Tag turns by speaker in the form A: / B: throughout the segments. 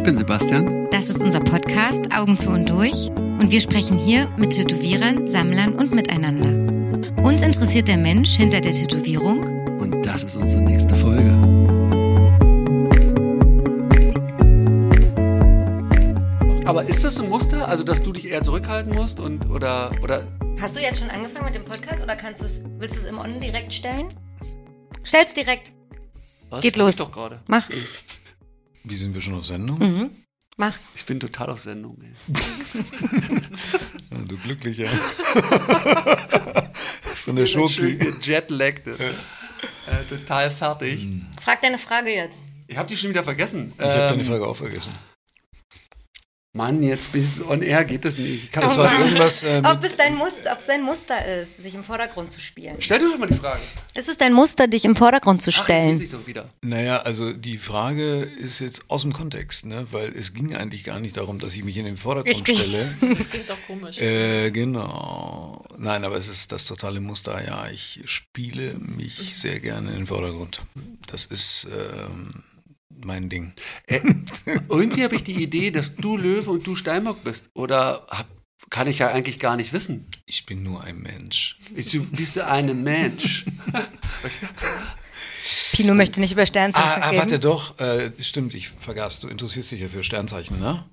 A: Ich bin Sebastian.
B: Das ist unser Podcast Augen zu und durch und wir sprechen hier mit Tätowierern, Sammlern und miteinander. Uns interessiert der Mensch hinter der Tätowierung
A: Und das ist unsere nächste Folge. Aber ist das ein Muster, also dass du dich eher zurückhalten musst und oder oder
B: Hast du jetzt schon angefangen mit dem Podcast oder kannst du's, willst du es im On direkt stellen? Stell's direkt.
A: was?
B: Geht los.
A: Ich doch gerade.
B: Mach.
C: Wie sind wir schon auf Sendung?
B: Mhm. Mach.
A: Ich bin total auf Sendung. Ey.
C: Ja, du glücklicher. Von der Schoki.
A: gejetlaggt. Äh, total fertig.
B: Frag deine Frage jetzt.
A: Ich habe die schon wieder vergessen.
C: Ich habe deine
A: Ähm,
C: Frage auch vergessen.
A: Mann, jetzt bis on air geht das nicht. Ich kann
C: Das
A: das
C: war irgendwas äh,
B: Ob es dein Muster, ob es dein Muster ist, sich im Vordergrund zu spielen.
A: Stell dir doch mal die Frage.
B: Ist es dein Muster, dich im Vordergrund zu
A: Ach,
B: stellen?
A: lese ich so wieder.
C: naja, also die Frage ist jetzt aus dem Kontext, ne? weil es ging eigentlich gar nicht darum, dass ich mich in den Vordergrund
B: Richtig.
C: stelle.
D: Das klingt doch komisch.
C: Äh, genau. Nein, aber es ist das totale Muster. Ja, ich spiele mich sehr gerne in den Vordergrund. Das ist ähm, mein Ding.
A: Äh, irgendwie habe ich die Idee, dass du Löwe und du Steinbock bist. Oder hab, kann ich ja eigentlich gar nicht wissen.
C: Ich bin nur ein Mensch.
A: Bist du, bist du ein Mensch?
B: Pino möchte nicht über Sternzeichen
C: Ah, ah
B: reden.
C: warte doch. Äh, stimmt, ich vergaß. Du interessierst dich ja für Sternzeichen, ne?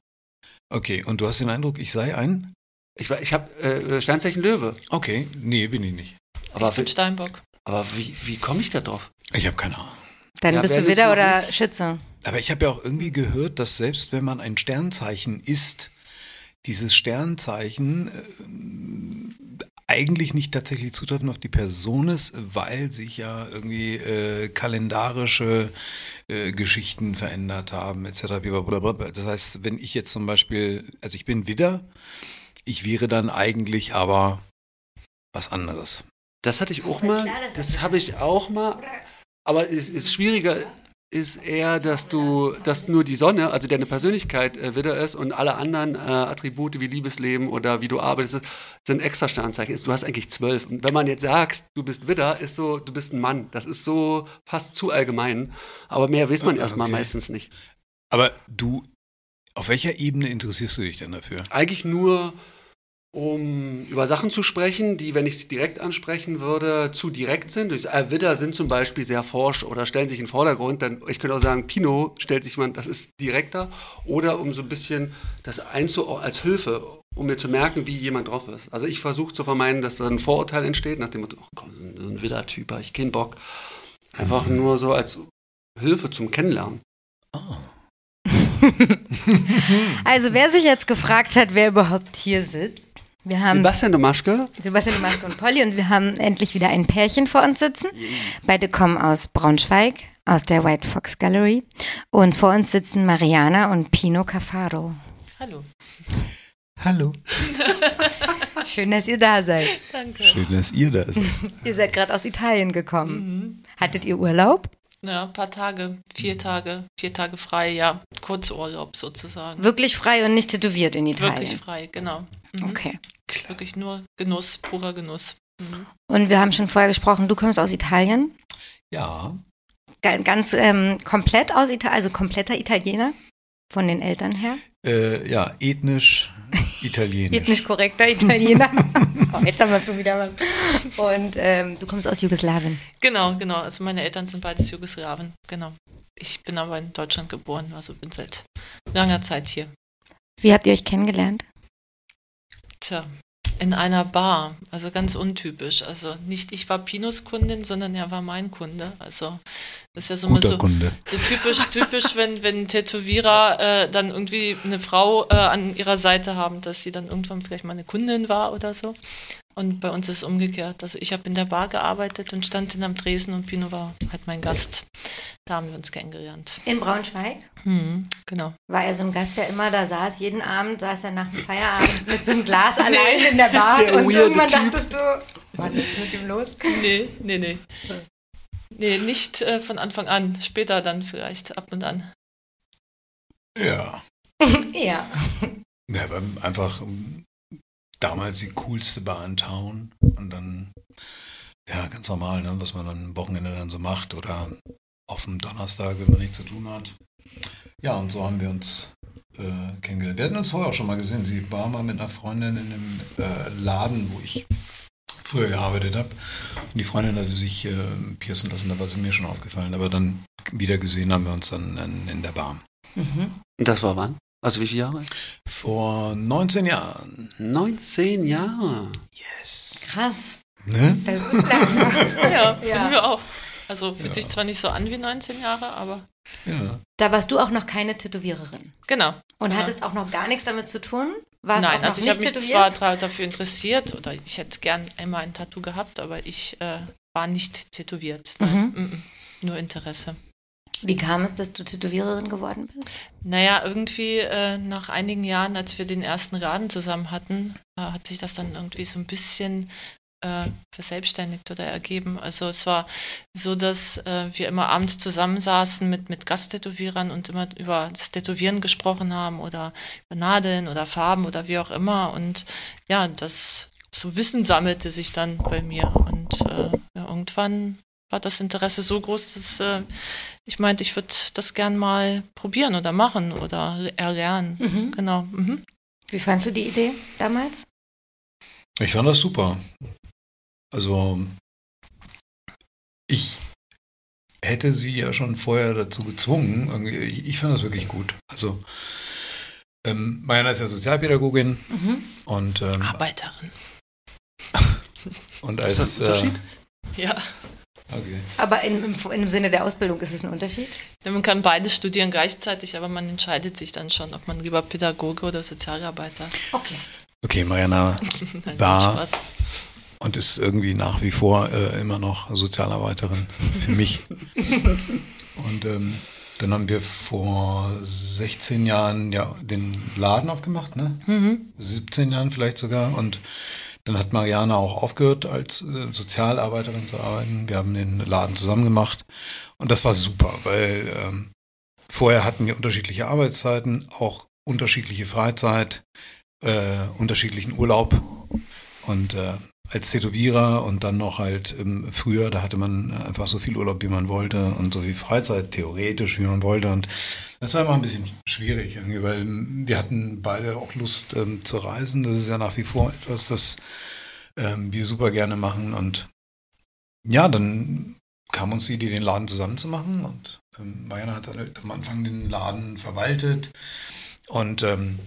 C: Okay, und du hast den Eindruck, ich sei ein?
A: Ich, ich habe äh, Steinzeichen Löwe.
C: Okay, nee, bin ich nicht.
A: Aber,
D: ich bin Steinbock.
A: aber wie, wie komme ich da drauf?
C: Ich habe keine Ahnung.
B: Dann
A: Ja,
B: bist du Widder oder Schütze.
C: Aber ich habe ja auch irgendwie gehört, dass selbst wenn man ein Sternzeichen ist, dieses Sternzeichen äh, eigentlich nicht tatsächlich zutreffend auf die Person ist, weil sich ja irgendwie äh, kalendarische äh, Geschichten verändert haben, etc. Das heißt, wenn ich jetzt zum Beispiel, also ich bin Widder, ich wäre dann eigentlich aber was anderes.
A: Das hatte ich auch mal.
B: das
A: habe ich auch mal. Aber es ist schwieriger ist eher, dass du, dass nur die Sonne, also deine Persönlichkeit äh, Widder ist und alle anderen äh, Attribute wie Liebesleben oder wie du arbeitest, sind extra Sternzeichen. Du hast eigentlich zwölf. Und wenn man jetzt sagst, du bist Widder, ist so, du bist ein Mann. Das ist so fast zu allgemein. Aber mehr weiß man
C: Ah,
A: erstmal
C: okay.
A: meistens nicht.
C: Aber du, auf welcher Ebene interessierst du dich denn dafür?
A: Eigentlich nur, um über Sachen zu sprechen, die, wenn ich sie direkt ansprechen würde, zu direkt sind. Äh, Widder sind zum Beispiel sehr forsch oder stellen sich in den Vordergrund. Dann, ich könnte auch sagen, Pinot stellt sich man, das ist direkter. Oder um so ein bisschen das einzu als Hilfe, um mir zu merken, wie jemand drauf ist. Also ich versuche zu vermeiden, dass da ein Vorurteil entsteht, nach dem Motto, oh, komm, so ein Widder-Typ, ich keinen Bock. Einfach nur so als Hilfe zum Kennenlernen.
B: Also wer sich jetzt gefragt hat, wer überhaupt hier sitzt, wir haben
A: Sebastian Domaschke,
B: Sebastian Domaschke und Polly und wir haben endlich wieder ein Pärchen vor uns sitzen. Beide kommen aus Braunschweig, aus der White Fox Gallery und vor uns sitzen Mariana und Pino Cafaro.
D: Hallo.
C: Hallo.
B: Schön, dass ihr da seid.
D: Danke.
C: Schön, dass ihr da seid.
B: Ihr seid gerade aus Italien gekommen. Hattet ihr Urlaub?
D: Ja, ein paar Tage, vier Tage, vier Tage frei, ja. Kurzurlaub sozusagen.
B: Wirklich frei und nicht tätowiert in Italien.
D: Wirklich frei, genau. Mhm.
B: Okay.
D: Wirklich nur Genuss, purer Genuss. Mhm.
B: Und wir haben schon vorher gesprochen, du kommst aus Italien.
C: Ja.
B: Ga- Ganz ähm, komplett aus Italien, also kompletter Italiener von den Eltern her.
C: Äh, ja, ethnisch italienisch.
B: Ethnisch korrekter Italiener. oh, jetzt haben wir schon wieder was. Und ähm, du kommst aus Jugoslawien.
D: Genau, genau. Also meine Eltern sind beides Jugoslawen, genau. Ich bin aber in Deutschland geboren, also bin seit langer Zeit hier.
B: Wie habt ihr euch kennengelernt?
D: Tja, in einer Bar, also ganz untypisch. Also nicht ich war Pinos Kundin, sondern er war mein Kunde. Also das ist ja so, so,
C: Kunde.
D: so typisch, typisch, wenn, wenn Tätowierer äh, dann irgendwie eine Frau äh, an ihrer Seite haben, dass sie dann irgendwann vielleicht mal eine Kundin war oder so. Und bei uns ist es umgekehrt. Also ich habe in der Bar gearbeitet und stand in am Tresen und Pino war halt mein Gast. Da haben wir uns kennengelernt.
B: In Braunschweig.
D: Hm, genau.
B: War er so ein Gast, der immer da saß? Jeden Abend saß er nach dem Feierabend mit so einem Glas allein in der Bar
A: Der
B: und irgendwann
A: Typ.
B: dachtest du, was ist mit ihm los?
D: Nee, nee, nee. Nee, nicht äh, von Anfang an. Später dann vielleicht ab und an.
C: Ja.
B: ja.
C: Ja, war einfach damals die coolste Bar in Town. Und dann, ja, ganz normal, ne, was man dann am Wochenende dann so macht oder auf dem Donnerstag, wenn man nichts zu tun hat. Ja, und so haben wir uns äh, kennengelernt. Wir hatten uns vorher auch schon mal gesehen. Sie war mal mit einer Freundin in einem äh, Laden, wo ich früher gearbeitet habe. Und die Freundin hatte sich äh, piercen lassen, da war sie mir schon aufgefallen. Aber dann wieder gesehen haben wir uns dann in, in der Bar.
A: Und das war wann? Also wie viele Jahre?
C: Vor 19 Jahren.
A: 19 Jahre.
C: Yes.
B: Krass.
C: Ne?
B: Das ist lange.
D: Ja, finden wir auch. Also fühlt sich zwar nicht so an wie 19 Jahre, aber
C: Ja.
B: Da warst du auch noch keine Tätowiererin.
D: genau.
B: Und
D: Ja.
B: hattest auch noch gar nichts damit zu tun? Warst
D: Nein,
B: auch noch
D: also ich habe mich zwar dafür interessiert oder ich hätte gern einmal ein Tattoo gehabt, aber ich äh, war nicht tätowiert. Nein,
B: Mhm.
D: mhm. nur Interesse.
B: Wie kam es, dass du Tätowiererin geworden bist?
D: Naja, irgendwie äh, nach einigen Jahren, als wir den ersten Laden zusammen hatten, äh, hat sich das dann irgendwie so ein bisschen äh, verselbstständigt oder ergeben. Also es war so, dass äh, wir immer abends zusammensaßen mit, mit Gasttätowierern und immer über das Tätowieren gesprochen haben oder über Nadeln oder Farben oder wie auch immer. Und ja, das so Wissen sammelte sich dann bei mir. Und äh, ja, irgendwann war das Interesse so groß, dass äh, ich meinte, ich würde das gern mal probieren oder machen oder erlernen.
B: Mhm.
D: Genau. Mhm.
B: Wie fandst du die Idee damals?
C: Ich fand das super. Also, ich hätte sie ja schon vorher dazu gezwungen. Ich, fand das wirklich gut. Also, ähm, Mariana ist ja Sozialpädagogin
B: Mhm.
C: und, ähm,
D: Arbeiterin.
C: und
A: Ist
C: als.
A: das ein
C: Äh,
A: Unterschied?
D: Ja.
C: okay.
B: Aber in, im, dem Sinne der Ausbildung ist es ein Unterschied?
D: Ja, Man kann beide studieren gleichzeitig, aber man entscheidet sich dann schon, ob man lieber Pädagoge oder Sozialarbeiter
B: Okay.
D: ist.
C: okay, Mariana
D: Nein,
C: War-
D: Spaß.
C: Und ist irgendwie nach wie vor äh, immer noch Sozialarbeiterin für mich. und ähm, dann haben wir vor 16 Jahren ja den Laden aufgemacht, ne? 17 Jahren vielleicht sogar. Und dann hat Mariana auch aufgehört, als äh, Sozialarbeiterin zu arbeiten. Wir haben den Laden zusammen gemacht. Und das war super, weil ähm, vorher hatten wir unterschiedliche Arbeitszeiten, auch unterschiedliche Freizeit, äh, unterschiedlichen Urlaub. Und äh, als Tätowierer und dann noch halt ähm, früher, da hatte man einfach so viel Urlaub, wie man wollte und so viel Freizeit, theoretisch, wie man wollte. Und das war immer ein bisschen schwierig, irgendwie, weil ähm, wir hatten beide auch Lust ähm, zu reisen. Das ist ja nach wie vor etwas, das ähm, wir super gerne machen. Und ja, dann kam uns die Idee, den Laden zusammen zu machen. Und ähm, Mariana hat halt am Anfang den Laden verwaltet. Und ähm,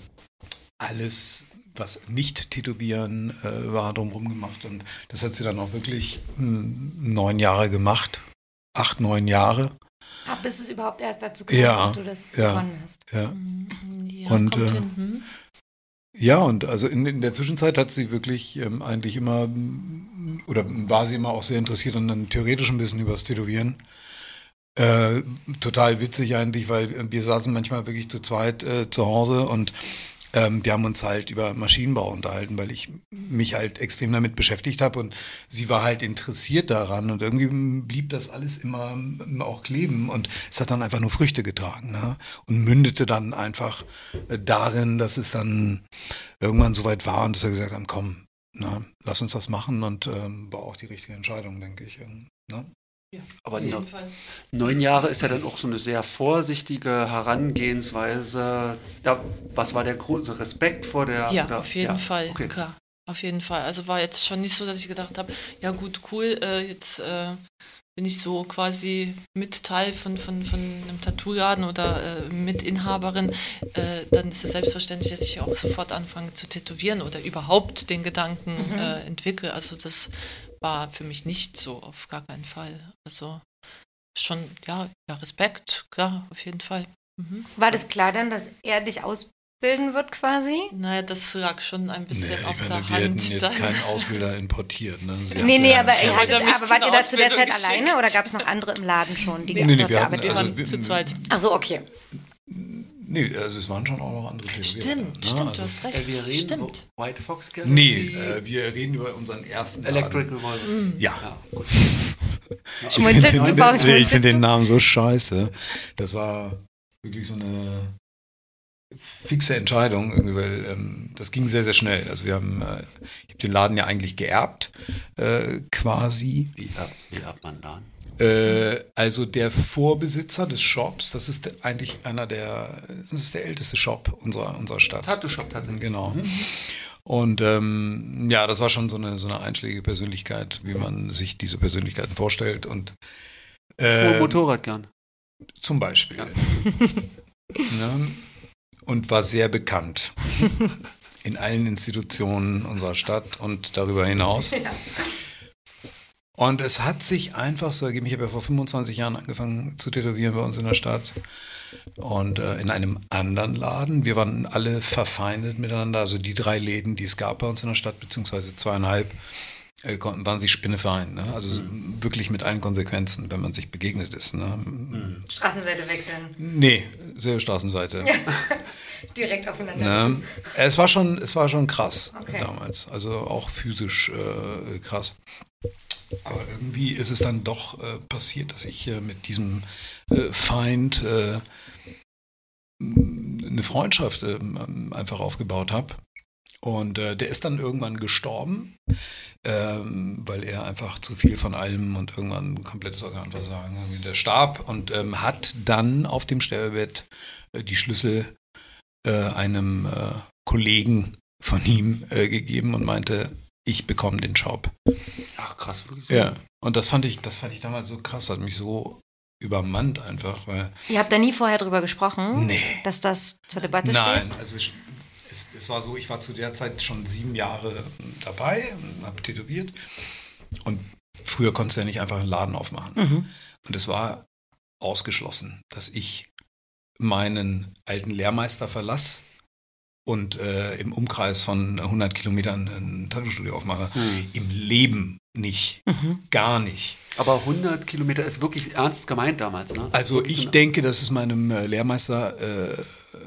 C: alles, was nicht tätowieren äh, war, drumherum gemacht. Und das hat sie dann auch wirklich mh, neun Jahre gemacht. Acht, neun Jahre.
B: Ah, bis es überhaupt erst dazu kam,
C: Ja,
B: dass du das
C: ja.
B: gewonnen hast.
C: Ja.
D: Mhm, Ja,
C: Und,
D: kommt
C: äh,
D: hin. Hm?
C: Ja, und also in, in der Zwischenzeit hat sie wirklich ähm, eigentlich immer, mm, oder war sie immer auch sehr interessiert an einem theoretischen Wissen über das Tätowieren. Äh, total witzig eigentlich, weil wir saßen manchmal wirklich zu zweit äh, zu Hause und ähm, wir haben uns halt über Maschinenbau unterhalten, weil ich mich halt extrem damit beschäftigt habe und sie war halt interessiert daran und irgendwie blieb das alles immer, auch kleben und es hat dann einfach nur Früchte getragen ne? und mündete dann einfach äh, darin, dass es dann irgendwann soweit war und dass wir gesagt haben, komm, na, lass uns das machen und ähm, war auch die richtige Entscheidung, denke ich. ähm, Ne?
A: Aber
D: Fall.
A: neun Jahre ist ja dann auch so eine sehr vorsichtige Herangehensweise. Da, was war der große Respekt vor der?
D: Ja,
A: oder-
D: auf jeden
A: ja,
D: Fall,
A: Okay.
D: klar. Auf jeden Fall. Also war jetzt schon nicht so, dass ich gedacht habe, ja gut, cool, äh, jetzt äh, bin ich so quasi mit Teil von, von, von einem Tattoo-Laden oder äh, Mitinhaberin, äh, dann ist es selbstverständlich, dass ich auch sofort anfange zu tätowieren oder überhaupt den Gedanken äh, entwickle. Also das war für mich nicht so, auf gar keinen Fall. Also schon, ja, ja Respekt, klar, auf jeden Fall. Mhm.
B: War das klar dann, dass er dich ausbilden wird quasi?
D: Naja, das lag schon ein bisschen
C: Nee,
D: auf
C: ich
D: der
C: meine, wir hätten
D: Hand.
C: jetzt
D: dann.
C: keinen Ausbilder importiert. Ne? Sie
B: Nee, nee, aber, ihr hattet, aber wart ihr da zu der Zeit
D: Ausbildung
B: alleine
D: geschickt.
B: oder gab es noch andere im Laden schon, die
C: Nee, nee,
B: dort
C: wir hatten-
B: gearbeitet
C: also
D: waren zu zweit.
B: Ach so, okay.
C: Nee, also es waren schon auch noch andere Tätowierer.
D: Stimmt,
C: ne?
D: stimmt,
C: Also-
D: du hast
A: Äh,
D: recht.
A: wir reden
D: Stimmt.
A: über White Fox Gallery?
C: Nee, äh, wir reden über unseren ersten
A: Electric
C: Laden.
A: Revolver.
C: Ja.
A: Ja, gut.
C: Ich finde den, nee, find den Namen so scheiße. Das war wirklich so eine fixe Entscheidung, irgendwie, weil ähm, das ging sehr, sehr schnell. Also wir haben, äh, ich habe den Laden ja eigentlich geerbt, äh, quasi.
A: Wie, erbt- wie erbt man da?
C: Äh, also der Vorbesitzer des Shops, das ist eigentlich einer der, das ist der älteste Shop unserer, unserer Stadt.
A: Tattoo-Shop tatsächlich.
C: Genau. Und ähm, ja, das war schon so eine, so eine einschlägige Persönlichkeit, wie man sich diese Persönlichkeiten vorstellt. Und
A: Fuhr
C: äh,
A: Motorrad gern.
C: zum Beispiel.
A: Ja.
C: ne? Und war sehr bekannt in allen Institutionen unserer Stadt und darüber hinaus. Und es hat sich einfach so ergeben, ich habe ja vor 25 Jahren angefangen zu tätowieren bei uns in der Stadt und äh, in einem anderen Laden. Wir waren alle verfeindet miteinander, also die drei Läden, die es gab bei uns in der Stadt, beziehungsweise zweieinhalb, äh, konnten- waren sie spinnefein. Ne? Also wirklich mit allen Konsequenzen, wenn man sich begegnet ist. Ne?
B: Straßenseite wechseln.
C: Nee, selbe Straßenseite.
B: Direkt aufeinander.
C: Ne? Es war schon, es war schon krass
B: Okay.
C: damals. Also auch physisch äh, krass. Aber irgendwie ist es dann doch äh, passiert, dass ich äh, mit diesem äh, Feind äh, eine Freundschaft äh, einfach aufgebaut habe. Und äh, der ist dann irgendwann gestorben, ähm, weil er einfach zu viel von allem und irgendwann ein komplettes Organversagen, der starb und ähm, hat dann auf dem Sterbebett die Schlüssel einem Kollegen von ihm gegeben und meinte, ich bekomme den Job.
A: Ach krass, wirklich so.
C: Ja. Und das fand ich, das fand ich damals so krass, hat mich so übermannt einfach, weil
B: Ihr habt da nie vorher drüber gesprochen,
C: Nee.
B: dass das zur Debatte
C: Nein,
B: steht?
C: also ich, es, es war so, ich war zu der Zeit schon sieben Jahre dabei, habe tätowiert und früher konntest du ja nicht einfach einen Laden aufmachen.
B: Mhm.
C: Und es war ausgeschlossen, dass ich meinen alten Lehrmeister verlasse und äh, im Umkreis von 100 Kilometern ein Tattoo-Studio aufmache.
A: Hm.
C: Im Leben nicht. Gar nicht.
A: Aber 100 Kilometer ist wirklich ernst gemeint damals, ne?
C: Also ich
A: so-
C: denke, dass es meinem äh, Lehrmeister äh,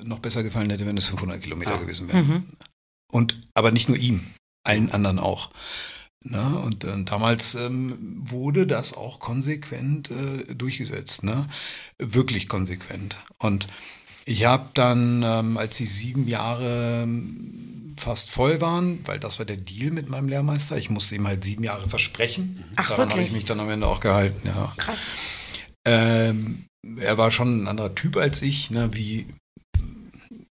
C: noch besser gefallen hätte, wenn es 500 Kilometer
A: Ah.
C: gewesen wären. Und aber nicht nur ihm, allen anderen auch. Ne? Und äh, damals ähm, wurde das auch konsequent äh, durchgesetzt, ne? wirklich konsequent. Und ich habe dann, ähm, als die sieben Jahre ähm, fast voll waren, weil das war der Deal mit meinem Lehrmeister, ich musste ihm halt sieben Jahre versprechen.
B: Ach,
C: Daran habe ich mich dann am Ende auch gehalten, ja.
B: Krass.
C: Ähm, er war schon ein anderer Typ als ich, ne, wie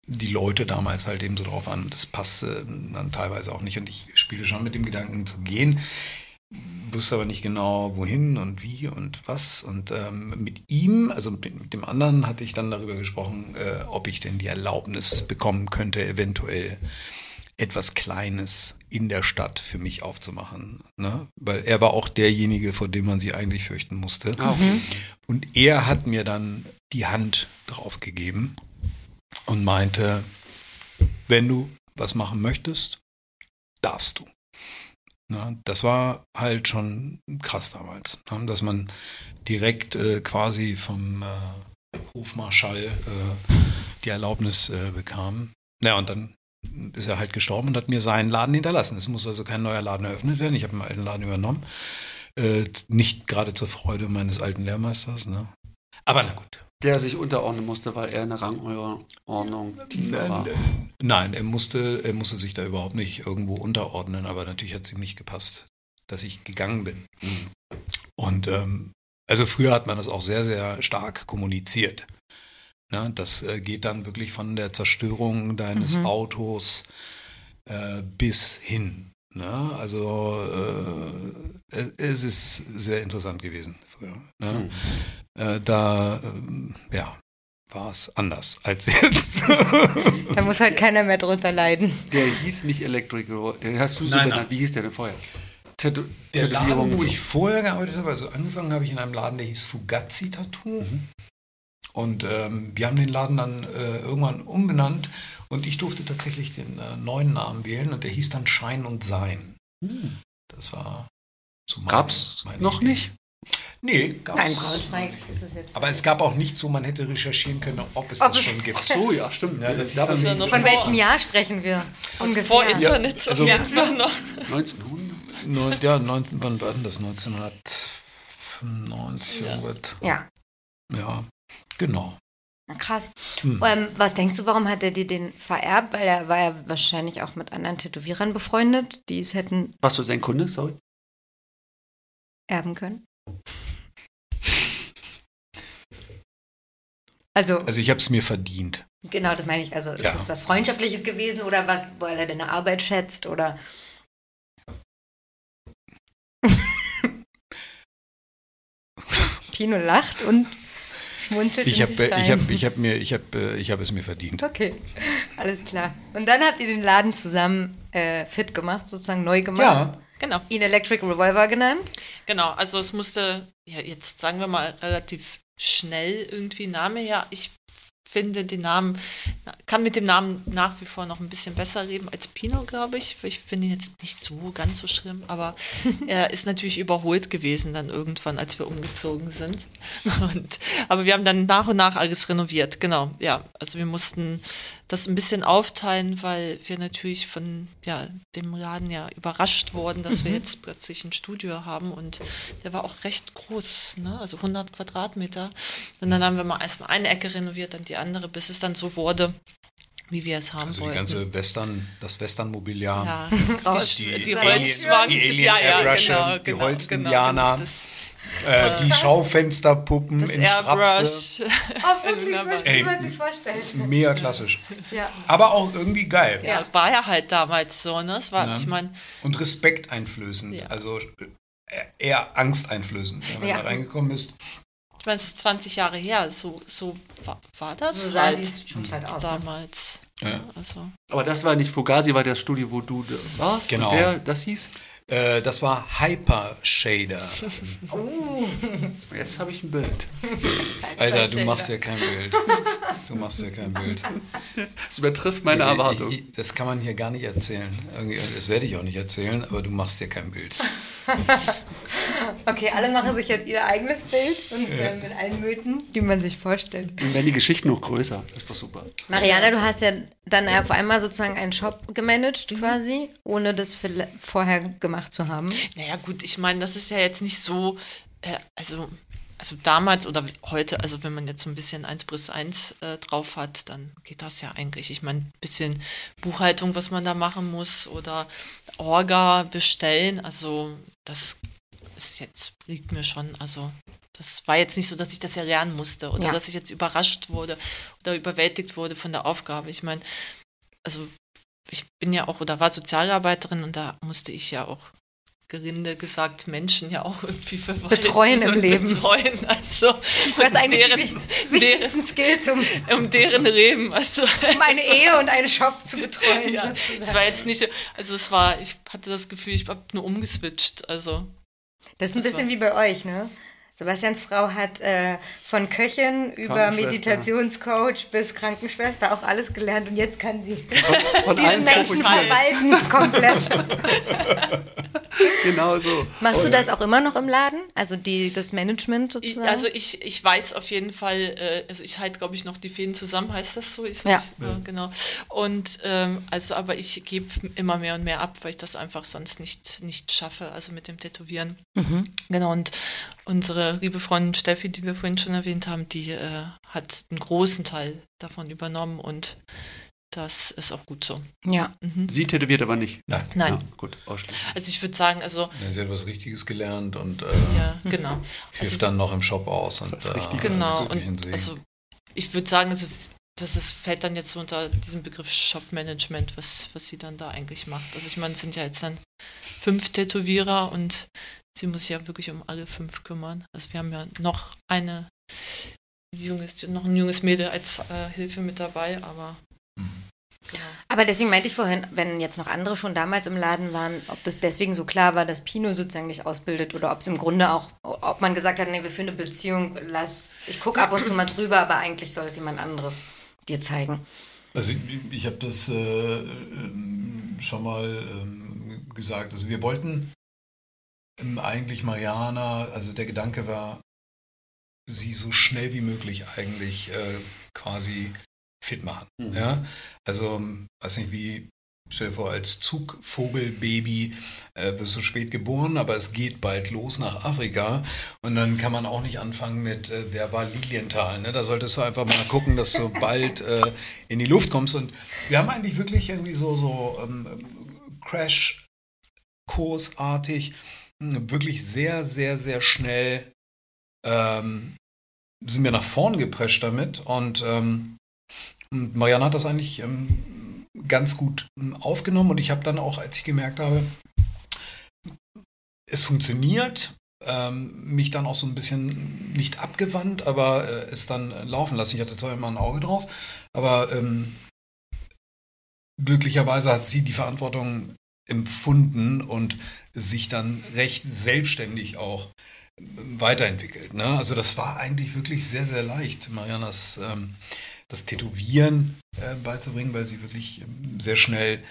C: die Leute damals halt eben so drauf an. Das passte dann teilweise auch nicht und ich spielte schon mit dem Gedanken zu gehen, wusste aber nicht genau wohin und wie und was. Und ähm, mit ihm, also mit, mit dem anderen, hatte ich dann darüber gesprochen, äh, ob ich denn die Erlaubnis bekommen könnte, eventuell etwas Kleines in der Stadt für mich aufzumachen. Ne? Weil er war auch derjenige, vor dem man sich eigentlich fürchten musste.
A: Ah, okay.
C: Und er hat mir dann die Hand drauf gegeben und meinte, wenn du was machen möchtest, darfst du. Das war halt schon krass damals, dass man direkt äh, quasi vom äh, Hofmarschall äh, die Erlaubnis äh, bekam. Ja, und dann ist er halt gestorben und hat mir seinen Laden hinterlassen. Es muss also kein neuer Laden eröffnet werden. Ich habe einen alten Laden übernommen. Äh, nicht gerade zur Freude meines alten Lehrmeisters. Ne? Aber na gut.
A: Der sich unterordnen musste, weil er eine Rangordnung tiefer war.
C: Nein, er musste, er musste sich da überhaupt nicht irgendwo unterordnen, aber natürlich hat es ihm nicht gepasst, dass ich gegangen bin. Und ähm, also früher hat man das auch sehr, sehr stark kommuniziert. Ne, das äh, geht dann wirklich von der Zerstörung deines
B: Mhm.
C: Autos äh, bis hin. Ne? Also äh, es- ist sehr interessant gewesen früher. Ne? Äh, da ähm, ja, war es anders als jetzt.
B: Da muss halt keiner mehr drunter leiden.
A: Der hieß nicht Electric Road, den hast du so
C: Nein,
A: benannt.
C: nein.
A: Wie hieß der denn vorher? Tätow
C: Der Laden, wo ich vorher gearbeitet habe, also angefangen habe ich in einem Laden, der hieß Fugazi Tattoo. Und ähm, wir haben den Laden dann äh, irgendwann umbenannt und ich durfte tatsächlich den äh, neuen Namen wählen und der hieß dann Schein und Sein. Das war so meine,
A: Gab's
C: meine
A: noch
C: Idee.
A: nicht?
C: Nee, gab's.
B: Nein, Braunschweig ist es jetzt.
C: Aber es gab auch nichts, wo man hätte recherchieren können, ob es
B: Ob
C: das
B: es-
C: schon gibt.
A: Ach so, ja, stimmt.
C: Ja, das
A: Da
C: hieß
A: war
C: dann-
A: die-
D: noch
B: Von
D: vor-
B: welchem Jahr sprechen wir?
D: Also vor
B: Ungefähr.
D: Internet
C: Ja, also-
D: Fall noch.
A: 1900?
C: Neun- Ja, 19, wann war denn das? 1995
D: Ja.
C: irgendwas.
B: Ja,
C: Ja, genau.
B: krass.
C: Hm.
B: Ähm, was denkst du, warum hat er dir den vererbt? Weil er war ja wahrscheinlich auch mit anderen Tätowierern befreundet, die es hätten
A: Warst du sein Kunde? Sorry.
B: erben können. Also,
C: Also ich habe es mir verdient.
B: genau, das meine ich. Also, ist
C: Ja.
B: es was Freundschaftliches gewesen oder was, weil er deine Arbeit schätzt oder. Pino lacht und schmunzelt
C: Ich habe
B: sich rein.
C: ich hab, ich hab mir ich äh, ich es mir verdient.
B: Okay, alles klar. Und dann habt ihr den Laden zusammen äh, fit gemacht, sozusagen neu gemacht.
C: Ja,
D: Genau,
B: Ihn Electric Revolver genannt.
D: genau. Also es musste, ja, jetzt sagen wir mal, relativ schnell irgendwie Name her. Ich finde den Namen, kann mit dem Namen nach wie vor noch ein bisschen besser leben als Pino, glaube ich. Ich finde ihn jetzt nicht so ganz so schlimm, aber er ist natürlich überholt gewesen dann irgendwann, als wir umgezogen sind. Und, aber wir haben dann nach und nach alles renoviert, genau. Ja, also wir mussten das ein bisschen aufteilen, weil wir natürlich von ja, dem Laden ja überrascht wurden, dass wir jetzt plötzlich ein Studio haben und der war auch recht groß, ne? also 100 Quadratmeter. Und dann haben wir mal erstmal eine Ecke renoviert, dann die andere, bis es dann so wurde, wie wir es haben
C: also die
D: wollten.
C: ganze Western, das Western-Mobiliar.
D: ja, die,
C: Die
D: die,
C: Alien-
D: Holzwagen,
C: die Alien
D: ja, ja,
C: Airbrusher,
D: genau,
C: die
D: genau,
C: Holz-Indianer.
D: Genau, das,
C: Äh, die Schaufensterpuppen
D: das
C: in Strapse.
D: Airbrush.
B: Oh, wirklich,
D: Wunderbar.
B: so, wie
C: Ey.
B: man sich vorstellt.
C: Mega klassisch.
B: Ja.
C: Aber auch irgendwie geil.
D: Ja, war ja halt damals so, ne? Es war,
C: Ja.
D: ich meine,
C: Und respekteinflößend.
D: Ja.
C: Also äh, eher angsteinflößend. Wenn man
B: Ja.
C: da reingekommen ist,
D: meine, es ist 20 Jahre her, so, so war, war das
B: So sahen
D: halt
B: die schon halt aus. Ne?
D: damals.
C: Ja.
D: Also,
A: Aber das war nicht Fugazi, war das Studio, wo du warst.
C: Genau.
A: Der, das hieß?
C: äh, das war Hyper Shader.
A: Jetzt habe ich ein Bild.
C: Alter, du machst ja kein Bild. Du machst ja kein Bild.
A: Das übertrifft meine Erwartung.
C: Ich, ich, das kann man hier gar nicht erzählen. Das werde ich auch nicht erzählen, aber du machst dir kein Bild.
B: Okay, alle machen sich jetzt ihr eigenes Bild und äh, mit allen Mythen, die man sich vorstellt.
A: Dann werden die Geschichten noch größer. Das ist doch super.
B: Mariana, du hast ja dann auf einmal sozusagen einen Shop gemanagt quasi, ohne das vorher gemacht zu haben.
D: naja, gut, ich meine, das ist ja jetzt nicht so, äh, also, also damals oder heute, also wenn man jetzt so ein bisschen 1 plus 1 äh, drauf hat, dann geht das ja eigentlich. Ich meine, ein bisschen Buchhaltung, was man da machen muss oder Orga bestellen, also das ist jetzt, liegt mir schon, also das war jetzt nicht so, dass ich das ja lernen musste oder
B: Ja.
D: dass ich jetzt überrascht wurde oder überwältigt wurde von der Aufgabe. Ich meine, also ich bin ja auch oder war Sozialarbeiterin und da musste ich ja auch gelinde gesagt Menschen ja auch irgendwie verwalten
B: Betreuen im Leben.
D: Betreuen, also
B: Was
D: und
B: eigentlich
D: deren,
B: die wich- wichtigsten Skills, um,
D: deren, um deren Leben, also
B: um eine Ehe und einen Shop zu betreuen.
D: ja,
B: sozusagen.
D: es war jetzt nicht, also es war, ich hatte das Gefühl, ich habe nur umgeswitcht, also
B: Das ist ein
D: Das
B: bisschen
D: war-
B: wie bei euch, ne? Sebastians Frau hat äh, von Köchin über. Meditationscoach bis Krankenschwester auch alles gelernt und jetzt kann sie
A: Von
B: diesen Menschen verwalten komplett.
A: Genau so.
B: Machst du das auch immer noch im Laden? Also die, das Management
D: Ich,
B: sozusagen?
D: also ich, ich weiß auf jeden Fall, äh, also ich halte, glaube ich, noch die Fäden zusammen, heißt das so? Ich,
B: Ja.
D: Ich, äh, genau. Und ähm, also, aber ich gebe immer mehr und mehr ab, weil ich das einfach sonst nicht, nicht schaffe, also mit dem Tätowieren.
B: Mhm.
D: Genau, und unsere liebe Freundin Steffi, die wir vorhin schon erwähnt haben, die äh, hat einen großen Teil davon übernommen und das ist auch gut so.
B: ja.
D: Mhm.
A: Sie tätowiert aber nicht.
C: Nein.
D: Nein.
A: Ja, gut, ausschließlich.
D: Also ich würde sagen, also,
C: Ja, sie hat was Richtiges gelernt und äh,
D: ja, genau.
C: hilft
D: Also,
C: dann noch im Shop aus. Und,
A: Das
C: äh,
D: Genau, und also ich würde sagen, es ist, das ist, fällt dann jetzt so unter diesen Begriff Shop-Management, was, was sie dann da eigentlich macht. Also ich meine, es sind ja jetzt dann fünf Tätowierer und sie muss sich ja wirklich um alle fünf kümmern. Also wir haben ja noch eine junges, noch ein junges Mädel als äh, Hilfe mit dabei, aber genau.
B: Aber deswegen meinte ich vorhin, wenn jetzt noch andere schon damals im Laden waren, ob das deswegen so klar war, dass Pino sozusagen nicht ausbildet oder ob es im Grunde auch, ob man gesagt hat, nee, wir führen eine Beziehung, lass, ich gucke ab und zu mal drüber, aber eigentlich soll es jemand anderes dir zeigen.
C: Also ich, ich habe das äh, ähm, schon mal ähm, gesagt. Also wir wollten eigentlich Mariana, also der Gedanke war, sie so schnell wie möglich eigentlich äh, quasi fit machen.
A: Mhm.
C: Ja? Also, ähm, weiß nicht wie, stell dir vor, als Zugvogelbaby äh, bist du spät geboren, aber es geht bald los nach Afrika und dann kann man auch nicht anfangen mit, äh, wer war Lilienthal. Ne? Da solltest du einfach mal gucken, dass du bald äh, in die Luft kommst. Und wir haben eigentlich wirklich irgendwie so, so ähm, Crash-Kursartig wirklich sehr, sehr, sehr schnell ähm, sind wir nach vorn geprescht damit und ähm, Marianne hat das eigentlich ähm, ganz gut ähm, aufgenommen und ich habe dann auch, als ich gemerkt habe, es funktioniert, ähm, mich dann auch so ein bisschen nicht abgewandt, aber äh, es dann äh, laufen lassen. Ich hatte zwar immer ein Auge drauf, aber ähm, glücklicherweise hat sie die Verantwortung empfunden und sich dann recht selbstständig auch weiterentwickelt. Ne? Also das war eigentlich wirklich sehr, sehr leicht, Marianas ähm, das Tätowieren äh, beizubringen, weil sie wirklich ähm, sehr schnell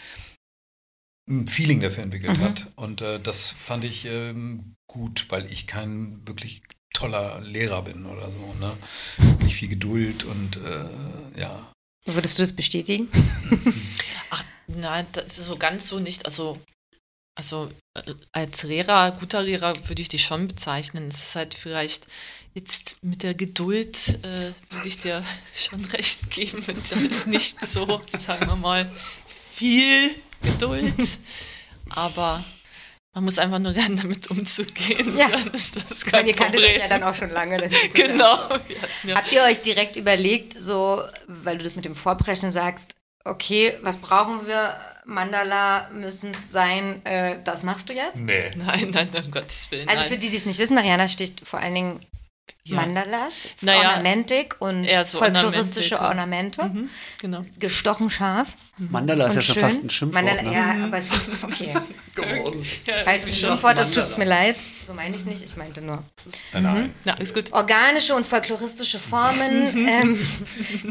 C: ein Feeling dafür entwickelt
B: Mhm.
C: hat. Und äh, das fand ich ähm, gut, weil ich kein wirklich toller Lehrer bin oder so. Ne? Wirklich viel Geduld und äh, ja.
B: Würdest du das bestätigen?
D: Ach, nein, das ist so ganz so nicht. Also, also äh, als Lehrer, guter Lehrer würde ich dich schon bezeichnen. Es ist halt vielleicht jetzt mit der Geduld, äh, würde ich dir schon recht geben. Und da ist nicht so, sagen wir mal, viel Geduld. Aber man muss einfach nur lernen, damit umzugehen.
B: Ja.
D: Dann ist das
B: Ich
D: kein
B: meine, ihr kanntet euch ja dann auch schon lange.
D: Genau. Ja-
B: Habt ihr euch direkt überlegt, so, weil du das mit dem Vorpreschen sagst, okay, was brauchen wir? Mandala müssen es sein, äh, das machst du jetzt?
C: Nee.
D: Nein, nein, um Gottes Willen.
B: Also
D: nein.
B: für die, die es nicht wissen, Mariana sticht vor allen Dingen
D: Ja.
B: Mandalas,
D: Naja,
B: Ornamentik und
D: so
B: folkloristische Ornamente.
D: Mhm, genau.
B: Gestochen scharf.
A: Mandala ist ja schon
B: schön.
A: fast ein Schimpfwort.
B: Mandala,
A: ne?
B: ja, aber es ist okay.
A: Geworden.
B: Falls es ein Schimpfwort ist, tut es mir leid. So meine ich es nicht, ich meinte nur.
C: Nein, nein.
D: Ja, ist gut.
B: Organische und folkloristische Formen, ähm,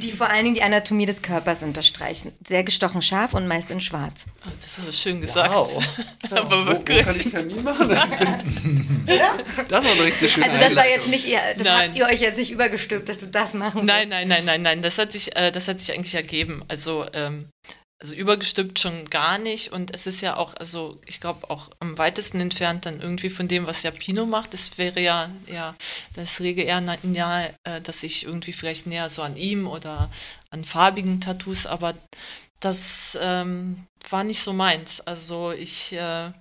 B: die vor allen Dingen die Anatomie des Körpers unterstreichen. Sehr gestochen scharf und meist in schwarz.
D: Oh, das ist aber schön gesagt.
A: Wow.
D: aber
A: Wo, wo
D: wirklich.
A: kann ich Termin machen? das war eine richtig schöne
B: Also das war jetzt nicht, ihr, das
D: Nein.
B: habt ihr euch jetzt nicht übergestülpt, dass du das machen
D: Nein, nein, nein, nein, nein. Das hat sich, äh, das hat sich eigentlich ergeben. Also, ähm, also übergestimmt schon gar nicht. Und es ist ja auch, also ich glaube auch am weitesten entfernt dann irgendwie von dem, was ja Pino macht. Das wäre ja, ja, das rege eher na- nahe, äh, dass ich irgendwie vielleicht näher so an ihm oder an farbigen Tattoos, aber das ähm, war nicht so meins. Also ich äh,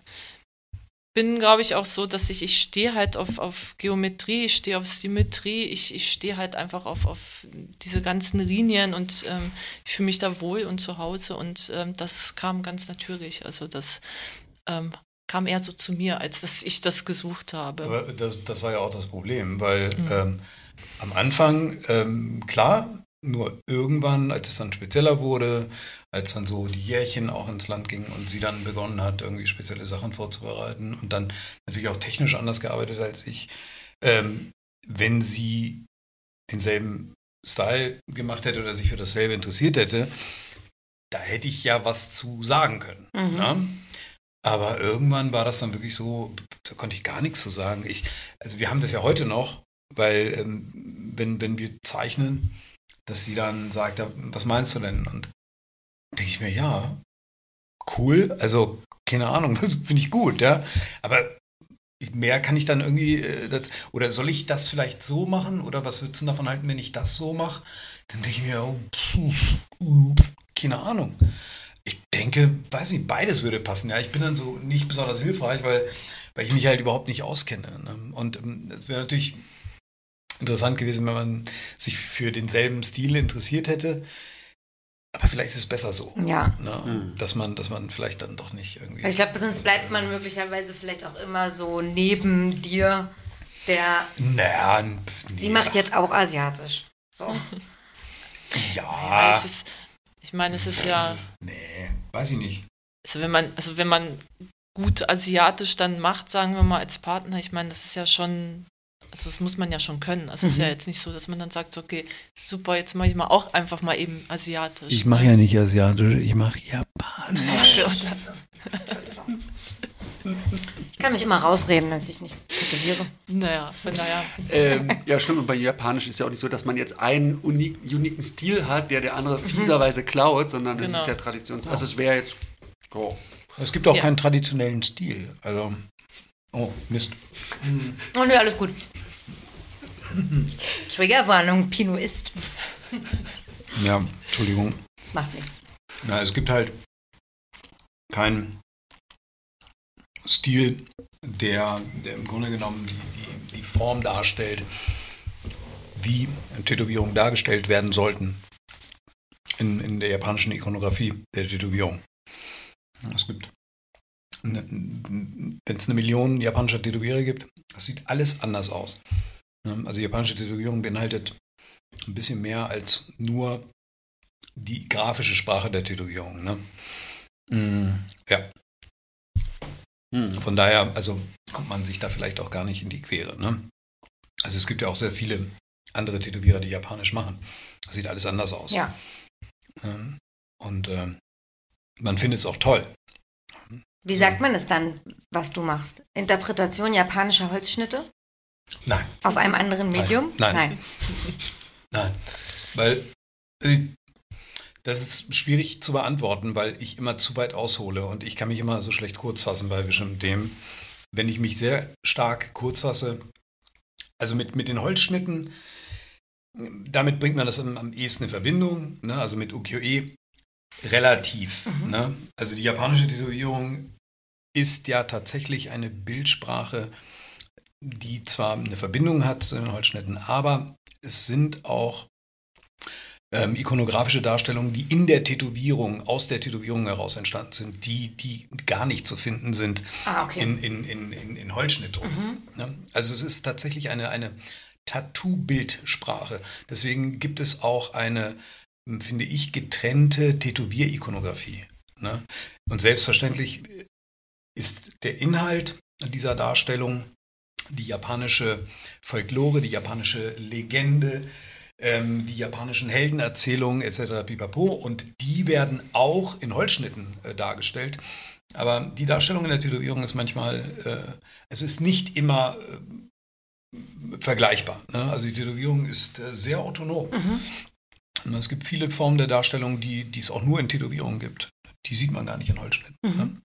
D: bin, glaube ich, auch so, dass ich, ich stehe halt auf, auf Geometrie, ich stehe auf Symmetrie, ich, ich stehe halt einfach auf, auf diese ganzen Linien und ähm, ich fühle mich da wohl und zu Hause und ähm, das kam ganz natürlich. Also das ähm, kam eher so zu mir, als dass ich das gesucht habe.
C: Aber das, das war ja auch das Problem, weil
B: Mhm.
C: ähm, am Anfang, ähm, klar, nur irgendwann, als es dann spezieller wurde, als dann so die Jährchen auch ins Land gingen und sie dann begonnen hat, irgendwie spezielle Sachen vorzubereiten und dann natürlich auch technisch anders gearbeitet als ich, ähm, wenn sie denselben Style gemacht hätte oder sich für dasselbe interessiert hätte, da hätte ich ja was zu sagen können.
B: Mhm.
C: Ne? Aber irgendwann war das dann wirklich so, da konnte ich gar nichts zu sagen. Ich, also wir haben das ja heute noch, weil ähm, wenn, wenn wir zeichnen, dass sie dann sagt, was meinst du denn? Und denke ich mir, ja, cool, also keine Ahnung, finde ich gut, ja. Aber mehr kann ich dann irgendwie, äh, das, oder soll ich das vielleicht so machen? Oder was würdest du davon halten, wenn ich das so mache? Dann denke ich mir, oh, pff, keine Ahnung. Ich denke, weiß nicht, beides würde passen. Ja, ich bin dann so nicht besonders hilfreich, weil, weil ich mich halt überhaupt nicht auskenne. Ne? Und ähm, es wäre natürlich interessant gewesen, wenn man sich für denselben Stil interessiert hätte. Aber vielleicht ist es besser so.
B: Ja.
C: Ne?
A: Mhm.
C: Dass man, dass man vielleicht dann doch nicht irgendwie.
B: Also ich glaube, sonst bleibt man möglicherweise vielleicht auch immer so neben dir, der.
C: naja, nee,
B: Sie macht jetzt auch asiatisch. So.
D: Ja,
C: Ja,
D: es ist, ich meine, es ist ja,
C: nee, weiß ich nicht.
D: also wenn man, also wenn man gut asiatisch dann macht, sagen wir mal als Partner, ich meine, das ist ja schon, also das muss man ja schon können. Also es ist ja jetzt nicht so, dass man dann sagt, okay, super, jetzt mache ich mal auch einfach mal eben asiatisch.
C: Ich mache ja nicht asiatisch, ich mache japanisch.
B: Ich kann mich immer rausreden, dass ich nicht tätowiere.
D: Naja, von daher,
A: Ähm, ja, stimmt. Und bei Japanisch ist ja auch nicht so, dass man jetzt einen unik, uniken Stil hat, der der andere fieserweise klaut, sondern das
D: Genau.
A: ist ja Traditions... Also es wäre jetzt... Oh.
C: Es gibt auch
D: Ja.
C: keinen traditionellen Stil. Also, oh, Mist.
B: Oh ne, alles gut. Triggerwarnung, Pino ist.
C: Ja, Entschuldigung.
B: Macht nichts.
C: Na, es gibt halt keinen Stil, der, der im Grunde genommen die, die, die Form darstellt, wie Tätowierungen dargestellt werden sollten in, in der japanischen Ikonografie der Tätowierung. Es gibt, wenn es eine Million japanischer Tätowierer gibt, das sieht alles anders aus. Also japanische Tätowierung beinhaltet ein bisschen mehr als nur die grafische Sprache der Tätowierung. Ne? Mm, ja. Hm. Von daher, also kommt man sich da vielleicht auch gar nicht in die Quere. Ne? Also es gibt ja auch sehr viele andere Tätowierer, die japanisch machen. Das sieht alles anders aus.
B: Ja.
C: Ähm, Und äh, man findet es auch toll.
B: Wie sagt man es dann, was du machst? Interpretation japanischer Holzschnitte
C: Nein,
B: auf einem anderen Medium?
C: Nein. Nein. nein. Weil äh, das ist schwierig zu beantworten, weil ich immer zu weit aushole und ich kann mich immer so schlecht kurz fassen bei bestimmten Themen. Wenn ich mich sehr stark kurz fasse, also mit, mit den Holzschnitten, damit bringt man das am, am ehesten in Verbindung, ne? also mit Ukiyo-e relativ. Ne? Also die japanische Tätowierung ist ja tatsächlich eine Bildsprache, die zwar eine Verbindung hat zu den Holzschnitten, aber es sind auch ähm, ikonografische Darstellungen, die in der Tätowierung, aus der Tätowierung heraus entstanden sind, die, die gar nicht zu finden sind
B: Ah, okay.
C: in, in, in, in, in Holzschnittdrucken. Ne? Also es ist tatsächlich eine, eine Tattoo-Bildsprache. Deswegen gibt es auch eine, finde ich, getrennte Tätowier-Ikonografie. Ne? Und selbstverständlich ist der Inhalt dieser Darstellung die japanische Folklore, die japanische Legende, ähm, die japanischen Heldenerzählungen etc. pipapo. Und die werden auch in Holzschnitten äh, dargestellt. Aber die Darstellung in der Tätowierung ist manchmal, äh, es ist nicht immer äh, vergleichbar. Ne? Also die Tätowierung ist äh, sehr autonom. Und Es gibt viele Formen der Darstellung, die, die es auch nur in Tätowierungen gibt. Die sieht man gar nicht in Holzschnitten. Ne?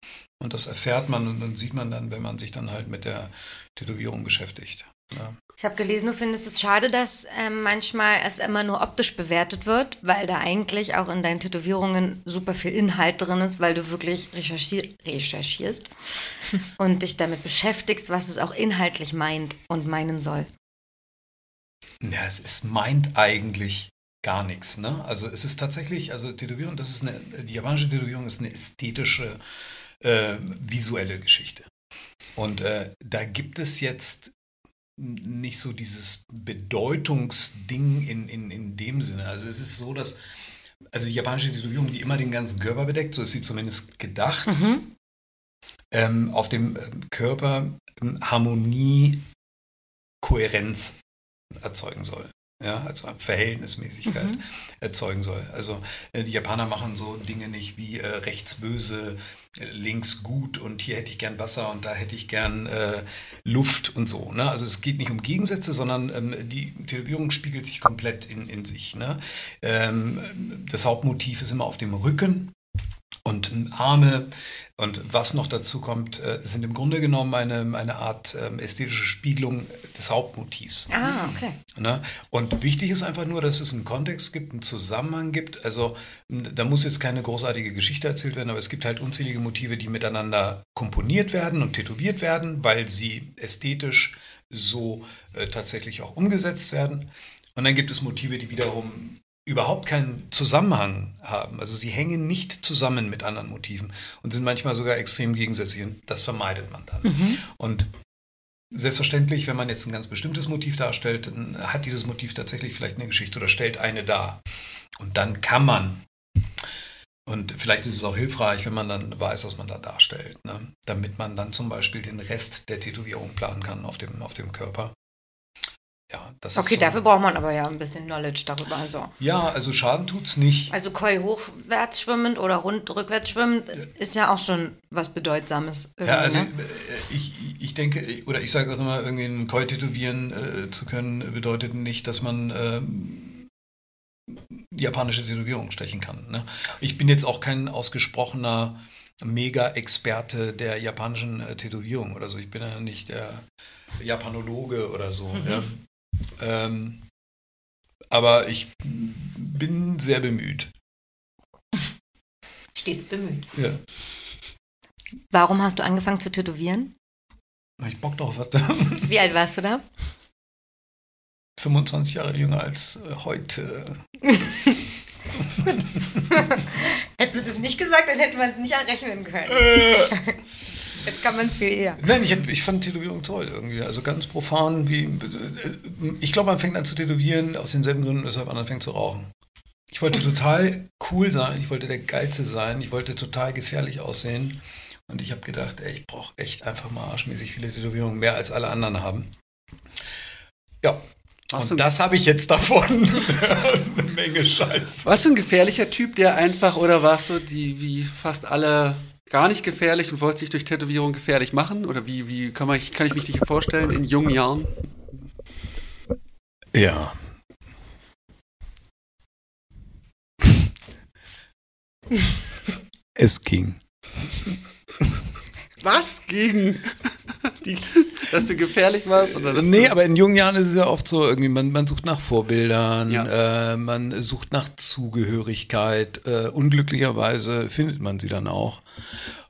C: Und das erfährt man und dann sieht man dann, wenn man sich dann halt mit der Tätowierung beschäftigt. Ja.
B: Ich habe gelesen, du findest es schade, dass ähm, manchmal es immer nur optisch bewertet wird, weil da eigentlich auch in deinen Tätowierungen super viel Inhalt drin ist, weil du wirklich recherchier recherchierst und dich damit beschäftigst, was es auch inhaltlich meint und meinen soll.
C: Ja, es, es meint eigentlich gar nichts. Ne? Also es ist tatsächlich, also Tätowierung, das ist eine, die japanische Tätowierung ist eine ästhetische, äh, visuelle Geschichte. Und äh, da gibt es jetzt nicht so dieses Bedeutungsding in, in, in dem Sinne. Also es ist so, dass, also die japanische Tätowierung, die immer den ganzen Körper bedeckt, so ist sie zumindest gedacht, ähm, auf dem ähm, Körper ähm, Harmonie, Kohärenz erzeugen soll. Ja, also Verhältnismäßigkeit erzeugen soll. Also äh, die Japaner machen so Dinge nicht wie äh, rechts böse, links gut und hier hätte ich gern Wasser und da hätte ich gern äh, Luft und so. Ne? Also es geht nicht um Gegensätze, sondern ähm, die Tätowierung spiegelt sich komplett in, in sich. Ne? Ähm, das Hauptmotiv ist immer auf dem Rücken und Arme und was noch dazu kommt, äh, sind im Grunde genommen eine, eine Art ähm, ästhetische Spiegelung des Hauptmotivs.
B: Ah, okay.
C: Ne? Und wichtig ist einfach nur, dass es einen Kontext gibt, einen Zusammenhang gibt. Also da muss jetzt keine großartige Geschichte erzählt werden, aber es gibt halt unzählige Motive, die miteinander komponiert werden und tätowiert werden, weil sie ästhetisch so äh, tatsächlich auch umgesetzt werden. Und dann gibt es Motive, die wiederum überhaupt keinen Zusammenhang haben. Also sie hängen nicht zusammen mit anderen Motiven und sind manchmal sogar extrem gegensätzlich. Und das vermeidet man dann. Und Selbstverständlich, wenn man jetzt ein ganz bestimmtes Motiv darstellt, dann hat dieses Motiv tatsächlich vielleicht eine Geschichte oder stellt eine dar. Und dann kann man, und vielleicht ist es auch hilfreich, wenn man dann weiß, was man da darstellt, ne? damit man dann zum Beispiel den Rest der Tätowierung planen kann auf dem, auf dem Körper. Ja, das
B: Okay,
C: ist so.
B: dafür braucht man aber ja ein bisschen Knowledge darüber. Also,
C: Ja, also Schaden tut's nicht.
B: also Koi hochwärts schwimmend oder rund, rückwärts schwimmend ist ja auch schon was Bedeutsames.
C: Ja, also
B: ne?
C: äh, ich, ich denke, oder ich sage auch immer, irgendwie einen Koi tätowieren äh, zu können, bedeutet nicht, dass man ähm, japanische Tätowierung stechen kann. Ne? Ich bin jetzt auch kein ausgesprochener Mega-Experte der japanischen äh, Tätowierung oder so. Ich bin ja nicht der Japanologe oder so. Ja? Ähm, aber ich bin sehr bemüht.
B: Stets bemüht.
C: Ja.
B: Warum hast du angefangen zu tätowieren?
C: Ich Bock drauf hatte.
B: Wie alt warst du da?
C: 25 Jahre jünger als äh, heute.
B: Hättest du das nicht gesagt, dann hätte man es nicht errechnen können. Jetzt kann man es viel eher.
C: Nein, ich, ich fand Tätowierung toll irgendwie. Also ganz profan wie. äh, Ich glaube, man fängt an zu tätowieren aus denselben Gründen, weshalb man anfängt zu rauchen. Ich wollte total cool sein, ich wollte der Geilste sein, ich wollte total gefährlich aussehen. Und ich habe gedacht, ey, ich brauche echt einfach mal arschmäßig viele Tätowierungen, mehr als alle anderen haben. Ja.
A: Warst
C: Und das habe ich jetzt davon. Eine Menge Scheiß.
A: Warst du ein gefährlicher Typ, der einfach, oder warst du die, wie fast alle, gar nicht gefährlich und wolltest dich durch Tätowierung gefährlich machen? Oder wie, wie kann, man, kann ich mich nicht vorstellen in jungen Jahren?
C: Ja. Es ging.
A: Was gegen die, dass du gefährlich warst? Oder
C: Nee, aber in jungen Jahren ist es ja oft so, irgendwie, man, man sucht nach Vorbildern,
A: Ja.
C: äh, man sucht nach Zugehörigkeit. Äh, unglücklicherweise findet man sie dann auch.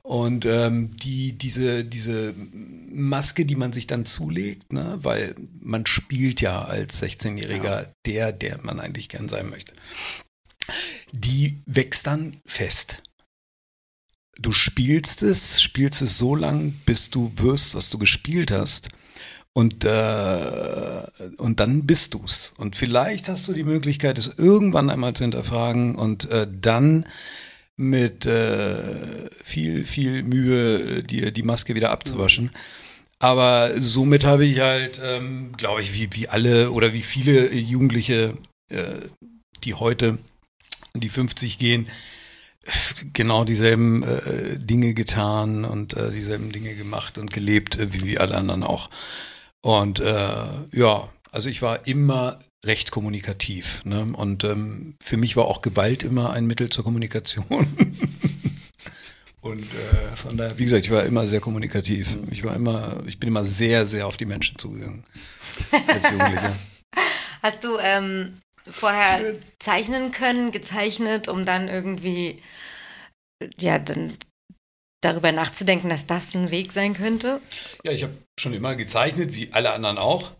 C: Und ähm, die, diese, diese Maske, die man sich dann zulegt, ne, weil man spielt ja als 16-Jähriger der, der man eigentlich gern sein möchte, die wächst dann fest. Du spielst es, spielst es so lang, bis du wirst, was du gespielt hast. Und, äh, und dann bist du's. Und vielleicht hast du die Möglichkeit, es irgendwann einmal zu hinterfragen und äh, dann mit äh, viel, viel Mühe äh, dir die Maske wieder abzuwaschen. Aber somit habe ich halt, ähm, glaube ich, wie, wie alle oder wie viele Jugendliche, äh, die heute die 50 gehen, genau dieselben äh, Dinge getan und äh, dieselben Dinge gemacht und gelebt, äh, wie, wie alle anderen auch. Und äh, ja, also ich war immer recht kommunikativ. Ne? Und ähm, für mich war auch Gewalt immer ein Mittel zur Kommunikation. Und äh, von daher, wie gesagt, ich war immer sehr kommunikativ. Ich war immer, ich bin immer sehr, sehr auf die Menschen zugegangen als Jugendlicher.
B: Hast du ähm, vorher zeichnen können, gezeichnet, um dann irgendwie, ja, dann darüber nachzudenken, dass das ein Weg sein könnte?
C: Ja, ich habe schon immer gezeichnet, wie alle anderen auch.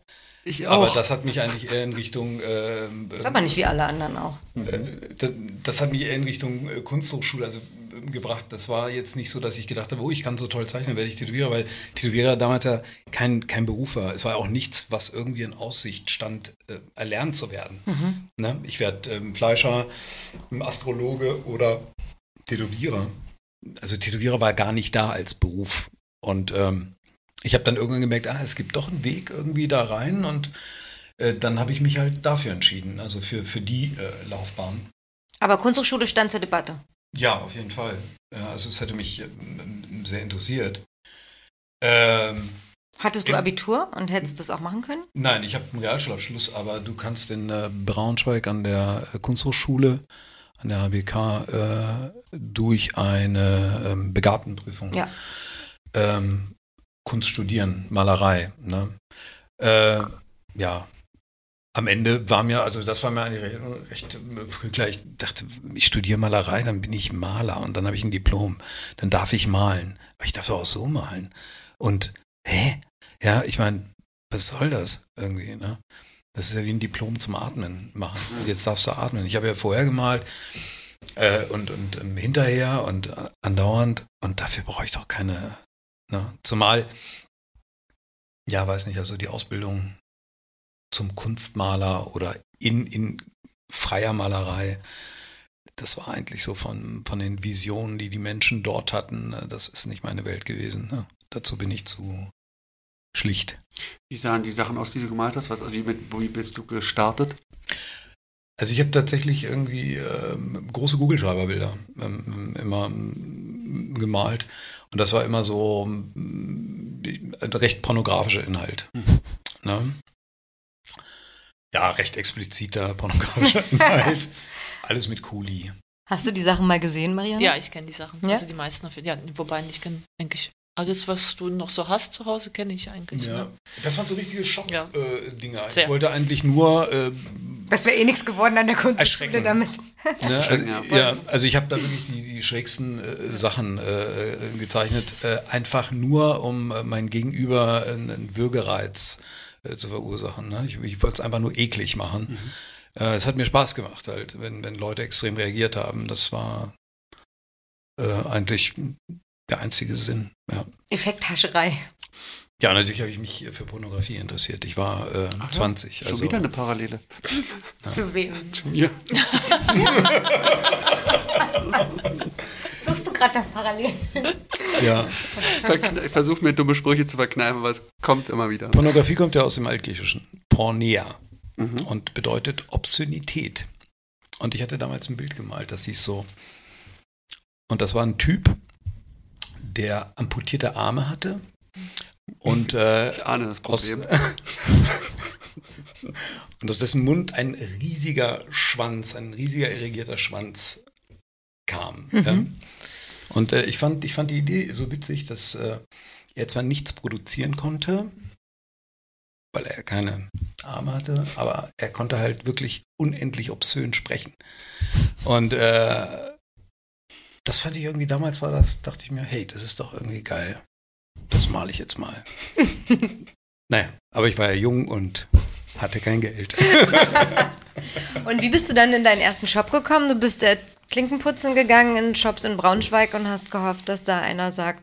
A: ich
C: Aber
A: auch.
C: das hat mich eigentlich eher in Richtung ähm,
B: Ist aber nicht wie alle anderen auch.
C: Äh, das, das hat mich eher in Richtung äh, Kunsthochschule also, gebracht. Das war jetzt nicht so, dass ich gedacht habe, oh, ich kann so toll zeichnen, werde ich Tätowierer, weil Tätowierer damals ja kein, kein Beruf war. Es war auch nichts, was irgendwie in Aussicht stand, äh, erlernt zu werden. Ne? Ich werde ähm, Fleischer, Astrologe oder Tätowierer. Also Tätowierer war gar nicht da als Beruf. Und ähm, ich habe dann irgendwann gemerkt, ah, es gibt doch einen Weg irgendwie da rein und äh, dann habe ich mich halt dafür entschieden, also für, für die äh, Laufbahn.
B: Aber Kunsthochschule stand zur Debatte.
C: Ja, auf jeden Fall. Ja, also es hätte mich ähm, sehr interessiert. Ähm,
B: Hattest du. Abitur und hättest das auch machen können?
C: nein, ich habe einen Realschulabschluss, aber du kannst in äh, Braunschweig an der äh, Kunsthochschule, an der HBK, äh, durch eine ähm, Begabtenprüfung
B: Ja.
C: ähm, Kunst studieren, Malerei. Ne? Äh, ja, am Ende war mir, also das war mir eigentlich recht, früh klar. Ich dachte, ich studiere Malerei, dann bin ich Maler und dann habe ich ein Diplom. Dann darf ich malen. Aber ich darf doch auch so malen. Und, hä? Ja, ich meine, was soll das irgendwie, ne? Das ist ja wie ein Diplom zum Atmen machen. Und jetzt darfst du atmen. Ich habe ja vorher gemalt äh, und, und ähm, hinterher und äh, andauernd. Und dafür brauche ich doch keine, ne? Zumal, ja, weiß nicht, also die Ausbildung zum Kunstmaler oder in, in freier Malerei, das war eigentlich so von, von den Visionen, die die Menschen dort hatten, äh, das ist nicht meine Welt gewesen. Ne? Dazu bin ich zu schlicht.
A: Wie sahen die Sachen aus, die du gemalt hast? Was, also wie, mit, wie bist du gestartet?
C: Also ich habe tatsächlich irgendwie ähm, große Kugelschreiberbilder ähm, immer ähm, gemalt und das war immer so ähm, ein recht pornografischer Inhalt. Ne? Ja, recht expliziter pornografischer Inhalt. Alles mit Kuli.
B: Hast du die Sachen mal gesehen, Marianne?
D: Ja, ich kenne die Sachen.
B: Ja?
D: Also die meisten auf jeden Fall. Ja, wobei ich kenne eigentlich alles, was du noch so hast zu Hause, kenne ich eigentlich.
C: Ja.
D: Ne?
C: Das waren so richtige
D: Ja.
C: Schock-Dinger. ich wollte eigentlich nur äh,
B: Das wäre eh nichts geworden an der
C: Erschrecken.
B: damit.
C: Ne, also,
A: ja.
C: ja, also ich habe da wirklich die, die schrägsten äh, Sachen äh, äh, gezeichnet, äh, einfach nur um äh, mein Gegenüber einen, einen Würgereiz äh, zu verursachen. Ne? Ich, ich wollte es einfach nur eklig machen. Äh, es hat mir Spaß gemacht, halt, wenn, wenn Leute extrem reagiert haben. Das war äh, eigentlich der einzige Sinn. Ja,
B: Effekthascherei.
C: ja natürlich habe ich mich für Pornografie interessiert. Ich war äh, 20.
A: Schon
C: Also,
A: wieder eine Parallele.
B: Zu wem?
A: Ja.
B: Suchst du gerade nach Parallelen?
C: ja.
A: Ich versuche mir dumme Sprüche zu verkneifen, aber es kommt immer wieder.
C: Pornografie kommt ja aus dem Altgriechischen. Pornea. Und bedeutet Obszönität. Und ich hatte damals ein Bild gemalt, das hieß so. Und das war ein Typ, der amputierte Arme hatte. Und, äh,
A: Ich ahne das
C: aus,
A: Problem.
C: und aus dessen Mund ein riesiger Schwanz, ein riesiger irrigierter Schwanz kam. Ja. Und äh, ich, fand, ich fand die Idee so witzig, dass äh, er zwar nichts produzieren konnte, weil er keine Arme hatte, aber er konnte halt wirklich unendlich obszön sprechen. Und äh, das fand ich irgendwie, damals war das, dachte ich mir, hey, das ist doch irgendwie geil. Das male ich jetzt mal. naja, aber ich war ja jung und hatte kein Geld.
B: Und wie bist du dann in deinen ersten Shop gekommen? Du bist äh, Klinkenputzen gegangen in Shops in Braunschweig und hast gehofft, dass da einer sagt,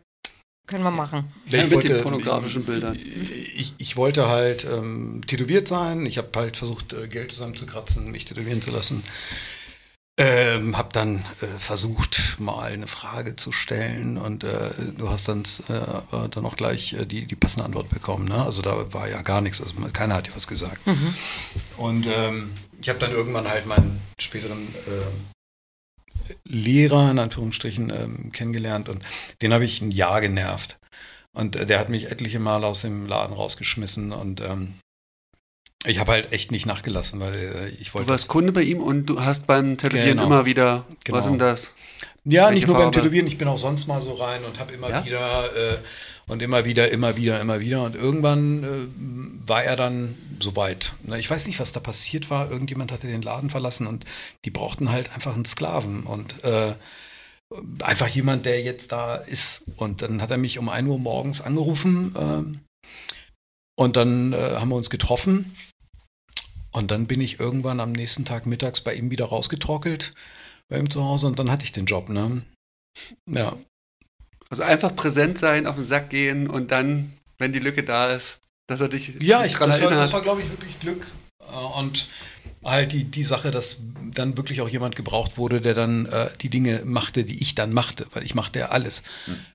B: können wir machen.
A: Ja, mit den pornografischen Bildern.
C: Ich, ich wollte halt ähm, tätowiert sein. Ich habe halt versucht, äh, Geld zusammenzukratzen, mich tätowieren zu lassen. Ähm, habe dann äh, versucht, mal eine Frage zu stellen und äh, du hast dann, äh, dann auch gleich äh, die, die passende Antwort bekommen. Ne? Also da war ja gar nichts, also keiner hat dir was gesagt. Und ähm, ich habe dann irgendwann halt meinen späteren äh, Lehrer in Anführungsstrichen ähm, kennengelernt und den habe ich ein Jahr genervt. Und äh, der hat mich etliche Mal aus dem Laden rausgeschmissen und ähm, ich habe halt echt nicht nachgelassen, weil äh, ich
A: Du
C: wollte.
A: warst Kunde bei ihm und du hast beim Tätowieren
C: Genau.
A: immer wieder.
C: Genau.
A: Was sind das?
C: Ja,
A: Welche
C: nicht nur beim
A: Farbe?
C: Tätowieren, ich bin auch sonst mal so rein und habe immer
A: Ja?
C: wieder äh, und immer wieder, immer wieder, immer wieder. Und irgendwann äh, war er dann soweit. Ich weiß nicht, was da passiert war. Irgendjemand hatte den Laden verlassen und die brauchten halt einfach einen Sklaven und äh, einfach jemand, der jetzt da ist. Und dann hat er mich um 1 Uhr morgens angerufen ähm, und dann äh, haben wir uns getroffen. Und dann bin ich irgendwann am nächsten Tag mittags bei ihm wieder rausgetrockelt bei ihm zu Hause und dann hatte ich den Job, ne? Ja.
A: Also einfach präsent sein, auf den Sack gehen und dann, wenn die Lücke da ist, dass er dich
C: Ja,
A: dich
C: ich, das, war,
A: erinnert.
C: das war, glaube ich, wirklich Glück. Äh, Und halt die, die Sache, dass dann wirklich auch jemand gebraucht wurde, der dann äh, die Dinge machte, die ich dann machte, weil ich machte ja alles.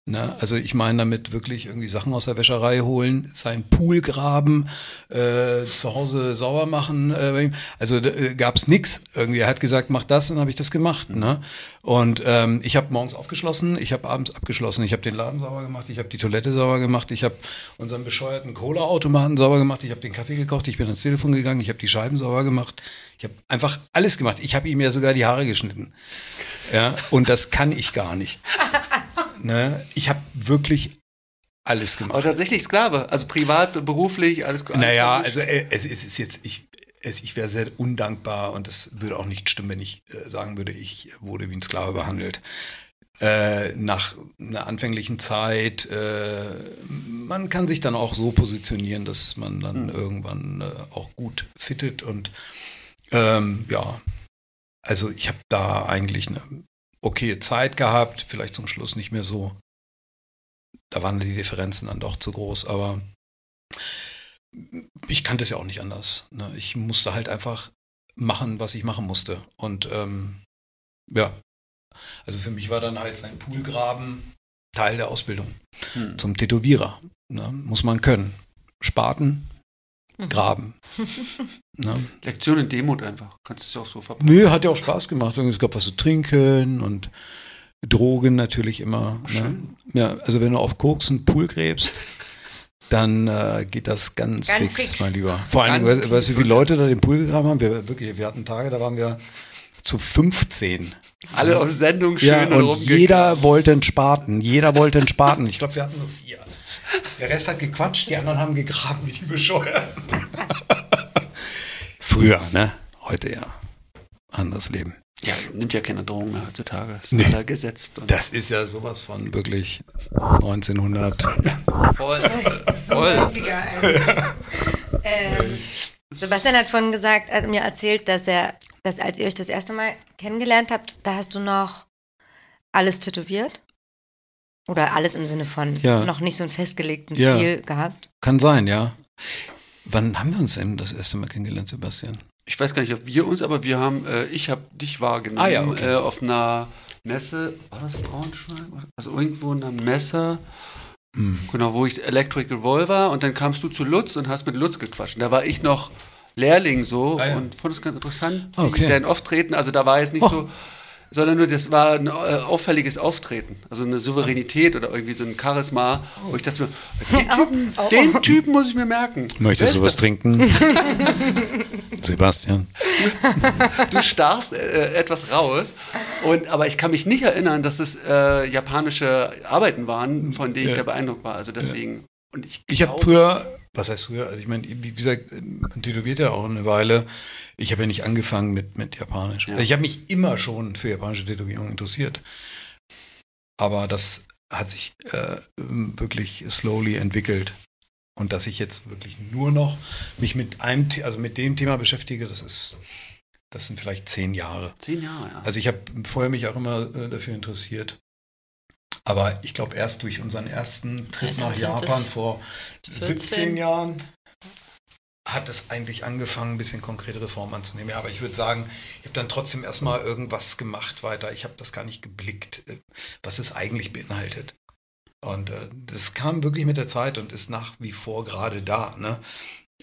C: Ne? Also ich meine damit wirklich irgendwie Sachen aus der Wäscherei holen, seinen Pool graben, äh, zu Hause sauber machen. Äh, also äh, gab es nichts. Irgendwie, er hat gesagt, mach das, dann habe ich das gemacht. Ne? Und ähm, ich habe morgens aufgeschlossen, ich habe abends abgeschlossen, ich habe den Laden sauber gemacht, ich habe die Toilette sauber gemacht, ich habe unseren bescheuerten Cola-Automaten sauber gemacht, ich habe den Kaffee gekocht, ich bin ans Telefon gegangen, ich habe die Scheiben sauber gemacht, ich habe einfach alles gemacht. Ich habe ihm ja sogar die Haare geschnitten. Ja, und das kann ich gar nicht. ne? Ich habe wirklich alles
A: Aber
C: gemacht.
A: tatsächlich Sklave, also privat, beruflich, alles alles
C: Naja, also äh, es, es ist jetzt, ich, ich wäre sehr undankbar und das würde auch nicht stimmen, wenn ich äh, sagen würde, ich wurde wie ein Sklave behandelt. Äh, nach einer anfänglichen Zeit, äh, man kann sich dann auch so positionieren, dass man dann irgendwann äh, auch gut fittet und ähm, ja, also ich habe da eigentlich eine okaye Zeit gehabt, vielleicht zum Schluss nicht mehr so. Da waren die Differenzen dann doch zu groß, aber ich kannte es ja auch nicht anders. Ne? Ich musste halt einfach machen, was ich machen musste. Und ähm, ja, also für mich war dann halt sein Poolgraben Teil der Ausbildung
A: Hm.
C: zum Tätowierer. Ne? Muss man können. Spaten, graben. ne?
A: Lektion in Demut einfach. Kannst du es ja auch so verpacken.
C: Nö, hat ja auch Spaß gemacht. Und Es gab was zu trinken und Drogen natürlich immer. Ne? Ja, also wenn du auf Koks einen Pool gräbst, dann äh, geht das ganz,
B: Ganz
C: fix,
B: fix.
C: mein Lieber. Vor allem, weißt du, wie viele Leute da den Pool gegraben haben? Wir, wirklich, wir hatten Tage, da waren wir zu 15.
A: Alle auf Sendung schön
C: Ja, und
A: rumge-
C: jeder wollte einen Spaten. Jeder wollte einen Spaten. Ich glaube, wir hatten nur vier. Der Rest hat gequatscht, die anderen haben gegraben wie die Bescheuerten. Früher, ne? Heute ja. Anderes Leben.
A: Ja, nimmt ja keine Drogen mehr heutzutage. Ist
C: Nee.
A: gesetzt. Und
C: Das ist ja sowas von wirklich 1900.
A: voll.
B: So
A: voll.
B: 90er, Alter. Ähm, Sebastian hat vorhin gesagt, hat mir erzählt, dass er, dass als ihr euch das erste Mal kennengelernt habt, da hast du noch alles tätowiert? Oder alles im Sinne von
C: Ja.
B: noch nicht so einen festgelegten
C: Ja.
B: Stil gehabt?
C: Kann sein, ja. Wann haben wir uns denn das erste Mal kennengelernt, Sebastian?
A: Ich weiß gar nicht, ob wir uns, aber wir haben, äh, ich habe dich wahrgenommen
C: Ah, ja, okay.
A: äh, auf einer Messe, war das Braunschweig? Also irgendwo in einer Messe,
C: Hm.
A: genau, wo ich Electric Revolver und dann kamst du zu Lutz und hast mit Lutz gequatscht. Da war ich noch Lehrling so
C: Ah, ja.
A: und fand es ganz interessant,
C: okay.
A: dein Auftreten, also da war jetzt nicht
C: Oh.
A: so, sondern nur das war ein äh, auffälliges Auftreten, also eine Souveränität oder irgendwie so ein Charisma, wo ich dachte, mir, den Typen, den Typen muss ich mir merken.
C: Möchtest du was trinken? Sebastian.
A: du starrst äh, etwas raus. Und, aber ich kann mich nicht erinnern, dass es äh, japanische Arbeiten waren, von denen ich
C: Ja.
A: da beeindruckt war. Also deswegen. Und ich
C: Ich habe früher, was heißt früher, also ich meine, wie gesagt, man tätowiert ja auch eine Weile. Ich habe ja nicht angefangen mit, mit Japanisch.
A: Ja.
C: Ich habe mich immer schon für japanische Tätowierungen interessiert. Aber das hat sich äh, wirklich slowly entwickelt. Und dass ich jetzt wirklich nur noch mich mit einem, also mit dem Thema beschäftige, das ist, das sind vielleicht zehn Jahre.
A: Zehn Jahre, ja.
C: Also ich habe vorher mich auch immer äh, dafür interessiert. Aber ich glaube, erst durch unseren ersten Trip
D: Ja,
C: nach Japan vor
D: 14.
C: 17 Jahren hat es eigentlich angefangen, ein bisschen konkretere Form anzunehmen. Ja, aber ich würde sagen, ich habe dann trotzdem erstmal irgendwas gemacht weiter. Ich habe das gar nicht geblickt, äh, was es eigentlich beinhaltet. Und äh, das kam wirklich mit der Zeit und ist nach wie vor gerade da. Ne?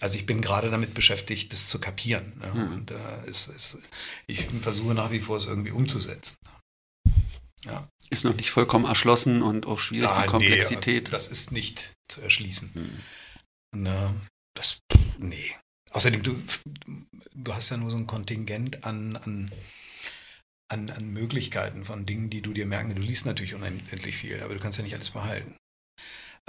C: Also ich bin gerade damit beschäftigt, das zu kapieren. Ne?
A: Mhm.
C: Und äh, es, es, ich versuche nach wie vor, es irgendwie umzusetzen. Ja.
A: ist noch nicht vollkommen erschlossen und auch schwierig,
C: Ah,
A: die Komplexität.
C: Nee, das ist nicht zu erschließen.
A: Hm.
C: Ne, das, nee. Außerdem, du, du hast ja nur so ein Kontingent an, an, an, an Möglichkeiten von Dingen, die du dir merken. Du liest natürlich unendlich viel, aber du kannst ja nicht alles behalten.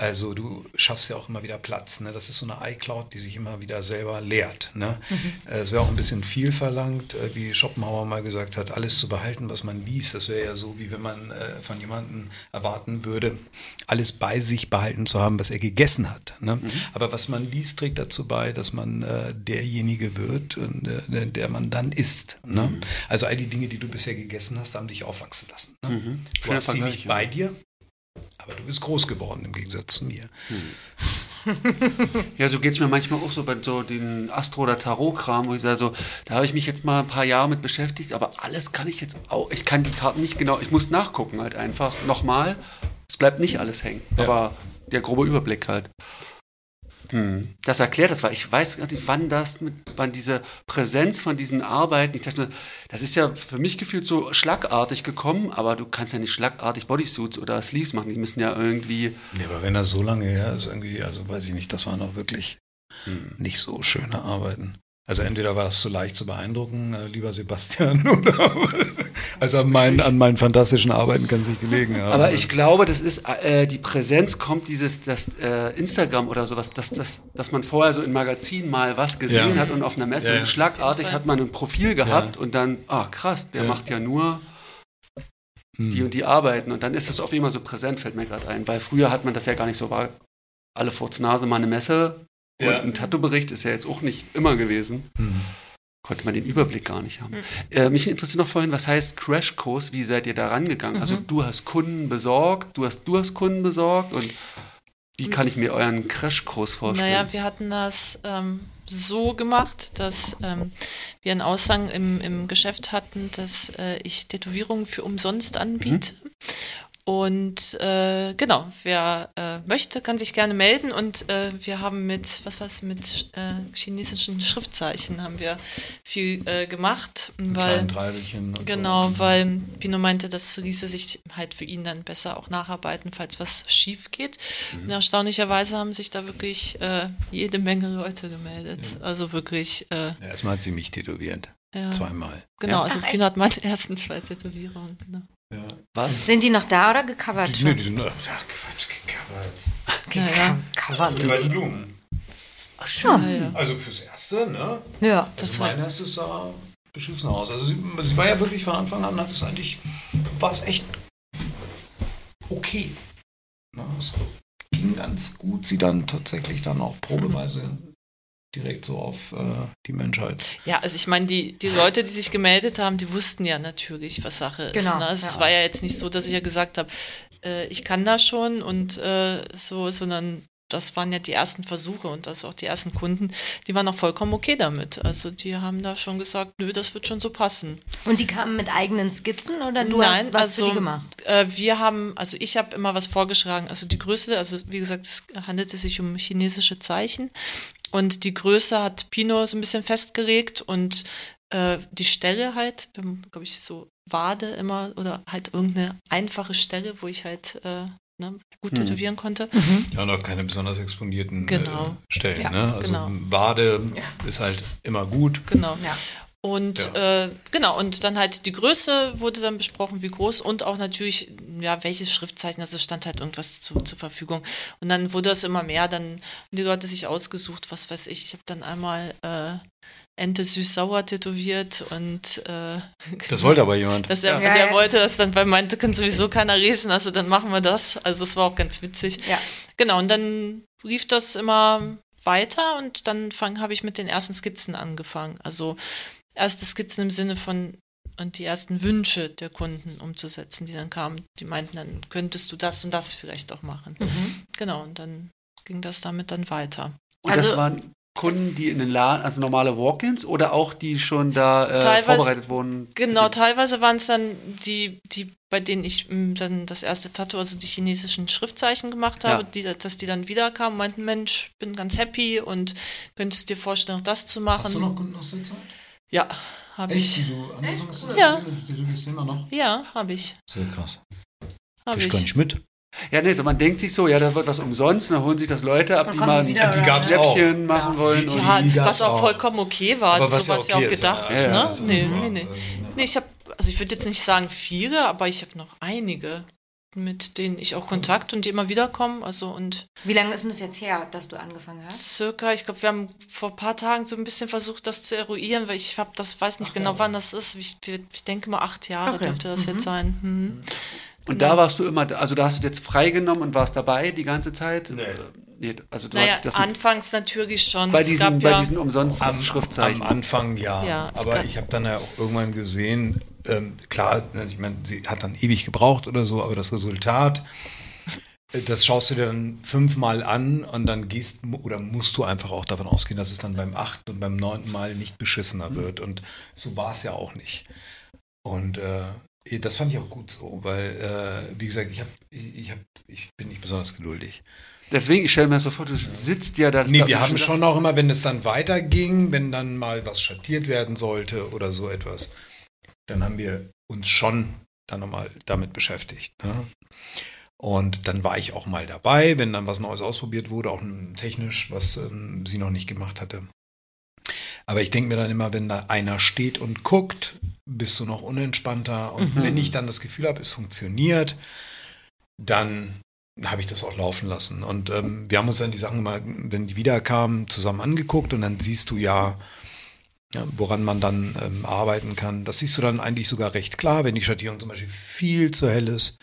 C: Also du schaffst ja auch immer wieder Platz. Ne? Das ist so eine iCloud, die sich immer wieder selber leert. Ne? Äh, Es wäre auch ein bisschen viel verlangt, äh, wie Schopenhauer mal gesagt hat, alles zu behalten, was man liest. Das wäre ja so, wie wenn man äh, von jemandem erwarten würde, alles bei sich behalten zu haben, was er gegessen hat. Ne? Aber was man liest, trägt dazu bei, dass man äh, derjenige wird, äh, der man dann ist. Ne? Also all die Dinge, die du bisher gegessen hast, haben dich aufwachsen lassen. Ne?
A: Mhm.
C: Du hast sie nicht
A: ja.
C: bei dir, aber du bist groß geworden im Gegensatz zu mir.
A: Ja, so geht es mir manchmal auch so bei so den Astro- oder Tarot-Kram, wo ich sage, so, da habe ich mich jetzt mal ein paar Jahre mit beschäftigt, aber alles kann ich jetzt auch, ich kann die Karten nicht genau, ich muss nachgucken halt einfach nochmal. Es bleibt nicht alles hängen,
C: Ja.
A: aber der grobe Überblick halt. Hm. Das erklärt das, weil ich weiß gar nicht, wann das mit, wann diese Präsenz von diesen Arbeiten, ich dachte mir, das ist ja für mich gefühlt so schlagartig gekommen, aber du kannst ja nicht schlagartig Bodysuits oder Sleeves machen, die müssen ja irgendwie,
C: Nee, aber wenn das so lange her ist, irgendwie, also weiß ich nicht, das waren auch wirklich nicht so schöne Arbeiten. Also entweder war es zu leicht zu beeindrucken, äh, lieber Sebastian, oder also an meinen, an meinen fantastischen Arbeiten kann es nicht gelegen haben.
A: Aber ich glaube, das ist äh, die Präsenz kommt dieses das äh, Instagram oder sowas, dass, dass, dass man vorher so in Magazinen mal was gesehen
C: Ja.
A: hat und auf einer Messe
C: Ja,
A: und
C: ja.
A: schlagartig hat man ein Profil gehabt und dann, ah krass, der
C: Ja.
A: macht ja nur
C: Hm.
A: die und die Arbeiten und dann ist es auf einmal so präsent, fällt mir gerade ein, weil früher hat man das ja gar nicht so wahr. Alle Furznase mal eine Messe
C: Ja.
A: und ein Tattoo-Bericht ist ja jetzt auch nicht immer gewesen.
C: Hm.
A: Konnte man den Überblick gar nicht haben. Äh, mich interessiert noch vorhin, was heißt Crashkurs? Wie seid ihr da rangegangen? Also du hast Kunden besorgt, du hast, du hast Kunden besorgt und wie kann ich mir euren Crashkurs vorstellen?
D: Naja, wir hatten das ähm, so gemacht, dass ähm, wir einen Aushang im, im Geschäft hatten, dass äh, ich Tätowierungen für umsonst anbiete. Und äh, genau, wer äh, möchte, kann sich gerne melden. Und äh, wir haben mit, was war's, mit äh, chinesischen Schriftzeichen haben wir viel äh, gemacht, weil
C: Treibelchen. und
D: Genau,
C: so.
D: weil Pino meinte, das ließe sich halt für ihn dann besser auch nacharbeiten, falls was schief geht. Und erstaunlicherweise haben sich da wirklich äh, jede Menge Leute gemeldet. Also wirklich, äh,
C: Ja, erstmal hat sie mich tätowiert.
D: ja.
C: Zweimal.
D: Genau, also
B: Ach?
D: Pino hat meine ersten zwei Tätowierungen. Genau.
C: Ja.
A: Was?
B: Sind die noch da oder gecovert
C: Die, nee,
B: schon?
C: die sind, ach Quatsch, gecovert.
D: Naja,
B: Covert.
C: Die beiden Blumen.
A: Ach, schön.
D: ja, ja.
C: Also fürs Erste, ne?
B: Ja.
C: Das
D: Das
C: mein
D: war,
C: erstes sah beschissen aus. Also sie, sie war ja wirklich von Anfang an, hat es eigentlich, war es echt okay. Na, es ging ganz gut, sie dann tatsächlich dann auch probeweise direkt so auf äh, die Menschheit.
D: Ja, also ich meine, die, die Leute, die sich gemeldet haben, die wussten ja natürlich, was Sache ist.
B: Genau,
D: Ne? Also Es
B: ja.
D: war ja jetzt nicht so, dass ich ja gesagt habe, äh, ich kann das schon und äh, so, sondern das waren ja die ersten Versuche und also auch die ersten Kunden, die waren auch vollkommen okay damit. Also die haben da schon gesagt, nö, das wird schon so passen.
B: Und die kamen mit eigenen Skizzen oder du
D: Nein,
B: hast was
D: also
B: für die gemacht?
D: Äh, wir haben, also ich habe immer was vorgeschlagen. Also die Größe, also wie gesagt, es handelte sich um chinesische Zeichen und die Größe hat Pino so ein bisschen festgelegt und äh, die Stelle halt, glaube ich, so Wade immer oder halt irgendeine einfache Stelle, wo ich halt äh, ne, gut
A: Hm.
D: tätowieren konnte.
C: Ja, und auch keine besonders exponierten
D: Genau.
C: äh, Stellen.
B: Ja,
C: ne? Also
D: genau.
C: Wade ist halt immer gut.
D: Genau.
B: Ja.
D: Und äh, genau, und dann halt die Größe wurde dann besprochen, wie groß und auch natürlich, ja, welches Schriftzeichen, also es stand halt irgendwas zu, zur Verfügung. Und dann wurde es immer mehr, dann haben die Leute sich ausgesucht, was weiß ich. Ich habe dann einmal äh, Ente süß-sauer tätowiert und äh,
C: Das wollte aber jemand.
D: dass er,
B: Ja.
D: also
B: Ja,
D: er
B: ja.
D: wollte das dann, weil meinte, kann sowieso keiner lesen, also dann machen wir das. Also es war auch ganz witzig.
B: Ja.
D: Genau, und dann lief das immer weiter und dann habe ich mit den ersten Skizzen angefangen. Also erste Skizzen im Sinne von und die ersten Wünsche der Kunden umzusetzen, die dann kamen. Die meinten, dann könntest du das und das vielleicht auch machen.
B: Mhm.
D: Genau, und dann ging das damit dann weiter.
A: Und
B: Also-
A: das waren Kunden, die in den Laden, also normale Walk-ins oder auch die schon da äh, vorbereitet wurden?
D: Genau, teilweise waren es dann die, die, bei denen ich m, dann das erste Tattoo, also die chinesischen Schriftzeichen gemacht habe,
A: Ja.
D: die, dass die dann wiederkamen, meinten, Mensch, bin ganz happy und könntest dir vorstellen, auch das zu machen.
C: Hast du noch Kunden aus der Zeit?
D: Ja, habe ich.
C: die du angefangen hast? oder
D: Ja.
C: Die du bist immer noch?
D: Ja, habe ich.
C: Sehr krass.
D: Hab
C: Ich gar nicht mit.
A: Ja, nee, so man denkt sich so, ja, da wird was umsonst dann holen sich das Leute ab,
B: Dann
A: die mal
B: die wieder,
A: ein
B: oder?
C: gab's
A: Säppchen
C: auch.
A: machen wollen.
C: Die-
A: und
D: Ja,
C: Die
D: was auch
C: auch.
D: vollkommen okay war,
C: Aber
D: so
C: was ja
D: was ja
C: okay
D: auch
C: ist,
D: gedacht.
C: ja,
A: ja,
D: ne?
C: das ist
D: nee, nee, nee. Nee, ich habe, also ich würde jetzt nicht sagen viele, aber ich habe noch einige, mit denen ich auch Kontakt und die immer wieder kommen. Also und
B: Wie lange ist denn das jetzt her, dass du angefangen hast?
D: circa, ich glaube, wir haben vor ein paar Tagen so ein bisschen versucht, das zu eruieren, weil ich habe das weiß nicht genau, wann das ist. Ich, ich denke mal acht Jahre
B: Okay.
D: dürfte das jetzt sein. Mhm.
A: Und
D: Genau.
A: da warst du immer, also da hast du jetzt freigenommen und warst dabei die ganze Zeit?
C: Nee.
A: Nee also du
D: Naja,
A: hattest das mit,
D: anfangs natürlich schon.
A: bei
D: Es
A: diesen, bei
D: ja,
A: diesen umsonst
C: Am,
A: Schriftzeichen.
C: am Anfang ja.
D: Ja,
C: aber
D: gab-
C: ich habe dann ja auch irgendwann gesehen, ähm, klar, ich meine, sie hat dann ewig gebraucht oder so, aber das Resultat, äh, das schaust du dir dann fünfmal an und dann gehst oder musst du einfach auch davon ausgehen, dass es dann beim achten und beim neunten Mal nicht beschissener wird. Und so war es ja auch nicht. Und äh, das fand ich auch gut so, weil, äh, wie gesagt, ich, hab, ich, hab, ich bin nicht besonders geduldig.
A: Deswegen, ich stelle mir das so vor, du sitzt ja da. das
C: Nee, wir haben schon auch immer, wenn es dann weiterging, wenn dann mal was schattiert werden sollte oder so etwas, dann haben wir uns schon dann nochmal damit beschäftigt. Ne? Und dann war ich auch mal dabei, wenn dann was Neues ausprobiert wurde, auch technisch, was ähm, sie noch nicht gemacht hatte. Aber ich denke mir dann immer, wenn da einer steht und guckt, bist du noch unentspannter. Und
B: Mhm.
C: wenn ich dann das Gefühl habe, es funktioniert, dann habe ich das auch laufen lassen. Und ähm, wir haben uns dann die Sachen mal, wenn die wiederkamen, zusammen angeguckt und dann siehst du ja, ja woran man dann ähm, arbeiten kann. Das siehst du dann eigentlich sogar recht klar, wenn die Schattierung zum Beispiel viel zu hell ist,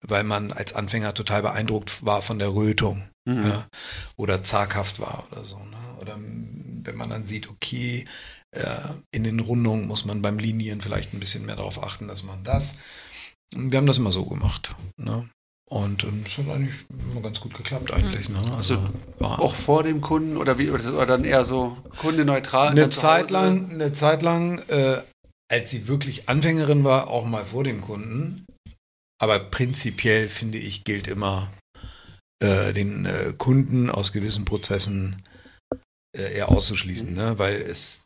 C: weil man als Anfänger total beeindruckt war von der Rötung
A: Mhm.
C: ja, oder zaghaft war oder so. Ne? Oder wenn man dann sieht, okay, äh, in den Rundungen muss man beim Linieren vielleicht ein bisschen mehr darauf achten, dass man das. Wir haben das immer so gemacht. Ne? Und ähm, es hat eigentlich immer ganz gut geklappt eigentlich. Ne?
A: Also
C: war
A: Auch vor dem Kunden oder wie oder, oder dann eher so kundenneutral?
C: eine Zeit lang, eine Zeit lang, äh, als sie wirklich Anfängerin war, auch mal vor dem Kunden. Aber prinzipiell finde ich, gilt immer äh, den äh, Kunden aus gewissen Prozessen äh, eher auszuschließen, ne? weil es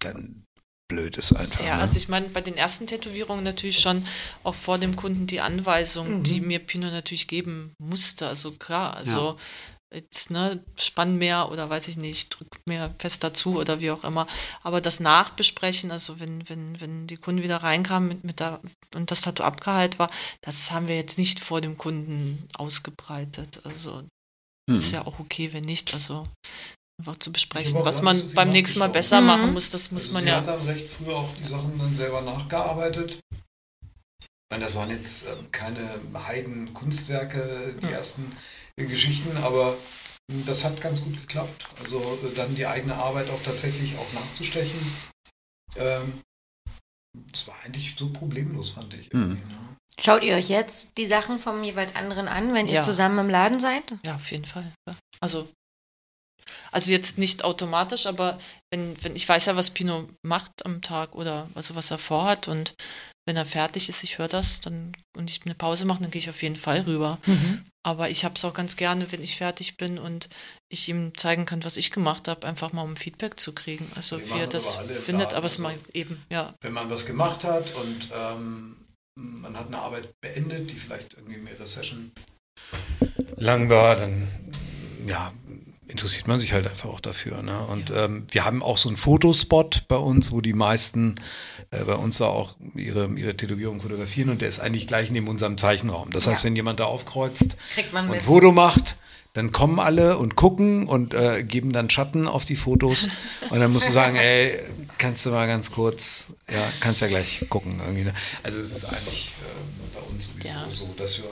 C: dann blöd ist einfach.
D: Ja,
C: ne?
D: also ich meine, bei den ersten Tätowierungen natürlich schon auch vor dem Kunden die Anweisung,
B: Mhm.
D: die mir Pino natürlich geben musste. Also klar, also jetzt, ne, spann mehr oder weiß ich nicht, drück mehr fest dazu oder wie auch immer. Aber das Nachbesprechen, also wenn, wenn, wenn die Kunden wieder reinkamen mit, mit der, und das Tattoo abgeheilt war, das haben wir jetzt nicht vor dem Kunden ausgebreitet. Also
A: Hm.
D: ist ja auch okay, wenn nicht. Also einfach zu besprechen,
C: auch
D: was man beim nächsten Mal besser
B: Mhm.
D: machen muss, das muss
C: Also
D: man
C: sie
D: ja.
C: hat dann recht früh auch die Sachen dann selber nachgearbeitet. Ich meine, das waren jetzt ähm, keine Heiden-Kunstwerke, die ersten äh, Geschichten, aber das hat ganz gut geklappt. Also äh, dann die eigene Arbeit auch tatsächlich auch nachzustechen. Ähm, das war eigentlich so problemlos, fand ich.
A: Mhm.
C: ne?
B: Schaut ihr euch jetzt die Sachen vom jeweils anderen an, wenn ihr
D: Ja.
B: zusammen im Laden seid?
D: Ja, auf jeden Fall. Also, also jetzt nicht automatisch, aber wenn, wenn ich weiß ja, was Pino macht am Tag oder also was er vorhat und wenn er fertig ist, ich höre das, dann und ich eine Pause mache, dann gehe ich auf jeden Fall rüber. Aber ich habe es auch ganz gerne, wenn ich fertig bin und ich ihm zeigen kann, was ich gemacht habe, einfach mal um Feedback zu kriegen. Also
C: Wir
D: wie er das
C: aber
D: findet,
C: Laden,
D: aber es
C: also-
D: mal eben, ja.
C: Wenn man was gemacht hat und ähm, man hat eine Arbeit beendet, die vielleicht irgendwie mehrere Session lang war, dann ja, interessiert man sich halt einfach auch dafür. Ne? Und ähm, wir haben auch so einen Fotospot bei uns, wo die meisten äh, bei uns da auch ihre, ihre Tätowierung fotografieren und der ist eigentlich gleich neben unserem Zeichenraum. Das heißt,
B: Ja.
C: wenn jemand da aufkreuzt und
B: mit.
C: ein Foto macht, dann kommen alle und gucken und äh, geben dann Schatten auf die Fotos. Und dann musst du sagen, ey, kannst du mal ganz kurz, ja, kannst ja gleich gucken. Irgendwie, ne? Also es ist eigentlich ähm, bei uns sowieso
D: Ja.
C: so, dass wir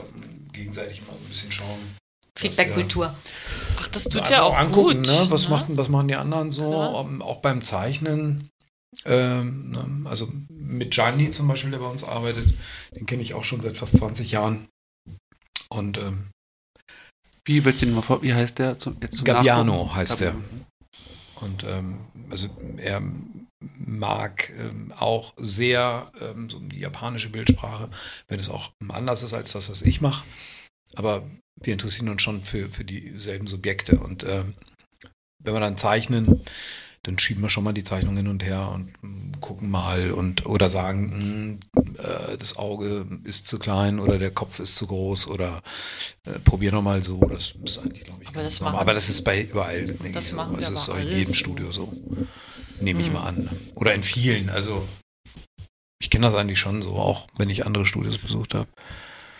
C: gegenseitig mal ein bisschen schauen.
B: Feedback-Kultur.
D: Ach, das tut
C: Einfach
D: ja auch
C: angucken,
D: gut.
C: ne? Was,
D: ne?
C: macht, was machen die anderen so? Um, auch beim Zeichnen. Ähm, ne? Also mit Gianni zum Beispiel, der bei uns arbeitet, den kenne ich auch schon seit fast 20 Jahren. Und ähm,
A: Wie willst du ihn mal vor? Wie heißt der zu, jetzt zum
C: Gabbiano
A: Nachgucken?
C: heißt der.
A: Gabbiano.
C: Und ähm, also er mag ähm, auch sehr ähm, so die japanische Bildsprache, wenn es auch anders ist als das, was ich mache. Aber wir interessieren uns schon für, für dieselben Subjekte. Und ähm, wenn wir dann zeichnen, dann schieben wir schon mal die Zeichnung hin und her und mm, gucken mal und oder sagen, mm, äh, das Auge ist zu klein oder der Kopf ist zu groß oder äh, probier noch mal so. Das ist eigentlich, glaube ich,
D: Aber das machen-
C: Aber das ist bei überall, denke
D: Das
C: ich. So.
D: machen wir
C: Also ist in jedem. Studio so. Nehme ich
D: Mhm.
C: mal an. Oder in vielen. Also ich kenne das eigentlich schon so, auch wenn ich andere Studios besucht habe.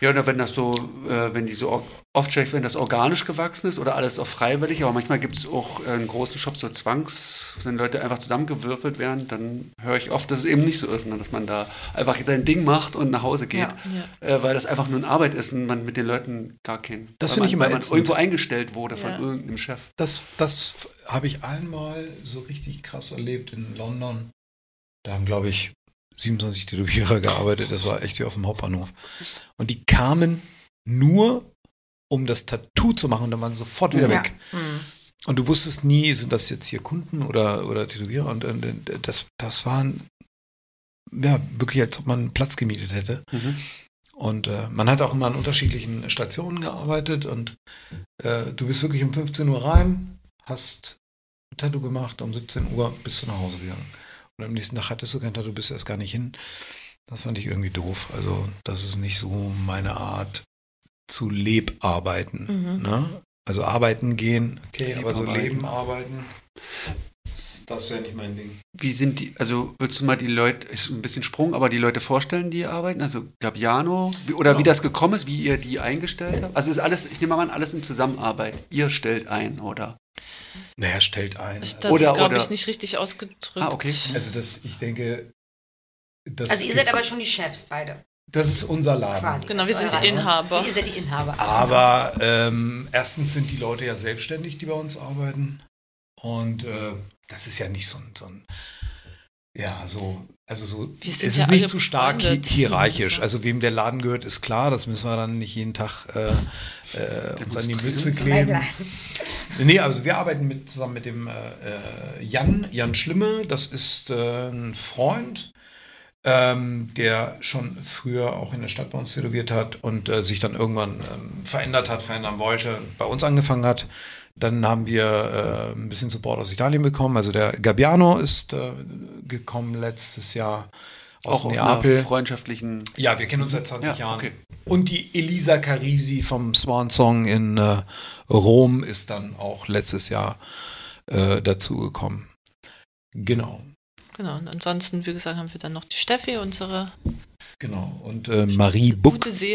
A: Ja, oder wenn das so, äh, wenn die so or- oft schlecht, wenn das organisch gewachsen ist oder alles auch freiwillig, aber manchmal gibt es auch äh, in großen Shops so Zwangs, wenn Leute einfach zusammengewürfelt werden, dann höre ich oft, dass es eben nicht so ist, ne? dass man da einfach sein Ding macht und nach Hause geht,
B: Ja.
A: Äh, weil das einfach nur eine Arbeit ist und man mit den Leuten gar keinen.
C: Das
A: weil
C: finde ich
A: man-
C: immer
A: Weil man
C: ätzend.
A: irgendwo eingestellt wurde von
D: Ja.
A: irgendeinem Chef.
C: Das, das habe ich einmal so richtig krass erlebt in London. Da haben, glaube ich, 27 Tätowierer gearbeitet. Das war echt wie auf dem Hauptbahnhof. Und die kamen nur, um das Tattoo zu machen. Dann waren sie sofort wieder
B: Ja.
C: weg.
B: Mhm.
C: Und du wusstest nie, sind das jetzt hier Kunden oder, oder Tätowierer? Und, und, und das, das waren ja wirklich, als ob man einen Platz gemietet hätte.
A: Mhm.
C: Und äh, man hat auch immer an unterschiedlichen Stationen gearbeitet und äh, du bist wirklich um 15 Uhr rein, hast ein Tattoo gemacht, um 17 Uhr bist du nach Hause gegangen. Und am nächsten Tag hattest du kein Tattoo, bist erst gar nicht hin. Das fand ich irgendwie doof. Also das ist nicht so meine Art zu Lebarbeiten.
B: Mhm.
C: Ne? Also arbeiten gehen, okay, aber so
A: Lebarbeiten.
C: Leben arbeiten, das, wäre nicht mein Ding.
A: Wie sind die, also würdest du mal die Leute, ist ein bisschen Sprung, aber die Leute vorstellen, die hier arbeiten? Also Gabiano, wie, oder wie
C: Genau.
A: das gekommen ist, wie ihr die eingestellt habt? Also ist alles, ich nehme mal an, alles in Zusammenarbeit. Ihr stellt ein, oder?
C: Naja, stellt ein.
D: Ich, das
A: Oder-
D: ist, glaube ich, nicht richtig ausgedrückt.
A: Ah, okay.
C: Also das, ich denke, das,
B: Also ihr seid aber schon die Chefs beide,
C: das ist unser Laden.
B: quasi.
D: Genau, wir
B: ist
D: sind die. Inhaber.
B: Ihr seid die Inhaber.
C: Aber ähm, erstens sind die Leute ja selbstständig, die bei uns arbeiten. Und äh, das ist ja nicht so ein, so ein ja, so, also so, es
D: sind
C: ist
D: ja
C: nicht zu stark hi hierarchisch.
D: Also-
C: wem der Laden gehört, ist klar, das müssen wir dann nicht jeden Tag äh, äh, uns an die Mütze kleben. Nee, also wir arbeiten mit, zusammen mit dem äh, äh, Jan, Jan Schlimme, das ist äh, ein Freund, ähm, der schon früher auch in der Stadt bei uns tätowiert hat und äh, sich dann irgendwann ähm, verändert hat, verändern wollte, bei uns angefangen hat. Dann haben wir äh, ein bisschen Support aus Italien bekommen. Also der Gabbiano ist äh, gekommen letztes Jahr aus
A: Auch auf
C: Neapel.
A: einer freundschaftlichen.
C: Ja, wir kennen uns seit 20
A: Ja,
C: Jahren.
A: okay.
C: Und die Elisa Carisi vom Swan Song in äh, Rom ist dann auch letztes Jahr äh, dazugekommen. Genau,
D: Genau, und ansonsten, wie gesagt, haben wir dann noch die Steffi, unsere
C: genau. Und äh, Marie Buck,
D: gute des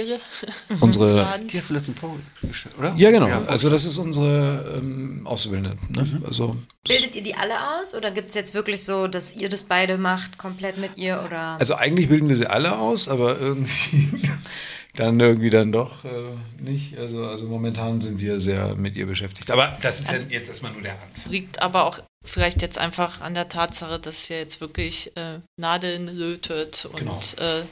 C: unsere.
A: Die hast du letztens vorgestellt, oder?
C: Ja, genau.
A: Ja,
C: also das ist unsere ähm, Auszubildende. Ne? Also
B: Bildet ihr die alle aus oder gibt es jetzt wirklich so, dass ihr das beide macht, komplett mit ihr oder?
C: Also eigentlich bilden wir sie alle aus, aber irgendwie dann irgendwie dann doch äh, nicht. Also, also momentan sind wir sehr mit ihr beschäftigt. Aber das ist ja jetzt erstmal nur der Anfang.
D: Liegt aber auch vielleicht jetzt einfach an der Tatsache, dass sie jetzt wirklich äh, Nadeln lötet und
C: Genau.
D: äh,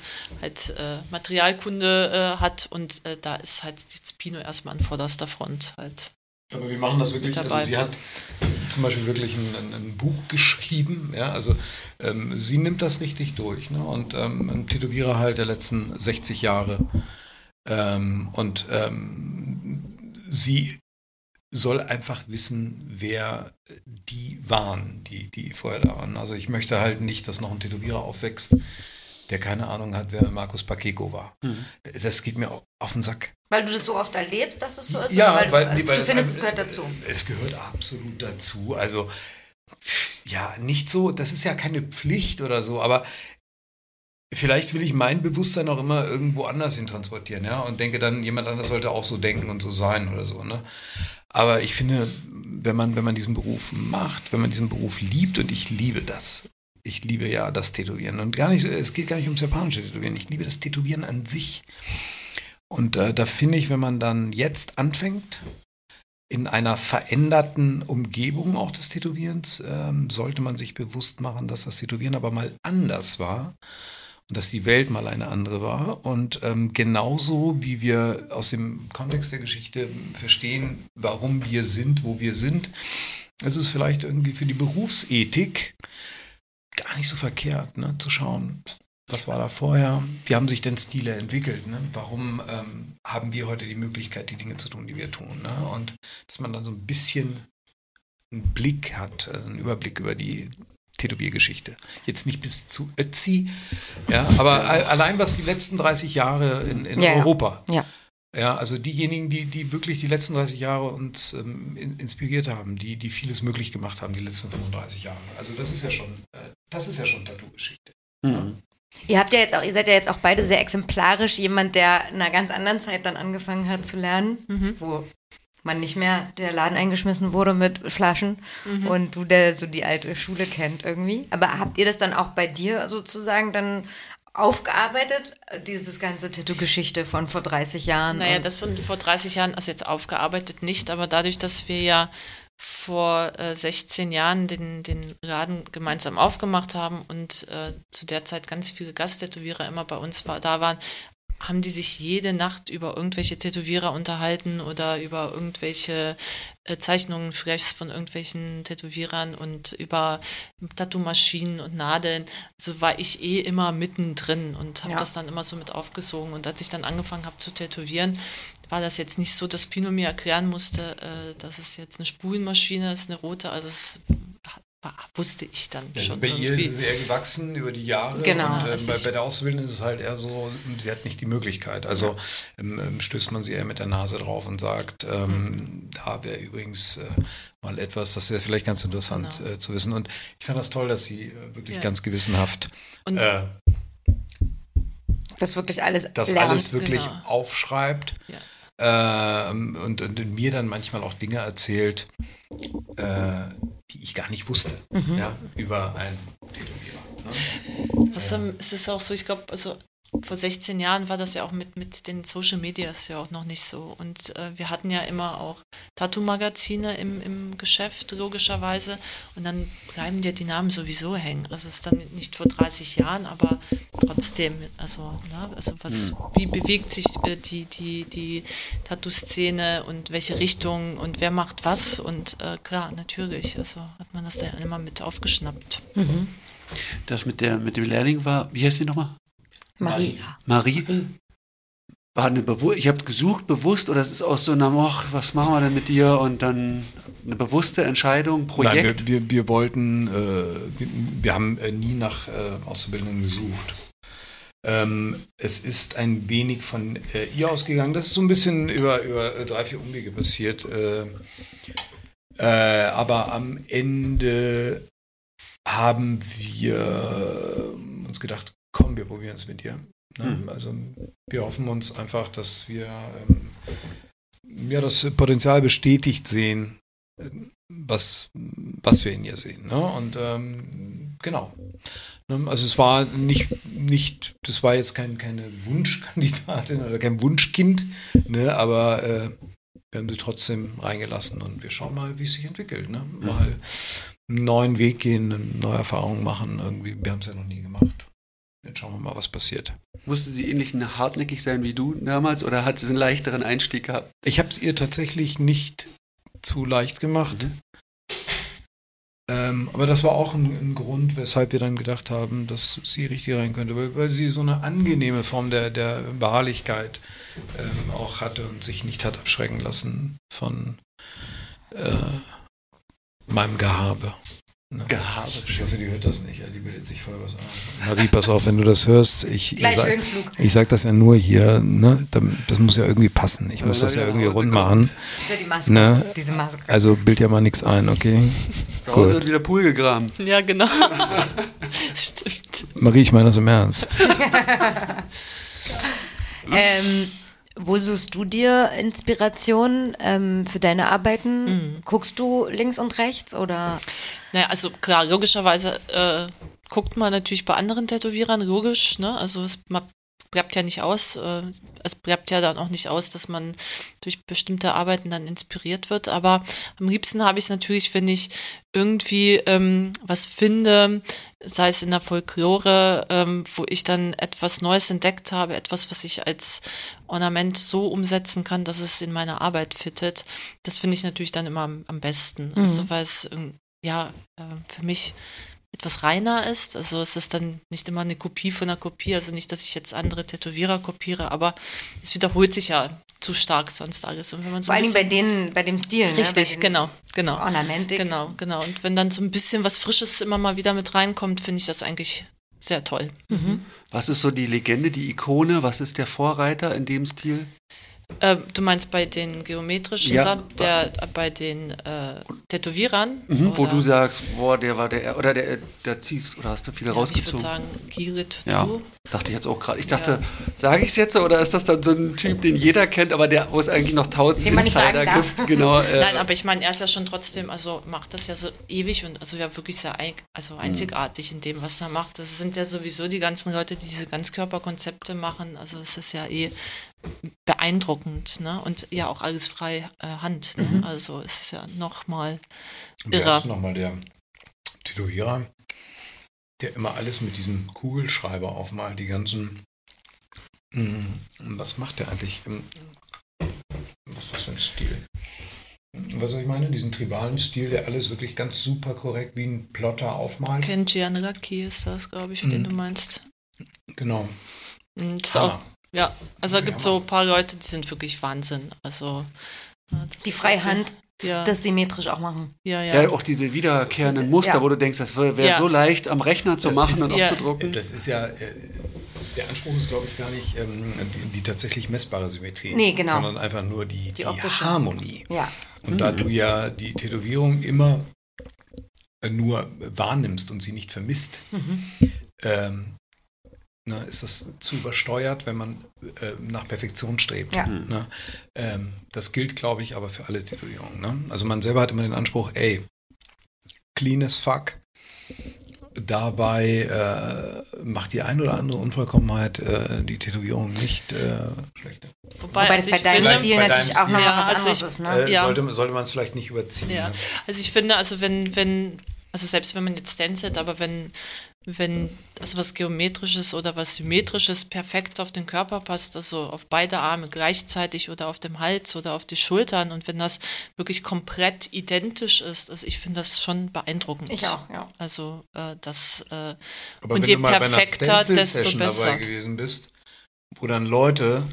D: halt äh, Materialkunde äh, hat und äh, da ist halt jetzt Pino erstmal an vorderster Front halt.
C: Aber wir machen das wirklich. Also sie hat zum Beispiel wirklich ein, ein, ein Buch geschrieben. Ja, also ähm, sie nimmt das richtig durch. Ne? Und ähm, ein Tätowierer halt der letzten 60 Jahre. Ähm, und ähm, sie soll einfach wissen, wer die waren, die, die vorher da waren. Also ich möchte halt nicht, dass noch ein Tätowierer aufwächst, der keine Ahnung hat, wer Markus Pacheco war. Das geht mir auf den Sack.
B: Weil du das so oft erlebst, dass es so ist?
C: Ja, weil,
B: weil,
C: nee,
B: du,
C: weil
B: du
C: das
B: findest, es gehört dazu.
C: Es gehört absolut dazu. Also, ja, nicht so, das ist ja keine Pflicht oder so, aber vielleicht will ich mein Bewusstsein auch immer irgendwo anders hin transportieren, ja, und denke dann, jemand anders sollte auch so denken und so sein oder so, ne? Aber ich finde, wenn man, wenn man diesen Beruf macht, wenn man diesen Beruf liebt, und ich liebe das, ich liebe ja das Tätowieren und gar nicht, es geht gar nicht ums japanische Tätowieren, ich liebe das Tätowieren an sich. Und äh, da finde ich, wenn man dann jetzt anfängt, in einer veränderten Umgebung auch des Tätowierens, ähm, sollte man sich bewusst machen, dass das Tätowieren aber mal anders war und dass die Welt mal eine andere war. Und ähm, genauso wie wir aus dem Kontext der Geschichte verstehen, warum wir sind, wo wir sind, ist es vielleicht irgendwie für die Berufsethik gar nicht so verkehrt, ne, zu schauen, was war da vorher? Wie haben sich denn Stile entwickelt? Ne? Warum ähm, haben wir heute die Möglichkeit, die Dinge zu tun, die wir tun? Ne? Und dass man dann so ein bisschen einen Blick hat, also einen Überblick über die Tätowiergeschichte. Jetzt nicht bis zu Ötzi, ja, aber allein was die letzten 30 Jahre in, in
B: ja.
C: Europa.
B: Ja.
C: Ja, also diejenigen, die, die wirklich die letzten 30 Jahre uns ähm, in, inspiriert haben, die, die vieles möglich gemacht haben, die letzten 35 Jahre. Also das ist ja schon, äh, das ist ja schon Tattoo-Geschichte.
A: Mhm.
B: Ihr habt ja jetzt auch, ihr seid ja jetzt auch beide sehr exemplarisch, jemand, der in einer ganz anderen Zeit dann angefangen hat zu lernen,
D: Mhm.
B: wo man nicht mehr der Laden eingeschmissen wurde mit Flaschen und du, der so die alte Schule kennt irgendwie. Aber habt ihr das dann auch bei dir sozusagen dann aufgearbeitet, dieses ganze Tattoo-Geschichte von vor 30 Jahren?
D: Naja, das von vor 30 Jahren, also jetzt aufgearbeitet nicht, aber dadurch, dass wir ja vor äh, 16 Jahren den, den Laden gemeinsam aufgemacht haben und äh, zu der Zeit ganz viele Gasttätowierer immer bei uns war, da waren, haben die sich jede Nacht über irgendwelche Tätowierer unterhalten oder über irgendwelche äh, Zeichnungen vielleicht von irgendwelchen Tätowierern und über Tattoo-Maschinen und Nadeln. Also war ich eh immer mittendrin und habe
B: Ja.
D: das dann immer so mit aufgesogen. Und als ich dann angefangen habe zu tätowieren, war das jetzt nicht so, dass Pino mir erklären musste, äh, dass es jetzt eine Spulenmaschine ist, eine rote. Also es wusste ich dann
C: Also
D: schon
C: bei ihr
D: irgendwie.
C: ist es eher gewachsen über die Jahre.
B: Genau.
C: Und äh, bei, bei der Auszubildenden ist es halt eher so, sie hat nicht die Möglichkeit. Also ähm, ähm, stößt man sie eher mit der Nase drauf und sagt, ähm, da wäre übrigens äh, mal etwas, das wäre vielleicht ganz interessant
D: Genau.
C: äh, zu wissen. Und ich fand das toll, dass sie äh, wirklich
D: Ja.
C: ganz gewissenhaft
D: Und-
C: äh,
B: das wirklich alles
C: das
B: lernt.
C: alles wirklich
D: Genau.
C: aufschreibt. Ähm, und, und mir dann manchmal auch Dinge erzählt, äh, die ich gar nicht wusste,
B: Mhm.
C: ja, über einen Tätowierer. Ne?
D: Was, ähm, es ist auch so, ich glaube, also vor 16 Jahren war das ja auch mit, mit den Social Medias ja auch noch nicht so. Und äh, wir hatten ja immer auch Tattoo-Magazine im, im Geschäft, logischerweise. Und dann bleiben dir die Namen sowieso hängen. Also es ist dann nicht vor 30 Jahren, aber trotzdem, also, ne, also was, wie bewegt sich äh, die, die, die Tattoo-Szene und welche Richtung und wer macht was? Und äh, klar, natürlich, also hat man das ja immer mit aufgeschnappt.
A: Das mit, der, mit dem Lehrling war, wie heißt die nochmal?
B: Marie.
A: Marie? War eine Bewu ich habe gesucht bewusst oder es ist aus so einer, ach, was machen wir denn mit dir? Und dann eine bewusste Entscheidung, Projekt.
C: Nein, wir, wir, wir wollten, äh, wir, wir haben äh, nie nach äh, Auszubildenden gesucht. Ähm, es ist ein wenig von äh, ihr ausgegangen. Das ist so ein bisschen über, über äh, drei, vier Umwege passiert. Äh, äh, aber am Ende haben wir uns gedacht, komm, wir probieren es mit dir. Ne?
A: Mhm.
C: Also wir hoffen uns einfach, dass wir ähm, ja, das Potenzial bestätigt sehen, was, was wir in ihr sehen. Ne? Und ähm, genau. Ne, Also es war nicht, nicht das war jetzt kein, keine Wunschkandidatin oder kein Wunschkind, ne, aber äh, wir haben sie trotzdem reingelassen und wir schauen mal, wie es sich entwickelt. Ne? Mal einen neuen Weg gehen, eine neue Erfahrung machen. Irgendwie, wir haben es ja noch nie gemacht. Jetzt schauen wir mal, was passiert.
A: Musste sie ähnlich hartnäckig sein wie du damals oder hat sie einen leichteren Einstieg gehabt?
C: Ich habe es ihr tatsächlich nicht zu leicht gemacht. Ähm, aber das war auch ein, ein Grund, weshalb wir dann gedacht haben, dass sie richtig rein könnte, weil, weil sie so eine angenehme Form der, der Beharrlichkeit ähm, auch hatte und sich nicht hat abschrecken lassen von äh, meinem Gehabe. Ne?
A: Gehabe.
C: Ich hoffe, die hört das nicht. Ja, die bildet sich voll was an. Marie, pass auf, wenn du das hörst. Ich, ich,
B: Gleich
C: sag, das ja nur hier. Ne? Das muss ja irgendwie passen. Ich muss das ja irgendwie rund machen.
B: Die Maske.
C: Ne?
B: Diese Maske.
C: Also bild ja mal nichts ein, okay?
A: Zu Hause wird wieder Pool gegraben.
D: Ja, genau. Stimmt.
C: Marie, ich meine das im Ernst.
B: Ähm, wo suchst du dir Inspiration ähm, für deine Arbeiten?
D: Mhm.
B: Guckst du links und rechts oder?
D: Naja, also klar, logischerweise äh, guckt man natürlich bei anderen Tätowierern, logisch, ne? Also es ma- bleibt ja nicht aus, äh, es bleibt ja dann auch nicht aus, dass man durch bestimmte Arbeiten dann inspiriert wird. Aber am liebsten habe ich es natürlich, wenn ich irgendwie ähm, was finde, sei es in der Folklore, ähm, wo ich dann etwas Neues entdeckt habe, etwas, was ich als Ornament so umsetzen kann, dass es in meine Arbeit fittet. Das finde ich natürlich dann immer am, am besten. Also weil es ähm, ja äh, für mich etwas reiner ist. Also es ist dann nicht immer eine Kopie von einer Kopie, also nicht, dass ich jetzt andere Tätowierer kopiere, aber es wiederholt sich ja zu stark sonst alles. Und wenn man so
B: Vor allem bei
D: bisschen,
B: den, bei dem Stil. ne?
D: richtig,
B: den
D: genau, genau.
B: Ornamentik.
D: Genau, genau. Und wenn dann so ein bisschen was Frisches immer mal wieder mit reinkommt, finde ich das eigentlich sehr toll.
A: Was ist so die Legende, die Ikone? Was ist der Vorreiter in dem Stil?
D: Äh, du meinst bei den geometrischen
A: Ja.
D: Sachen, der, äh, bei den äh, Tätowierern?
A: Mhm, wo du sagst, boah, der war der, oder der, der ziehst, oder hast du viele
D: ja, Ich würde
A: rausgezogen?
D: sagen, Girit,
A: Ja,
D: du.
A: dachte ich jetzt auch gerade. Ich dachte, sage ich es jetzt oder ist das dann so ein Typ, den jeder kennt, aber der, wo es eigentlich noch tausend
B: Den man nicht
A: Insider gibt? Genau. Äh,
D: Nein, aber ich meine, er ist ja schon trotzdem, also macht das ja so ewig und also ja wirklich sehr eig also einzigartig in dem, was er macht. Das sind ja sowieso die ganzen Leute, die diese Ganzkörperkonzepte machen. Also es ist ja eh beeindruckend, ne? Und ja auch alles frei äh, Hand. Ne? Also es ist ja nochmal
C: Wer
D: irre.
C: ist nochmal der Tätowierer, der immer alles mit diesem Kugelschreiber aufmalt, die ganzen. Hm, Was macht der eigentlich? Was ist das für ein Stil? Was ich meine? Diesen tribalen Stil, der alles wirklich ganz super korrekt wie ein Plotter aufmalt.
D: Kenji Anraki ist das, glaube ich, den
C: Mhm.
D: du meinst.
C: Genau.
D: Mm, Das ist
C: Hammer.
D: auch, ja, also da gibt es so ein paar Leute, die sind wirklich Wahnsinn. Also ja, das
B: Die Freihand,
D: ja,
B: das symmetrisch auch machen.
D: ja, ja.
A: ja, auch diese wiederkehrenden Muster,
B: Ja.
A: wo du denkst, das wäre
D: Ja.
A: so leicht am Rechner zu
C: Das
A: machen
C: ist-
A: und
D: ja.
A: aufzudrucken.
C: Das ist ja. äh, Der Anspruch ist, glaube ich, gar nicht ähm, die, die tatsächlich messbare Symmetrie,
B: Nee, genau.
C: sondern einfach nur die, die,
B: optische.
C: Harmonie.
B: Ja.
C: Und da du ja die Tätowierung immer äh, nur wahrnimmst und sie nicht vermisst, ähm, ne, ist das zu übersteuert, wenn man äh, nach Perfektion strebt.
B: Ja.
C: Ne? Ähm, das gilt, glaube ich, aber für alle Tätowierungen. Ne? Also man selber hat immer den Anspruch, ey, clean as fuck. Dabei äh, macht die ein oder andere Unvollkommenheit äh, die Tätowierung nicht äh, schlechter.
D: Wobei,
B: Wobei
D: also
B: das bei deinem
D: finde,
B: Stil
C: bei
B: natürlich
C: deinem
B: auch noch
C: Stil-
B: mal was
D: Ja, also
B: anderes
D: ich-
B: ist. Ne?
C: Äh,
D: Ja.
C: sollte, sollte man es vielleicht nicht überziehen.
D: Ja,
C: Ne?
D: also ich finde, also wenn, wenn, also selbst wenn man jetzt stencilt, aber wenn, wenn also was Geometrisches oder was Symmetrisches perfekt auf den Körper passt, also auf beide Arme gleichzeitig oder auf dem Hals oder auf die Schultern und wenn das wirklich komplett identisch ist, also ich finde das schon beeindruckend.
B: Ich auch, ja.
D: Also äh, das äh,
C: Aber
D: und
C: wenn
D: je
C: du mal bei einer
D: perfekter, desto besser.
C: dabei gewesen bist, wo dann Leute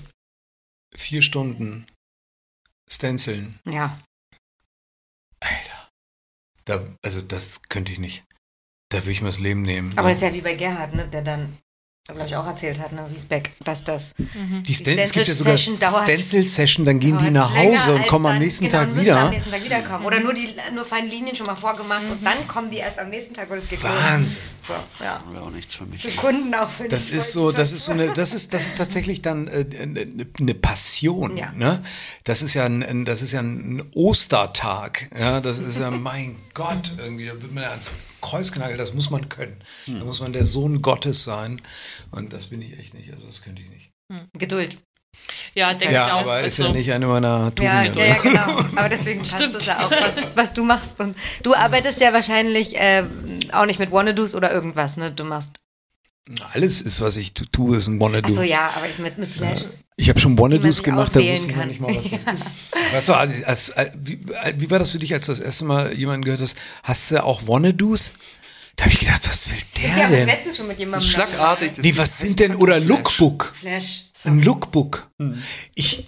C: vier Stunden stenciln,
B: Ja.
C: Alter, da, also das könnte ich nicht. Da würde ich mir das Leben nehmen.
B: Aber
C: ne?
B: das ist ja wie bei Gerhard, ne? der dann, glaube ich, auch erzählt hat, ne? Wiesbeck, dass das
C: die Sten es gibt ja
B: Stencil
C: sogar Stencil-Session, dann gehen die nach Hause und kommen am
B: dann-
C: nächsten
B: genau,
C: Tag
B: müssen am
C: wieder.
B: nächsten Tag wiederkommen. Oder nur die nur feine Linien schon mal vorgemacht und dann kommen die erst am nächsten Tag und es geht los.
C: Wahnsinn.
B: So, ja.
A: Wäre auch nichts für mich.
B: Für Kunden auch für
C: Das
B: die
C: ist so, das ist so eine, das ist, das ist tatsächlich dann äh, eine, eine Passion.
B: Ja.
C: Ne? Das ist ja ein, ein, das ist ja ein Ostertag. Ja, das ist ja, mein Gott, irgendwie, da wird man ja als kreuzgenagelt, das muss man können. Da muss man der Sohn Gottes sein. Und das bin ich echt nicht. Also das könnte ich nicht.
B: Geduld.
D: Ja, denke
C: Ja,
D: ich auch.
C: aber ist
D: Also,
C: ja nicht eine meiner Tugenden.
B: ja, ja, genau. Aber deswegen passt
D: Stimmt.
B: es ja auch, was, was du machst. Und du arbeitest ja wahrscheinlich äh, auch nicht mit Wannadoos oder irgendwas, ne? Du machst.
C: Alles ist, was ich tu- tue, ist ein Wanna-Do.
B: Achso, ja, aber ich mit, mit Flash.
C: Ich habe schon
B: sich
C: gemacht, da wusste ich noch
B: kann.
C: nicht mal, was das ist. Weißt du, als, als, als, wie, wie war das für dich, als du das erste Mal jemanden gehört hast? Hast du auch Wannadoos? Da habe ich gedacht, was will der
B: Ja, aber
C: denn?
B: letztens schon mit jemandem.
A: Schlagartig.
C: Nee, was sind denn, oder
A: Flash.
C: Lookbook?
B: Flash. So.
C: Ein Lookbook.
A: Hm.
C: Ich,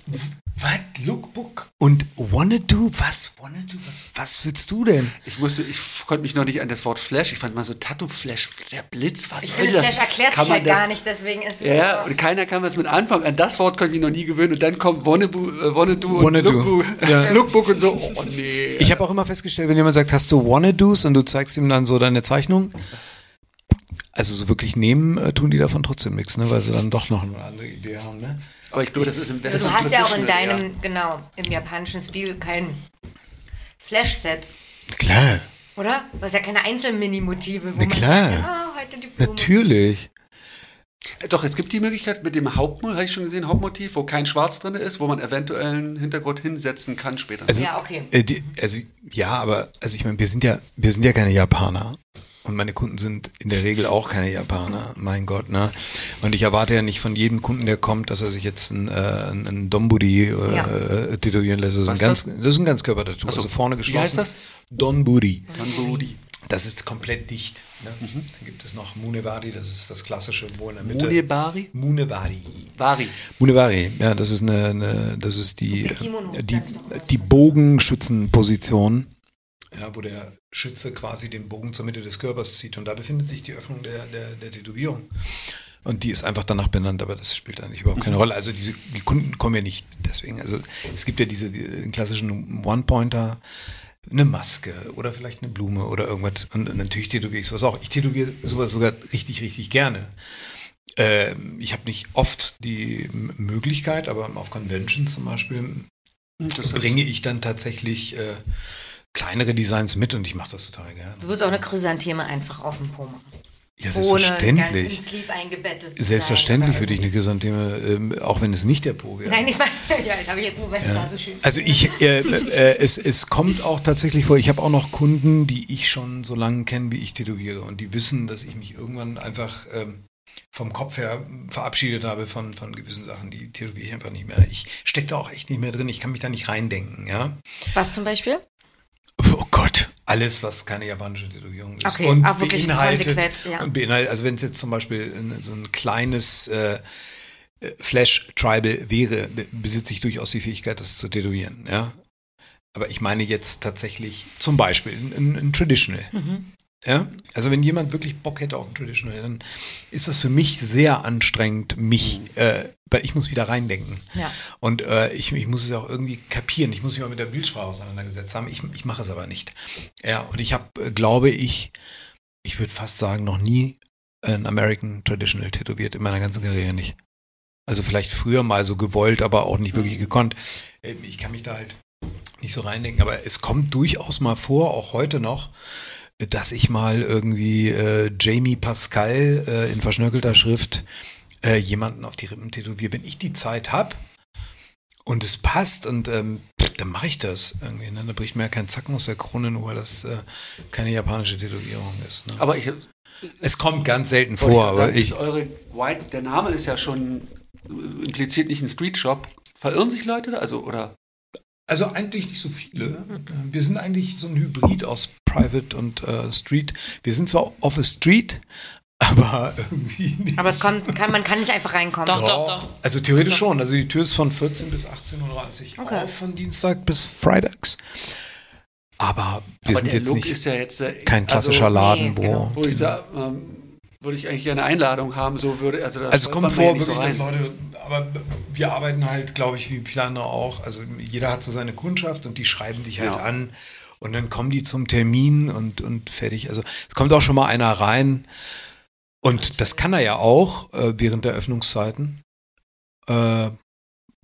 C: was? Lookbook? Und Wanna-Do? Was? Wanna-Do? Was, was willst du denn?
A: Ich musste, ich konnte mich noch nicht an das Wort Flash. Ich fand mal so Tattoo-Flash, der Blitz, was
B: Ich
A: soll
B: finde,
A: das?
B: Flash erklärt
A: Kann
B: sich halt
A: das-
B: gar nicht, deswegen ist es.
A: Ja, ja,
B: so.
A: und keiner kann was mit anfangen. An das Wort konnte ich mich noch nie gewöhnen. Und dann kommt Wannabu, äh, Wannaду und
C: Wannado.
A: Lookbook,
C: Ja.
A: Lookbook und so. Oh nee.
C: Ich habe auch immer festgestellt, wenn jemand sagt, hast du Wanna-Dos und du zeigst ihm dann so deine Zeichnung, also so wirklich nehmen äh, tun die davon trotzdem nichts, ne? weil sie dann doch noch eine andere Idee haben. Ne?
A: Aber ich glaube, das ist im Westen.
B: Du hast ja auch in deinem, genau, im japanischen Stil kein Flash-Set,
C: Klar,
B: oder? Du hast ja keine Einzelmini-Motive, wo
C: Na
B: man
C: klar.
B: sagt, ah, heute die Blume.
C: natürlich.
A: Ja. Doch, es gibt die Möglichkeit mit dem Hauptmotiv, habe ich schon gesehen, Hauptmotiv, wo kein Schwarz drin ist, wo man eventuell einen Hintergrund hinsetzen kann später.
C: Also,
B: Ja, okay.
C: Äh, die, also ja, aber also ich meine, wir sind ja, wir sind ja keine Japaner. Und meine Kunden sind in der Regel auch keine Japaner, mein Gott, ne? Und ich erwarte ja nicht von jedem Kunden, der kommt, dass er sich jetzt ein, äh, ein, ein Domburi äh,
B: Ja.
C: äh, tätowieren lässt. Das ist, ein
A: Was
C: ganz,
A: ist
C: das ist ein Ganzkörper-Tattoo,
A: Ach so.
C: also vorne
A: Wie
C: geschlossen.
A: heißt das?
C: Donburi.
A: Tanbudi.
C: Das ist komplett dicht. Ne?
A: Mhm.
C: Dann gibt es noch Munewari, das ist das klassische, wo in der Mitte.
A: Munebari?
C: Munewari.
A: Bari.
C: Munewari, ja, das ist eine, eine das ist die, die,
B: mal.
C: die Bogenschützenposition, ja, wo der Schütze quasi den Bogen zur Mitte des Körpers zieht. Und da befindet sich die Öffnung der, der, der Tätowierung. Und die ist einfach danach benannt, aber das spielt eigentlich überhaupt keine Rolle. Also diese die Kunden kommen ja nicht deswegen. Also es gibt ja diese die, klassischen One-Pointer, eine Maske oder vielleicht eine Blume oder irgendwas. Und natürlich tätowiere ich sowas auch. Ich tätowiere sowas sogar richtig, richtig gerne. Ähm, ich habe nicht oft die Möglichkeit, aber auf Conventions zum Beispiel
A: Das
C: bringe ich dann tatsächlich äh, kleinere Designs mit und ich mache das total gerne.
B: Du würdest auch eine Chrysantheme einfach auf dem Po machen.
C: Ja, selbstverständlich. Selbstverständlich
B: sein,
C: würde ich eine Chrysantheme, ähm, auch wenn es nicht der Po wäre.
B: Nein, ich meine, ja, das habe ich jetzt nur, weil es da so schön
C: Also ich, äh, äh, es, es kommt auch tatsächlich vor, ich habe auch noch Kunden, die ich schon so lange kenne, wie ich tätowiere und die wissen, dass ich mich irgendwann einfach ähm, vom Kopf her verabschiedet habe von, von gewissen Sachen, die tätowiere ich einfach nicht mehr. Ich stecke da auch echt nicht mehr drin, ich kann mich da nicht reindenken, ja.
B: Was zum Beispiel?
C: Oh Gott, alles, was keine japanische Tätowierung ist.
B: Okay,
C: und
B: auch wirklich
C: beinhaltet,
B: ja.
C: und beinhaltet, also wenn es jetzt zum Beispiel ein- so ein kleines äh, äh, Flash-Tribal wäre, be- besitze ich durchaus die Fähigkeit, das zu tätowieren, ja. Aber ich meine jetzt tatsächlich zum Beispiel ein, ein, ein Traditional.
B: Mhm.
C: Ja, also wenn jemand wirklich Bock hätte auf ein Traditional, dann ist das für mich sehr anstrengend, mich, äh, weil ich muss wieder reindenken.
B: Ja.
C: Und äh, ich, ich muss es auch irgendwie kapieren. Ich muss mich mal mit der Bildsprache auseinandergesetzt haben. Ich, ich mache es aber nicht. Ja, und ich habe, äh, glaube ich, ich würde fast sagen, noch nie ein American Traditional tätowiert in meiner ganzen Karriere nicht. Also vielleicht früher mal so gewollt, aber auch nicht wirklich gekonnt. Ähm, Ich kann mich da halt nicht so reindenken, aber es kommt durchaus mal vor, auch heute noch, dass ich mal irgendwie äh, Jamie Pascal äh, in verschnörkelter Schrift äh, jemanden auf die Rippen tätowiere. Wenn ich die Zeit habe und es passt und ähm, dann mache ich das irgendwie. Ne? Da bricht mir ja kein Zacken aus der Krone, nur weil das äh, keine japanische Tätowierung ist. Ne?
A: Aber ich
C: es kommt ganz selten vor, aber
A: sagen,
C: ich,
A: ist eure White, der Name ist ja schon äh, impliziert nicht ein Street Shop. Verirren sich Leute da? Also, oder?
C: Also eigentlich nicht so viele. Wir sind eigentlich so ein Hybrid aus Private und äh, Street. Wir sind zwar auf a Street, aber irgendwie nicht.
B: Aber es kommt, kann, man kann nicht einfach reinkommen.
D: Doch, doch, doch.
C: Also theoretisch schon. Also die Tür ist von 14 bis 18.30 Uhr
B: Okay.
C: auf, von Dienstag bis Freitags. Aber wir
A: aber
C: sind
A: der
C: jetzt
A: Look
C: nicht
A: ist ja jetzt äh,
C: kein klassischer
A: also,
C: Laden,
B: nee,
C: wo...
B: genau.
A: Wo ich sage, ähm, würde ich eigentlich gerne eine Einladung haben, so würde, also
C: Also kommt vor, wirklich,
A: so
C: dass. Leute, aber wir arbeiten halt, glaube ich, wie viele andere auch. Also jeder hat so seine Kundschaft und die schreiben dich halt
A: Ja.
C: an und dann kommen die zum Termin und, und fertig. Also es kommt auch schon mal einer rein und das kann er ja auch äh, während der Öffnungszeiten. Äh,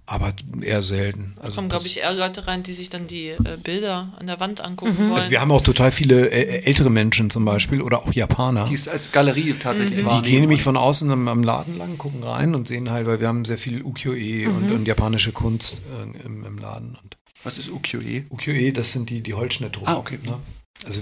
C: aber eher selten. Also,
D: kommen, glaube ich, eher Leute rein, die sich dann die äh, Bilder an der Wand angucken wollen.
C: also wir haben auch total viele äh, ältere Menschen zum Beispiel oder auch Japaner.
A: Die es als Galerie tatsächlich
C: Die
A: wahrnehmen.
C: gehen nämlich von außen am, am Laden lang, gucken rein und sehen halt, weil wir haben sehr viel Ukiyo-e und, und japanische Kunst äh, im, im Laden. Und
A: Was ist Ukiyo-e?
C: Ukiyo-e, das sind die, die Holzschnittdrucke.
A: Ah, okay.
C: Ne? Also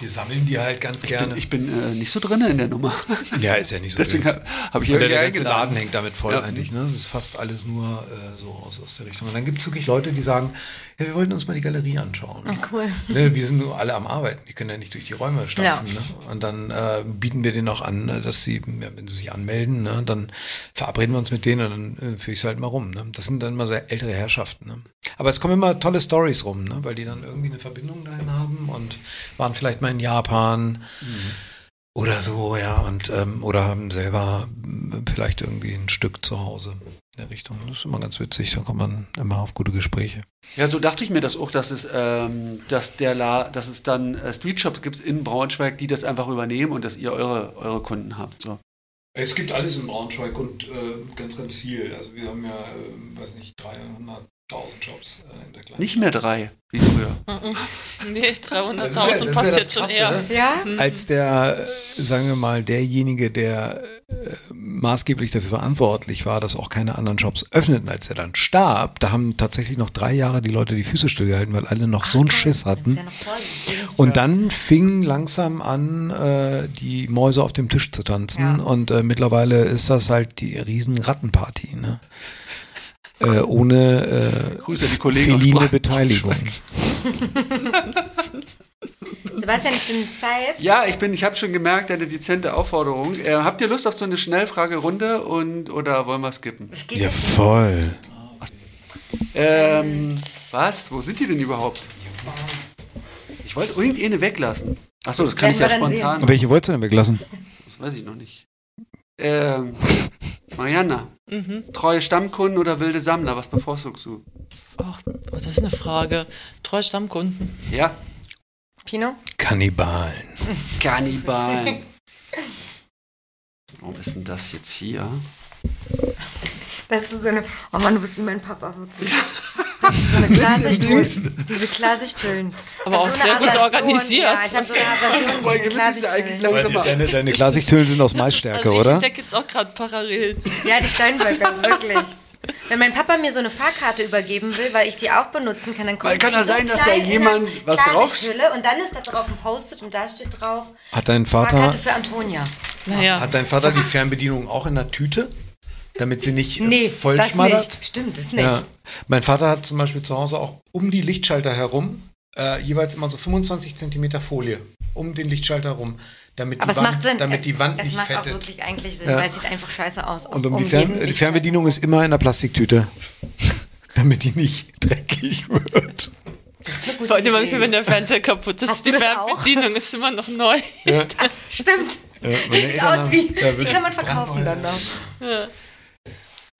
C: wir sammeln die halt ganz gerne.
A: Ich bin äh, nicht so drin in der Nummer.
C: ja, ist ja nicht so.
A: Deswegen habe hab ich irgendwie
C: der, ganze. Laden hängt damit voll
A: Ja.
C: eigentlich. Ne? Das ist fast alles nur äh, so aus, aus der Richtung. Und dann gibt es wirklich Leute, die sagen, ja, wir wollten uns mal die Galerie anschauen.
B: cool.
C: Ne, wir sind nur alle am Arbeiten, die können ja nicht durch die Räume stapfen. Ne? Und dann äh, bieten wir denen auch an, ne, dass sie, ja, wenn sie sich anmelden, ne, dann verabreden wir uns mit denen und dann äh, führe ich es halt mal rum. Ne? Das sind dann immer so ältere Herrschaften. Ne? Aber es kommen immer tolle Stories rum, ne? weil die dann irgendwie eine Verbindung dahin haben und waren vielleicht mal in Japan oder so, ja, und ähm, oder haben selber vielleicht irgendwie ein Stück zu Hause in der Richtung. Das ist immer ganz witzig, da kommt man immer auf gute Gespräche.
A: Ja, so dachte ich mir das auch, dass es, ähm, dass der La, dass es dann äh, Streetshops gibt in Braunschweig, die das einfach übernehmen und dass ihr eure, eure Kunden habt. So.
C: Es gibt alles in Braunschweig und äh, ganz, ganz viel. Also wir haben ja, äh, weiß nicht, 300.000 Jobs äh, in der kleinen
A: Nicht mehr drei, wie früher.
D: Nee,
C: Das ist ja-
D: 300.000
C: das ist ja
D: passt jetzt schon eher.
C: ne?
B: Ja?
C: Als der, äh, sagen wir mal, derjenige, der äh, maßgeblich dafür verantwortlich war, dass auch keine anderen Jobs öffneten, als er dann starb, da haben tatsächlich noch drei Jahre die Leute die Füße stillgehalten, weil alle noch so einen Schiss hatten.
B: Ja.
C: Und dann fing langsam an, äh, die Mäuse auf dem Tisch zu tanzen.
B: Ja.
C: Und äh, mittlerweile ist das halt die riesen Rattenparty. Ne? Äh, ohne äh,
A: Grüße an die Kollegen aus
C: feline. Beteiligung.
B: Sebastian, ich bin Zeit.
A: Ja, ich bin, ich habe schon gemerkt, eine dezente Aufforderung. Äh, habt ihr Lust auf so eine Schnellfragerunde und oder wollen wir skippen?
C: Ja, voll.
A: Ähm, was? Wo sind die denn überhaupt? Ich wollte irgendeine weglassen. Achso, das kann ich ja spontan.
C: Welche wolltest du denn weglassen?
A: Das weiß ich noch nicht. Ähm, Mariana,
D: Mhm.
A: treue Stammkunden oder wilde Sammler, was bevorzugst du?
D: Ach, oh, das ist eine Frage. Treue Stammkunden.
A: Ja,
B: Pino?
C: Kannibalen.
A: Kannibalen. Warum ist denn das jetzt hier?
B: Das ist so eine. Oh Mann, du bist wie mein Papa, wirklich. So eine Klarsichthüllen. Diese Klarsichthüllen.
D: Aber
B: Ich
D: auch
B: so
D: sehr gut organisiert.
B: Ja, ich habe so eine
A: ist ja
B: Klarsichthüllen.
A: langsam mal.
C: Deine, deine Glasichthüllen sind aus Maisstärke,
D: also ich
C: oder?
D: entdecke jetzt auch gerade Parallelen.
B: Ja, die Steinböcke, wirklich. Wenn mein Papa mir so eine Fahrkarte übergeben will, weil ich die auch benutzen kann, dann kommt
A: Weil kann
B: die
A: ja
B: so
A: sein, dass da jemand was drauf-
B: Und dann ist da drauf ein Post-it und da steht drauf
C: Hat dein Vater,
B: Fahrkarte für Antonia.
D: Naja.
C: hat dein Vater die Fernbedienung auch in der Tüte? Damit sie nicht äh,
B: Nee,
C: voll
B: das
C: schmattert?
B: nicht. Stimmt, das nicht.
C: Ja. Mein Vater hat zum Beispiel zu Hause auch um die Lichtschalter herum äh, jeweils immer so 25 Zentimeter Folie um den Lichtschalter herum, damit
B: Aber
C: die
B: es
C: Wand,
B: macht Sinn.
C: damit
B: es,
C: die Wand
B: es
C: nicht
B: macht auch
C: fettet.
B: wirklich eigentlich Sinn,
C: Ja.
B: weil es sieht einfach scheiße aus.
C: Und um die,
B: jeden
C: Fern die. Fernbedienung ist immer in der Plastiktüte, damit die nicht dreckig wird.
D: Vor allem, manchmal, wenn der Fernseher kaputt ist,
B: Hast
D: die
B: das auch?
D: Fernbedienung ist immer noch neu.
B: Stimmt.
C: Ja,
B: Sieht aus wie.
C: ja,
B: die kann man verkaufen dann noch.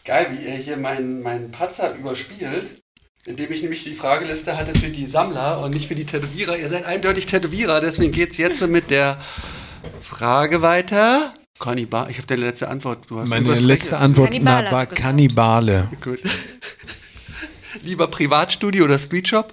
A: Geil, wie ihr hier meinen meinen Patzer überspielt, indem ich nämlich die Frageliste hatte für die Sammler und nicht für die Tätowierer. Ihr seid eindeutig Tätowierer, deswegen geht es jetzt so mit der Frage weiter. Kannibal, ich habe deine letzte Antwort. Du hast
C: Meine letzte. Antwort
B: Kannibale,
C: na, war. Kannibale.
A: Gut. Lieber Privatstudio oder Streetshop?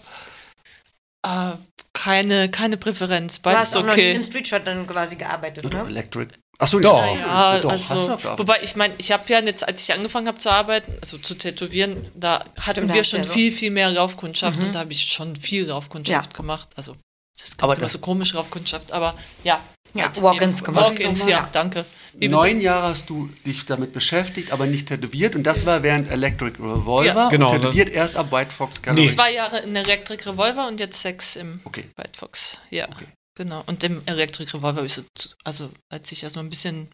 D: Äh, keine, keine Präferenz,
B: Du
D: beides
B: hast auch noch nie
D: okay.
B: im Streetshot dann quasi gearbeitet,
A: Oder
B: ne?
A: Electric? Achso,
C: Doch.
D: Ja,
A: doch, du
D: also,
A: doch gehabt.
D: wobei ich meine, ich habe ja jetzt, als ich angefangen habe zu arbeiten, also zu tätowieren, da hatten
B: Stimmt,
D: wir
B: du
D: schon
B: ja so.
D: viel, viel mehr Laufkundschaft und da habe ich schon viel Laufkundschaft
B: Ja.
D: gemacht. Also, das
A: Aber
D: klingt immer
A: das-
D: so komisch, Laufkundschaft, aber ja.
B: Ja, Walk-ins gemacht.
D: Walk-ins,
B: Ja.
D: ja, danke. Wie bitte?
A: Neun Jahre hast du dich damit beschäftigt, aber nicht tätowiert. Und das war während Electric Revolver.
D: Ja.
C: Genau,
A: Und tätowiert erst ab White Fox Gallery.
C: Nee.
D: Zwei Jahre in Electric Revolver und jetzt sechs im
A: Okay.
D: White Fox. Ja,
A: Okay.
D: genau. Und im Electric Revolver habe ich so, also als ich erst mal ein bisschen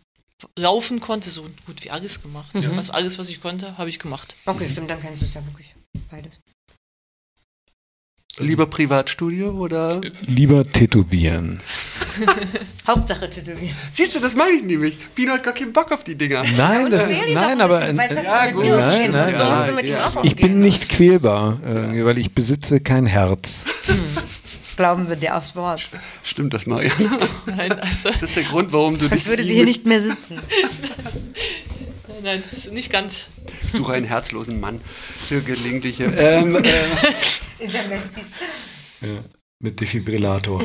D: laufen konnte, so gut wie alles gemacht.
B: Mhm.
D: Also alles, was ich konnte, habe ich gemacht.
B: Okay, stimmt, dann kennst du es ja wirklich. Beides.
A: Lieber Privatstudio oder?
C: Lieber tätowieren.
B: Hauptsache tätowieren.
A: Siehst du, das meine ich nämlich. Pino hat gar keinen Bock auf die Dinger.
C: Nein, das ist, nein, aber
A: Ja, gut.
C: Nein, nein,
B: so musst du mit ihm
A: Ja.
B: auch
C: ich bin nicht quälbar, äh, weil ich besitze kein Herz.
B: Glauben wir dir aufs Wort.
A: Stimmt das, Mariana?
D: Nein, also,
A: Das ist der Grund, warum du dich
B: Als würde sie hier nicht mehr sitzen.
D: nein, nein, das ist nicht ganz.
A: Ich suche einen herzlosen Mann für gelegentliche. Ähm, äh,
C: Mit Defibrillator.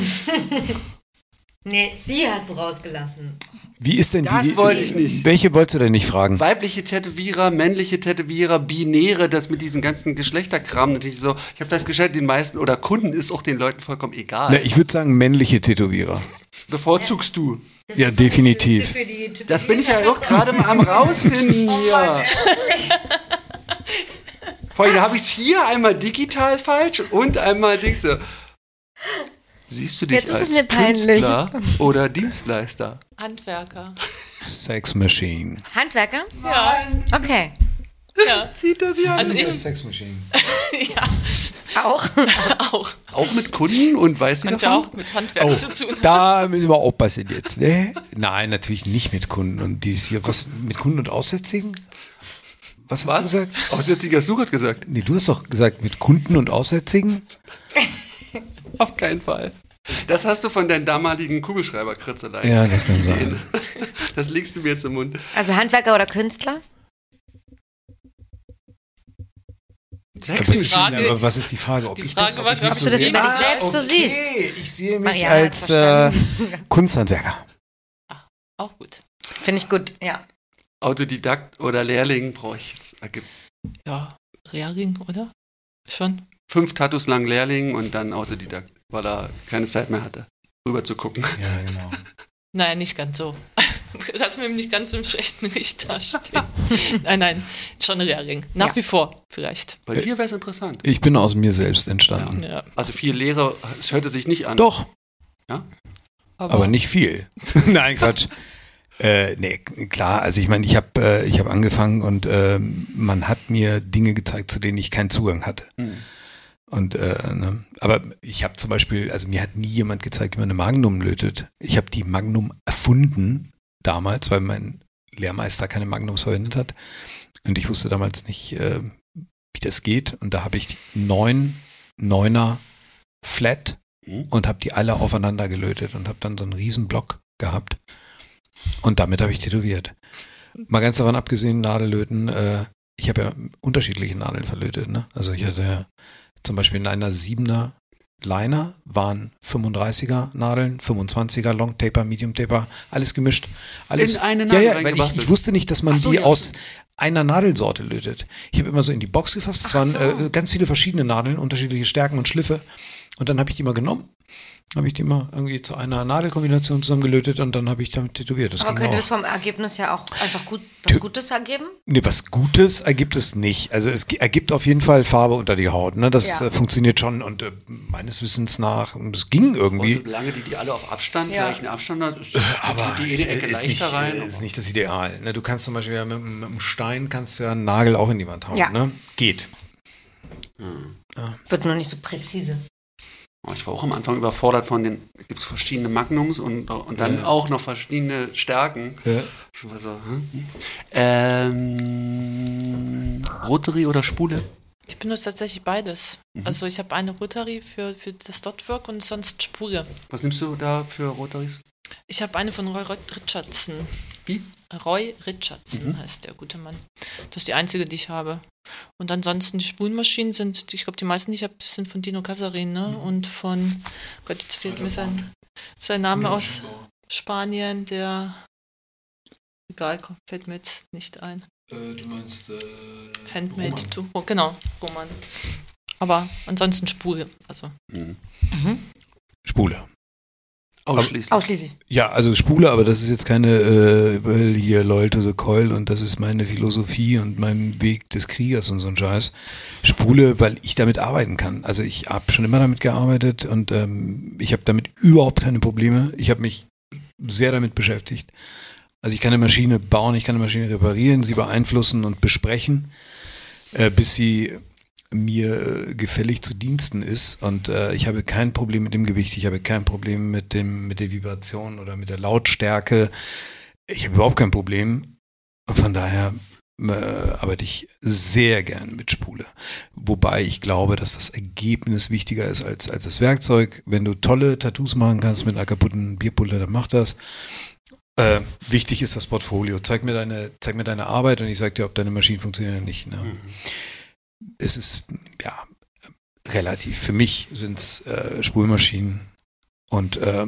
B: Nee, die hast du rausgelassen.
C: Wie ist denn
A: Das
C: die?
A: wollte ich nicht.
C: Welche wolltest du denn nicht fragen?
A: weibliche Tätowierer, männliche Tätowierer, Binäre, das mit diesem ganzen Geschlechterkram natürlich so. Ich habe festgestellt, den meisten oder Kunden ist auch den Leuten vollkommen egal.
C: Na, ich würde sagen männliche Tätowierer.
A: Bevorzugst du?
B: Das
C: Ja, definitiv.
B: Tätowierer.
A: Das bin ich ja auch gerade mal am rausfinden hier. Vor allem habe ich es hier einmal digital falsch und einmal Dings. Siehst du dich
B: Jetzt ist es
A: als. Künstler oder Dienstleister?
D: Handwerker.
C: Sex Machine.
B: Handwerker?
D: Ja,
B: Okay.
D: ja.
A: Sieht er wie
D: Also ich
C: Sex Machine.
D: ja,
B: Auch.
D: auch.
A: Auch mit Kunden und weiß
D: ja
A: davon?
D: auch mit Handwerk
C: Oh,
D: zu tun.
C: da müssen wir aufpassen jetzt. Ne? Nein, natürlich nicht mit Kunden und dies hier. Was mit Kunden und Aussätzigen? Was hast du
A: Was?
C: gesagt?
A: Aussätzig hast du gerade gesagt.
C: Nee, du hast doch gesagt mit Kunden und Aussätzigen.
A: Auf keinen Fall. Das hast du von deinen damaligen Kugelschreiber-Kritzeleien.
C: Ja, das kann sein.
A: Das legst du mir jetzt im Mund.
B: Also Handwerker oder Künstler?
A: Sex
C: Aber,
D: Frage-
C: aber was ist die Frage? Ob
D: Die
C: ich
D: Frage
C: das, ob
D: war,
C: ich
D: ich,
B: du das über dich
C: Ah,
B: selbst so
C: okay.
B: siehst.
C: Ich sehe mich
B: Marianne
C: als äh. Kunsthandwerker.
D: Auch gut.
B: Finde ich gut, ja.
A: Autodidakt oder Lehrling brauche ich jetzt. Ergibt
D: Ja, Rearing, oder? Schon.
A: Fünf Tattoos lang Lehrling und dann Autodidakt, weil er keine Zeit mehr hatte, rüber zu gucken.
C: Ja, genau.
D: Naja, nicht ganz so. Lass mir nicht ganz im schlechten Licht dastehen. nein, nein, schon Rearing. Nach
B: Ja.
D: wie vor, vielleicht.
A: Bei dir wäre es interessant.
C: Ich bin aus mir selbst entstanden.
D: Ja.
A: Also viel Lehre, es hörte sich nicht an.
C: Doch,
A: Ja?
C: aber nicht viel. Nein, Quatsch. Äh, nee, klar, also ich meine, ich habe äh, ich hab angefangen und ähm, man hat mir Dinge gezeigt, zu denen ich keinen Zugang hatte.
A: Hm.
C: Und äh, ne, aber ich habe zum Beispiel, also mir hat nie jemand gezeigt, wie man eine Magnum lötet. Ich habe die Magnum erfunden damals, weil mein Lehrmeister keine Magnums verwendet hat. Und ich wusste damals nicht, äh, wie das geht. Und da habe ich neun Neuner Flat
A: Hm.
C: und habe die alle aufeinander gelötet und habe dann so einen riesen Block gehabt. Und damit habe ich tätowiert. Mal ganz davon abgesehen, Nadellöten, äh, ich habe ja unterschiedliche Nadeln verlötet. Ne? Also ich hatte ja zum Beispiel in einer 7er Liner waren 35er Nadeln, 25er Long Taper, Medium Taper, alles gemischt. Alles,
A: In eine
C: ja,
A: Nadel
C: ja, weil ich, ich wusste nicht, dass man
A: so,
C: die
A: ja.
C: aus einer Nadelsorte lötet. Ich habe immer so in die Box gefasst, es waren
A: so.
C: äh, ganz viele verschiedene Nadeln, unterschiedliche Stärken und Schliffe. Und dann habe ich die mal genommen, habe ich die mal irgendwie zu einer Nadelkombination zusammengelötet und dann habe ich damit tätowiert. Das
B: Aber könnte
C: auch.
B: das vom Ergebnis ja auch einfach gut, was
C: Tü-
B: Gutes ergeben?
C: Nee, was Gutes ergibt es nicht. Also es ergibt auf jeden Fall Farbe unter die Haut. Ne? Das
B: Ja.
C: äh, funktioniert schon und äh, meines Wissens nach, und es ging irgendwie.
A: Also, solange die die alle auf Abstand,
B: Ja.
A: gleichen Abstand hat, ist
C: aber
A: die eine Ecke
C: ist, nicht,
A: leichter rein.
C: ist nicht das Ideal. Ne? Du kannst zum Beispiel ja mit, mit einem Stein kannst du ja einen Nagel auch in die Wand hauen.
B: Ja.
C: Ne? Geht.
B: Wird nur nicht so präzise.
A: Oh, Ich war auch am Anfang überfordert von den, gibt es verschiedene Magnums und, und dann
C: Ja.
A: auch noch verschiedene Stärken.
C: Ja.
A: Ich war so, hm? ähm, Rotary oder Spule?
D: Ich benutze tatsächlich beides.
A: Mhm.
D: Also ich habe eine Rotary für, für das Dotwork und sonst Spule.
A: Was nimmst du da für Rotaries?
D: Ich habe eine von Roy Richardson.
A: Wie?
D: Roy Richardson
A: Mhm.
D: heißt der gute Mann. Das ist die einzige, die ich habe. Und ansonsten die Spulenmaschinen sind, ich glaube, die meisten, die ich habe, sind von Dino Casarin, ne?
A: Mhm.
D: Und von, Gott, jetzt fehlt mir sein, sein Name aus Spanien, der, egal, fällt mir jetzt nicht ein.
C: du meinst äh,
D: Handmade to, oh, genau, Roman. Aber ansonsten Spule, also.
A: Hm.
C: Spule.
A: Ausschließlich.
B: Ausschließlich.
C: Ja, also Spule, aber das ist jetzt keine, äh, weil hier Leute so Keul und das ist meine Philosophie und mein Weg des Kriegers und so ein Scheiß. Spule, weil ich damit arbeiten kann. Also ich habe schon immer damit gearbeitet und ähm, ich habe damit überhaupt keine Probleme. Ich habe mich sehr damit beschäftigt. Also ich kann eine Maschine bauen, ich kann eine Maschine reparieren, sie beeinflussen und besprechen, äh, bis sie mir äh, gefällig zu Diensten ist und äh, ich habe kein Problem mit dem Gewicht, ich habe kein Problem mit dem mit der Vibration oder mit der Lautstärke. Ich habe überhaupt kein Problem. Von daher äh, arbeite ich sehr gern mit Spule. Wobei ich glaube, dass das Ergebnis wichtiger ist als, als das Werkzeug. Wenn du tolle Tattoos machen kannst mit einer kaputten Bierpulle, dann mach das. Äh, wichtig ist das Portfolio. Zeig mir deine, zeig mir deine Arbeit und ich sag dir, ob deine Maschinen funktionieren oder nicht. Ne?
A: Mhm.
C: Es ist ja relativ. Für mich sind es äh, Spulmaschinen und äh,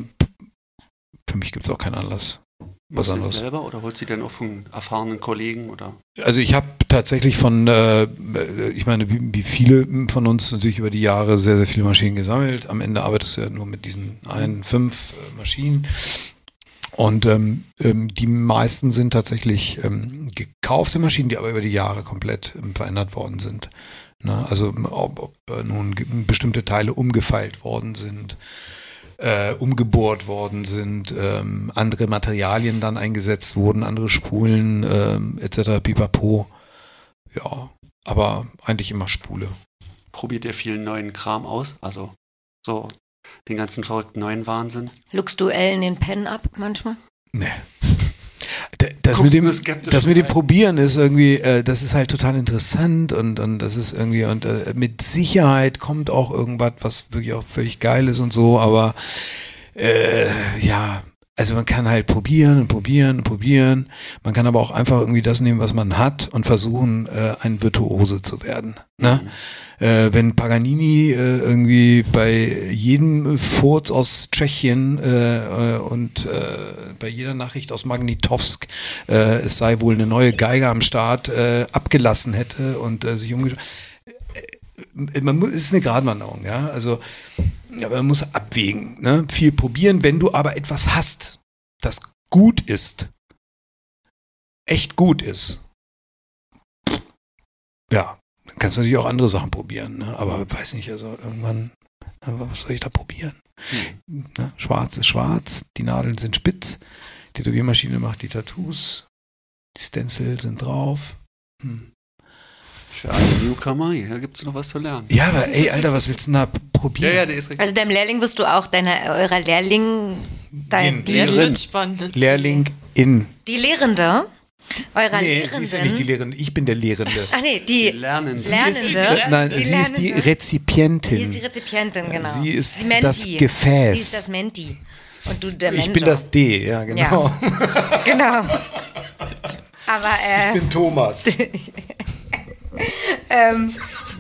C: für mich gibt es auch keinen Anlass. Was anderes.
A: selber oder holst du die dann auch von erfahrenen Kollegen oder?
C: Also ich habe tatsächlich von, äh, ich meine, wie, viele von uns natürlich über die Jahre sehr, sehr viele Maschinen gesammelt. Am Ende arbeitest du ja nur mit diesen ein, fünf äh, Maschinen. Und ähm, ähm, die meisten sind tatsächlich ähm, gekaufte Maschinen, die aber über die Jahre komplett ähm, verändert worden sind. Ne? Also ob, ob äh, nun bestimmte Teile umgefeilt worden sind, äh, umgebohrt worden sind, ähm, andere Materialien dann eingesetzt wurden, andere Spulen ähm, etc. Pipapo. Ja, aber eigentlich immer Spule.
A: Probiert ihr viel neuen Kram aus? Also so den ganzen verrückten neuen Wahnsinn?
B: Luckst du Ellen den Pen ab manchmal?
C: Nee. Da- Das mit, dem, das mit dem. Probieren ist irgendwie, äh, das ist halt total interessant und, und das ist irgendwie, und äh, mit Sicherheit kommt auch irgendwas, was wirklich auch völlig geil ist und so, aber äh, ja, also man kann halt probieren und probieren und probieren. Man kann aber auch einfach irgendwie das nehmen, was man hat und versuchen, äh, ein Virtuose zu werden. Ne? Äh, wenn Paganini äh, irgendwie bei jedem Furz aus Tschechien äh, äh, und äh, bei jeder Nachricht aus Magnitowsk, äh, es sei wohl eine neue Geige am Start, äh, abgelassen hätte und äh, sich umgeschaut. Äh, man muss, es ist eine Gratwanderung, ja. Also, aber man muss abwägen, ne? Viel probieren, wenn du aber etwas hast, das gut ist, echt gut ist. Ja, dann kannst du natürlich auch andere Sachen probieren, ne? aber weiß nicht, also irgendwann, äh, was soll ich da probieren? Ne? Schwarz ist schwarz, die Nadeln sind spitz, die Tätowiermaschine macht die Tattoos, die Stencil sind drauf. Hm.
A: Für alle Newcomer, hier gibt es noch was zu lernen.
C: Ja, aber ey, Alter, was willst du denn da probieren?
A: der ist richtig.
B: Also deinem Lehrling wirst du auch, deiner, eurer Lehrling, dein, die,
D: Ja, spannend.
C: Lehrling in.
B: die Lehrende, eurer
C: Nee,
B: Lehrenden.
C: sie ist ja nicht die Lehrende, ich bin der Lehrende.
B: Ach nee, die,
A: Lernen.
C: Sie
B: Lernende.
C: Ist, nein,
B: Die
C: sie ist die
B: Lernende.
C: Rezipientin.
B: Die ist die Rezipientin, genau.
C: Sie ist
B: die
C: das Gefäß.
B: Sie ist das Menti. Und du der
C: ich bin das D, ja, genau.
B: Genau. Aber äh,
C: Ich bin Thomas.
B: ähm,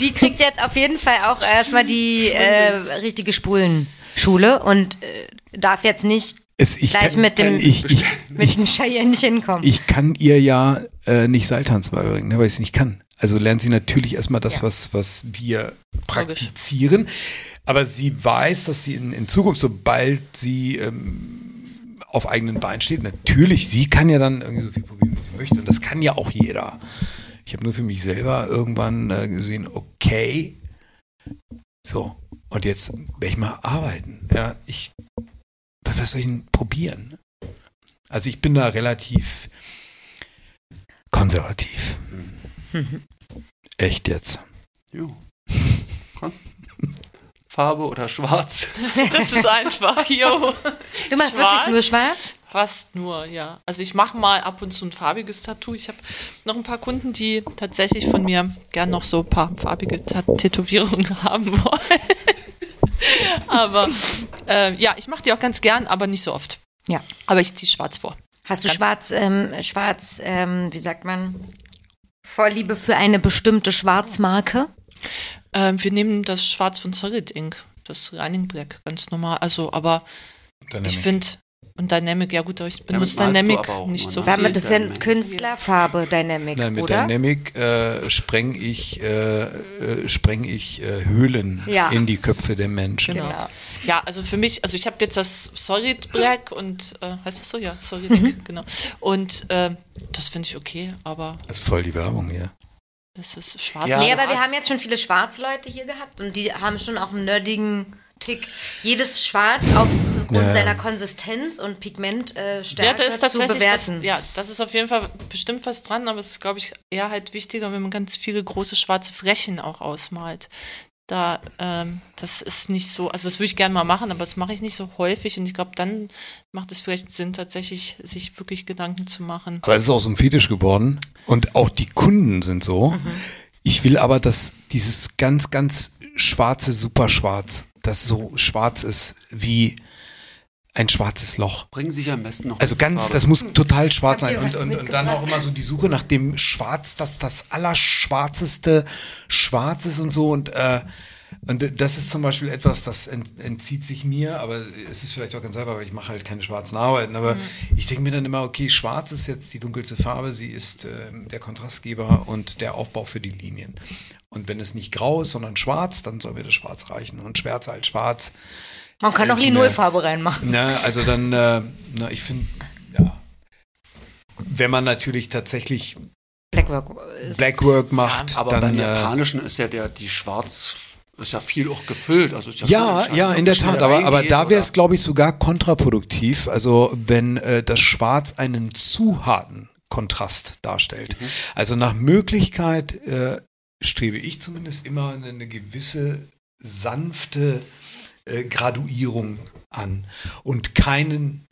B: die kriegt jetzt auf jeden Fall auch erstmal die äh, richtige Spulenschule und äh, darf jetzt nicht
C: Es, ich
B: Gleich
C: kann,
B: mit dem-
C: ich, ich,
B: mit dem Cheyenne kommen.
C: ich kann ihr ja äh, nicht Seiltanz beibringen, ne, weil ich es nicht kann. Also lernt sie natürlich erstmal das,
B: Ja.
C: was, was wir praktizieren. Aber sie weiß, dass sie in, in Zukunft, sobald sie ähm, auf eigenen Beinen steht, natürlich, sie kann ja dann irgendwie so viel probieren, wie sie möchte. Und das kann ja auch jeder. Ich habe nur für mich selber irgendwann äh, gesehen, okay, so, und jetzt werde ich mal arbeiten. Ja, ich, was soll ich denn probieren? Also ich bin da relativ konservativ. Echt jetzt.
A: Jo. Komm. Farbe oder schwarz?
D: Das ist einfach, yo.
B: du machst
D: Schwarz?
B: wirklich nur schwarz?
D: Fast nur, ja. Also ich mache mal ab und zu ein farbiges Tattoo. Ich habe noch ein paar Kunden, die tatsächlich von mir gern noch so ein paar farbige Tätowierungen haben wollen. aber äh, ja, ich mache die auch ganz gern, aber nicht so oft.
B: Ja.
D: Aber ich ziehe schwarz vor.
B: Hast du
D: Ganz-
B: schwarz, ähm, schwarz, ähm, wie sagt man, Vorliebe für eine bestimmte Schwarzmarke?
D: Ähm, wir nehmen das Schwarz von Solid Ink, das Running Black, ganz normal. Also, aber ich finde, und Dynamic, ja gut, aber ich benutze
A: du
D: Dynamic
A: aber auch
D: nicht so
A: ne?
B: Damit
D: viel.
B: das ist ja. Künstlerfarbe Dynamic,
C: Nein, mit
B: oder?
C: Dynamic äh, spreng ich, äh, äh, spreng ich äh, Höhlen
B: Ja.
C: in die Köpfe der Menschen.
B: Genau.
D: Ja, also für mich, also ich habe jetzt das Solid Black und, äh, heißt das so? Ja, Solid
B: Mhm.
D: Ink, genau. Und äh, das finde ich okay, aber
C: Das ist voll die Werbung hier.
D: das ist schwarz.
A: Ja,
B: Nee, aber wir haben jetzt schon viele Schwarzleute hier gehabt und die haben schon auch einen nerdigen Tick. Jedes Schwarz aufgrund
C: Ja,
B: seiner Konsistenz und Pigmentstärke äh, zu
D: tatsächlich was,
B: bewerten.
D: ja, das ist auf jeden Fall bestimmt was dran, aber es ist, glaube ich, eher halt wichtiger, wenn man ganz viele große schwarze Flächen auch ausmalt. Da, ähm, das ist nicht so, also das würde ich gerne mal machen, aber das mache ich nicht so häufig und ich glaube, dann macht es vielleicht Sinn, tatsächlich sich wirklich Gedanken zu machen.
C: Aber es ist auch so ein Fetisch geworden. Und auch die Kunden sind so. Ich will aber, dass dieses ganz, ganz schwarze Superschwarz, das so schwarz ist wie ein schwarzes Loch.
A: Bringen sich am besten noch.
C: Also ganz,
A: Farbe.
C: das muss total schwarz sein. Und, und, und dann auch immer so die Suche nach dem Schwarz, das das allerschwarzeste Schwarz ist und so. Und, äh, und das ist zum Beispiel etwas, das ent, entzieht sich mir, aber es ist vielleicht auch ganz einfach, weil ich mache halt keine schwarzen Arbeiten. Aber
B: Mhm.
C: ich denke mir dann immer, okay, schwarz ist jetzt die dunkelste Farbe, sie ist ähm, der Kontrastgeber und der Aufbau für die Linien. Und wenn es nicht grau ist, sondern schwarz, dann soll mir das Schwarz reichen. Und schwärzer als schwarz.
B: Man kann auch
C: mir-
B: Linolfarbe reinmachen.
C: Na, also dann, äh, na, ich finde, ja. Wenn man natürlich tatsächlich
B: Blackwork. äh,
C: Blackwork macht,
A: Aber
C: dann.
A: beim
C: äh,
A: Japanischen ist ja der, die Schwarz, ist ja viel auch gefüllt. Also ist ja,
C: ja, ja, in der Tat, aber, aber da wäre es, glaube ich, sogar kontraproduktiv. Also wenn äh, das Schwarz einen zu harten Kontrast darstellt. Also nach Möglichkeit äh, strebe ich zumindest immer eine, eine gewisse sanfte äh, Graduierung an und keinen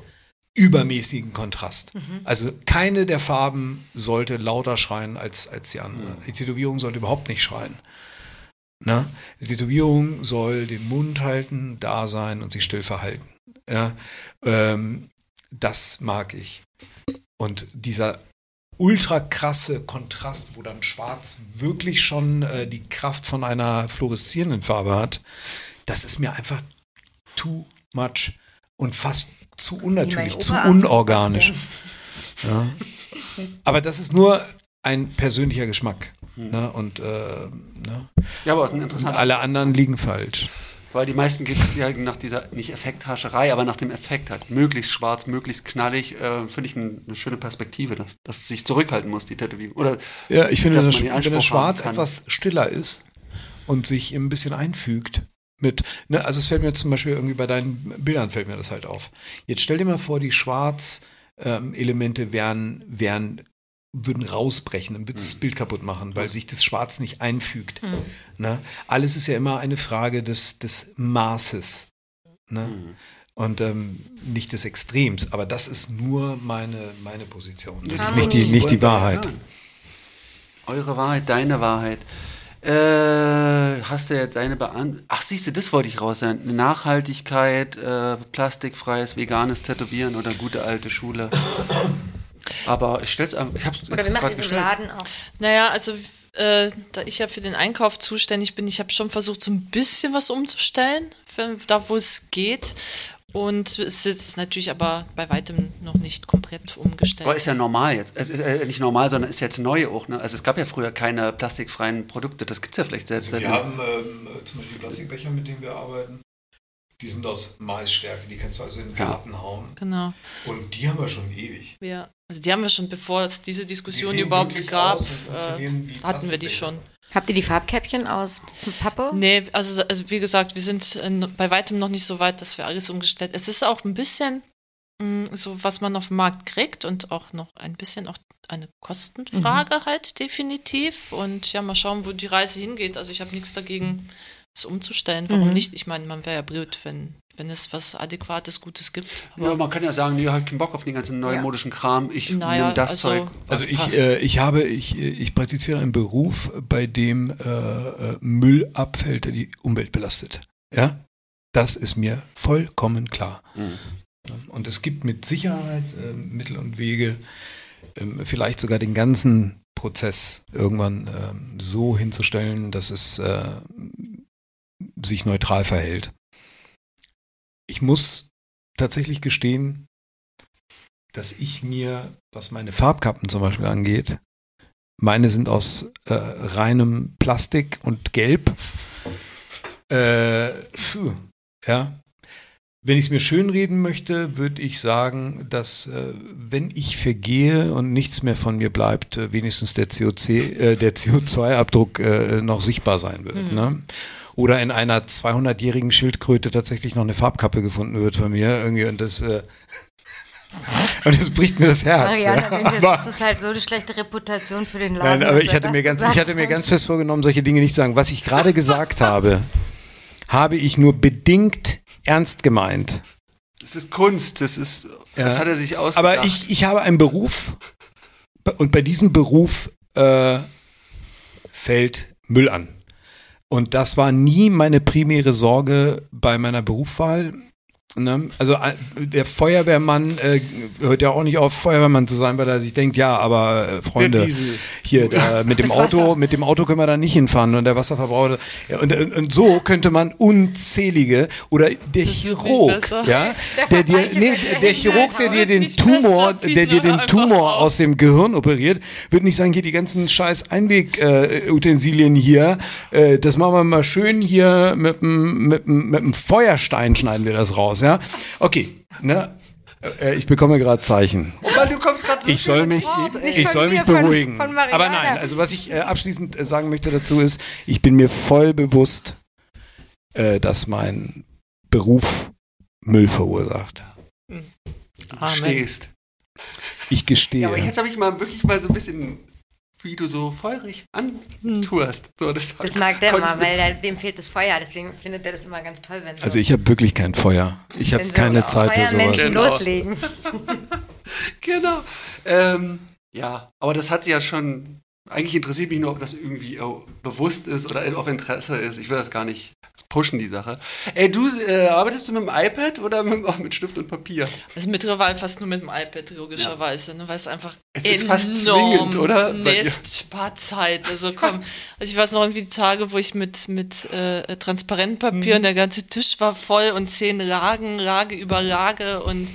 C: übermäßigen Kontrast. Also keine der Farben sollte lauter schreien als, als die andere. Die Tätowierung sollte überhaupt nicht schreien. Ne? Die Tätowierung soll den Mund halten, da sein und sich still verhalten. Ja? Ähm, das mag ich. Und dieser ultra krasse Kontrast, wo dann Schwarz wirklich schon äh, die Kraft von einer fluoreszierenden Farbe hat, das ist mir einfach too much und fast zu unnatürlich, zu unorganisch. Ja. Aber das ist nur ein persönlicher Geschmack. Ne? Und äh, ne?
A: Ja, aber ein interessanter
C: alle anderen liegen falsch.
A: Weil die meisten geht es ja nach dieser, nicht Effekthascherei, aber nach dem Effekt halt. Möglichst schwarz, möglichst knallig, äh, finde ich ein, eine schöne Perspektive, dass, dass sich zurückhalten muss, die Tätowierung. Oder
C: Ja, ich finde,
A: dass
C: wenn das Schwarz etwas stiller ist und sich ein bisschen einfügt mit, ne, also es fällt mir zum Beispiel irgendwie bei deinen Bildern fällt mir das halt auf. Jetzt stell dir mal vor, die Schwarz-Elemente wären, wären, würden rausbrechen, dann würde das
A: Hm.
C: Bild kaputt machen, weil sich das Schwarz nicht einfügt. Ne? Alles ist ja immer eine Frage des, des Maßes. Ne?
A: Hm.
C: Und ähm, nicht des Extrems, aber das ist nur meine, meine Position. Das ist
B: Harmonie.
C: nicht die, nicht die Wahrheit.
A: Eure Wahrheit, deine Wahrheit. Äh, hast du jetzt deine Beant Ach, siehst du, das wollte ich raus sein. Nachhaltigkeit, äh, plastikfreies, veganes Tätowieren oder gute alte Schule. Aber ich stell's einfach, ich hab's
B: Oder wir machen im
A: gestellt.
B: Laden auch.
D: Naja, also äh, da ich ja für den Einkauf zuständig bin, ich habe schon versucht, so ein bisschen was umzustellen, für, da wo es geht. Und es ist natürlich aber bei weitem noch nicht komplett umgestellt.
A: Aber ist ja normal jetzt. Es ist äh, nicht normal, sondern ist jetzt neu auch. Ne? Also es gab ja früher keine plastikfreien Produkte. Das gibt's ja vielleicht selbst.
C: Also wir haben ähm, zum Beispiel Plastikbecher, mit denen wir arbeiten. Die sind aus Maisstärke, die kannst du also in den
A: Ja.
C: Garten hauen.
D: genau.
C: Und die haben wir schon ewig.
D: Ja. Also die haben wir schon, bevor es diese Diskussion
C: sehen
D: überhaupt gab, äh, hatten wir die schon.
B: Habt ihr die Farbkäppchen aus Pappe?
D: Nee, also, also wie gesagt, wir sind äh, bei weitem noch nicht so weit, dass wir alles umgestellt. Es ist auch ein bisschen mh, so, was man auf dem Markt kriegt und auch noch ein bisschen auch eine Kostenfrage halt definitiv. Und ja, mal schauen, wo die Reise hingeht. Also ich habe nichts dagegen, es umzustellen. Warum
B: Mhm.
D: nicht? Ich meine, man wäre ja blöd, wenn, wenn es was Adäquates, Gutes gibt.
A: Ja, man kann ja sagen, nee, ich hab keinen Bock auf den ganzen neumodischen Kram. Ich
D: Naja,
A: nehme das
D: also-
A: Zeug.
C: Also ich, äh, ich habe, ich, ich praktiziere einen Beruf, bei dem äh, äh, Müll abfällt, der die Umwelt belastet. Ja, das ist mir vollkommen klar.
A: Mhm.
C: Und es gibt mit Sicherheit äh, Mittel und Wege, ähm, vielleicht sogar den ganzen Prozess irgendwann ähm, so hinzustellen, dass es äh, sich neutral verhält. Ich muss tatsächlich gestehen, dass ich mir, was meine Farbkappen zum Beispiel angeht, meine sind aus äh, reinem Plastik und Gelb. Äh, puh, ja. Wenn ich es mir schönreden möchte, würde ich sagen, dass äh, wenn ich vergehe und nichts mehr von mir bleibt, äh, wenigstens der, COC, äh, der CO2-Abdruck äh, noch sichtbar sein wird. Ne? Oder in einer 200-jährigen Schildkröte tatsächlich noch eine Farbkappe gefunden wird von mir. Irgendwie und das, äh, und das bricht mir das Herz.
B: Marianne,
C: ja. aber,
B: das ist halt so eine schlechte Reputation für den Laden.
C: Nein, aber ich hatte
B: das
C: mir ganz, ich hatte mir ganz fest vorgenommen, solche Dinge nicht zu sagen. Was ich gerade gesagt habe, habe ich nur bedingt ernst gemeint.
A: Das ist Kunst, das ist, das
C: Ja.
A: hat er sich ausgedacht.
C: Aber ich, ich habe einen Beruf und bei diesem Beruf äh, fällt Müll an. Und das war nie meine primäre Sorge bei meiner Berufswahl. Ne? Also äh, der Feuerwehrmann äh, hört ja auch nicht auf, Feuerwehrmann zu sein, weil er sich denkt, ja, aber äh, Freunde, hier da, mit dem
B: Das
C: Auto,
B: Wasser.
C: mit dem Auto können wir da nicht hinfahren und der Wasserverbrauch. Ja, und, und, und so könnte man unzählige oder der Chirurg, ja,
B: Der
C: der dir, nee, der Chirurg, der dir den Tumor, der dir den Tumor aus dem Gehirn operiert, wird nicht sagen, hier die ganzen scheiß Einweg-Utensilien hier, äh, das machen wir mal schön hier mit dem mit dem- mit dem Feuerstein schneiden wir das raus, ja. Okay, ne? Äh, Ich bekomme gerade Zeichen.
A: Oh Mann, du kommst gerade so
C: Ich soll mich, ich, ich
B: von
C: soll mich
B: von-
C: beruhigen.
B: von Mariana.
C: Aber nein, also was ich äh, abschließend äh, sagen möchte dazu ist, ich bin mir voll bewusst, äh, dass mein Beruf Müll verursacht.
A: Du
D: Amen.
A: stehst.
C: Ich gestehe.
A: Ja, aber jetzt habe ich mal wirklich mal so ein bisschen, wie du so feurig anturst. So, das
B: Das mag der immer, weil der, dem fehlt das Feuer. Deswegen findet er das immer ganz toll, wenn so,
C: also ich habe wirklich kein Feuer. Ich habe
B: wenn so
C: keine Zeit für sowas.
B: Feuermenschen
A: Genau.
B: loslegen.
A: Genau. Ähm, ja, aber das hat sie ja schon. Eigentlich interessiert mich nur, ob das irgendwie oh, bewusst ist oder auf Interesse ist. Ich will das gar nicht pushen, die Sache. Ey, du äh, arbeitest du mit dem iPad oder mit, auch mit Stift und Papier?
D: Also mittlerweile fast nur mit dem iPad, logischerweise, ne, weil es einfach
A: Es ist fast zwingend, oder?
D: Es spart Zeit. Also komm, also ich weiß noch irgendwie die Tage, wo ich mit, mit äh, Transparentpapier
A: Mhm.
D: und der ganze Tisch war voll und zehn Ragen, Rage über Rage und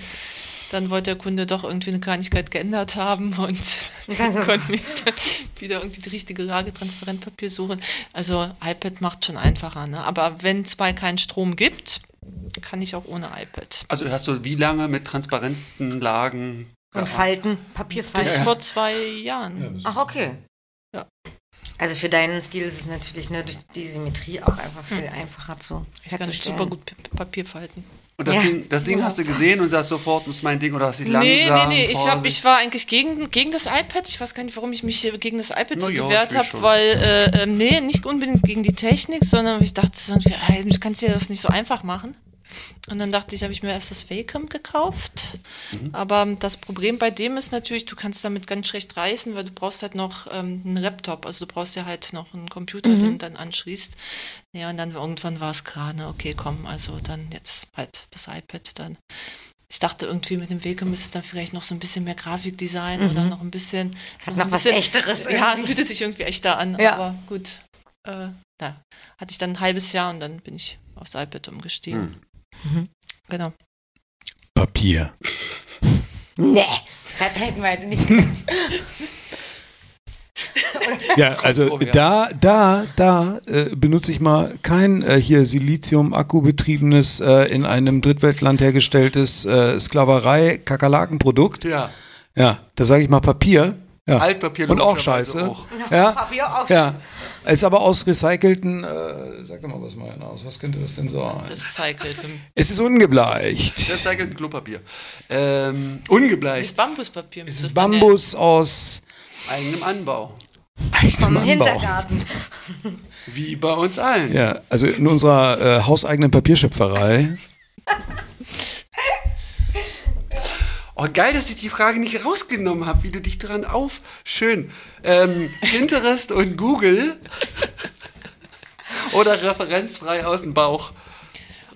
D: dann wollte der Kunde doch irgendwie eine Kleinigkeit geändert haben und
B: dann so-
D: konnten wir dann wieder irgendwie die richtige Rage Transparentpapier suchen. Also iPad macht schon einfacher, ne? Aber wenn es mal keinen Strom gibt, kann ich auch ohne iPad.
A: Also hast du wie lange mit transparenten Lagen?
B: Und Falten, Papierfalten.
D: Bis vor zwei Jahren.
B: Ach, okay.
D: Ja.
B: Also für deinen Stil ist es natürlich ne, durch die Symmetrie auch einfach viel einfacher zu
D: Ich kann super gut Papier falten.
A: Und das
B: Ja.
A: Ding, das Ding hast du gesehen und sagst sofort, das ist mein Ding oder hast dich langsam
D: Nee, nee, nee. Ich, hab, ich war eigentlich gegen, gegen das iPad. Ich weiß gar nicht, warum ich mich hier gegen das iPad
A: Na
D: so gewehrt
A: ich
D: habe, weil, äh, ähm, nee, nicht unbedingt gegen die Technik, sondern ich dachte, ey, du kannst dir das nicht so einfach machen. Und dann dachte ich, habe ich mir erst das Wacom gekauft.
A: Mhm.
D: Aber das Problem bei dem ist natürlich, du kannst damit ganz schlecht reißen, weil du brauchst halt noch ähm, einen Laptop. Also du brauchst ja halt noch einen Computer, den du dann anschließt. Ja, und dann irgendwann war es gerade, okay, komm, also dann jetzt halt das iPad dann. Ich dachte irgendwie mit dem Wacom ist es dann vielleicht noch so ein bisschen mehr Grafikdesign oder noch ein bisschen.
B: Hat
D: ein
B: noch was
D: bisschen-
B: Echteres
D: Ja,
B: irgendwie.
D: fühlte sich irgendwie echter an,
B: Ja.
D: aber gut. Äh, na, hatte ich dann ein halbes Jahr und dann bin ich aufs iPad umgestiegen. Genau.
C: Papier.
B: Nee, das hätten wir jetzt nicht.
C: Ja, also da, da, da äh, benutze ich mal kein äh, hier Silizium-Akku-betriebenes, äh, in einem Drittweltland hergestelltes äh, Sklaverei-Kakerlakenprodukt.
A: Ja,
C: Ja, da sage ich mal Papier. Ja.
A: Altpapier
C: Und auch scheiße.
A: auch.
C: Ja,
B: Papier auch
C: ja. Ist aber aus recycelten, äh, sag doch mal was mal aus, was könnte das denn sein?
D: Recycelt.
C: Es ist ungebleicht.
A: Recycelten Klopapier. Ähm, ungebleicht.
D: Das Bambuspapier.
C: Es ist Bambus aus
A: Eigenem Anbau.
C: eigenem
B: Vom
C: Anbau.
B: Hintergarten.
A: Wie bei uns allen.
C: Ja, also in unserer äh, hauseigenen Papierschöpferei.
A: Oh, geil, dass ich die Frage nicht rausgenommen habe, wie du dich dran auf. Schön. Ähm, Pinterest und Google. Oder referenzfrei aus dem Bauch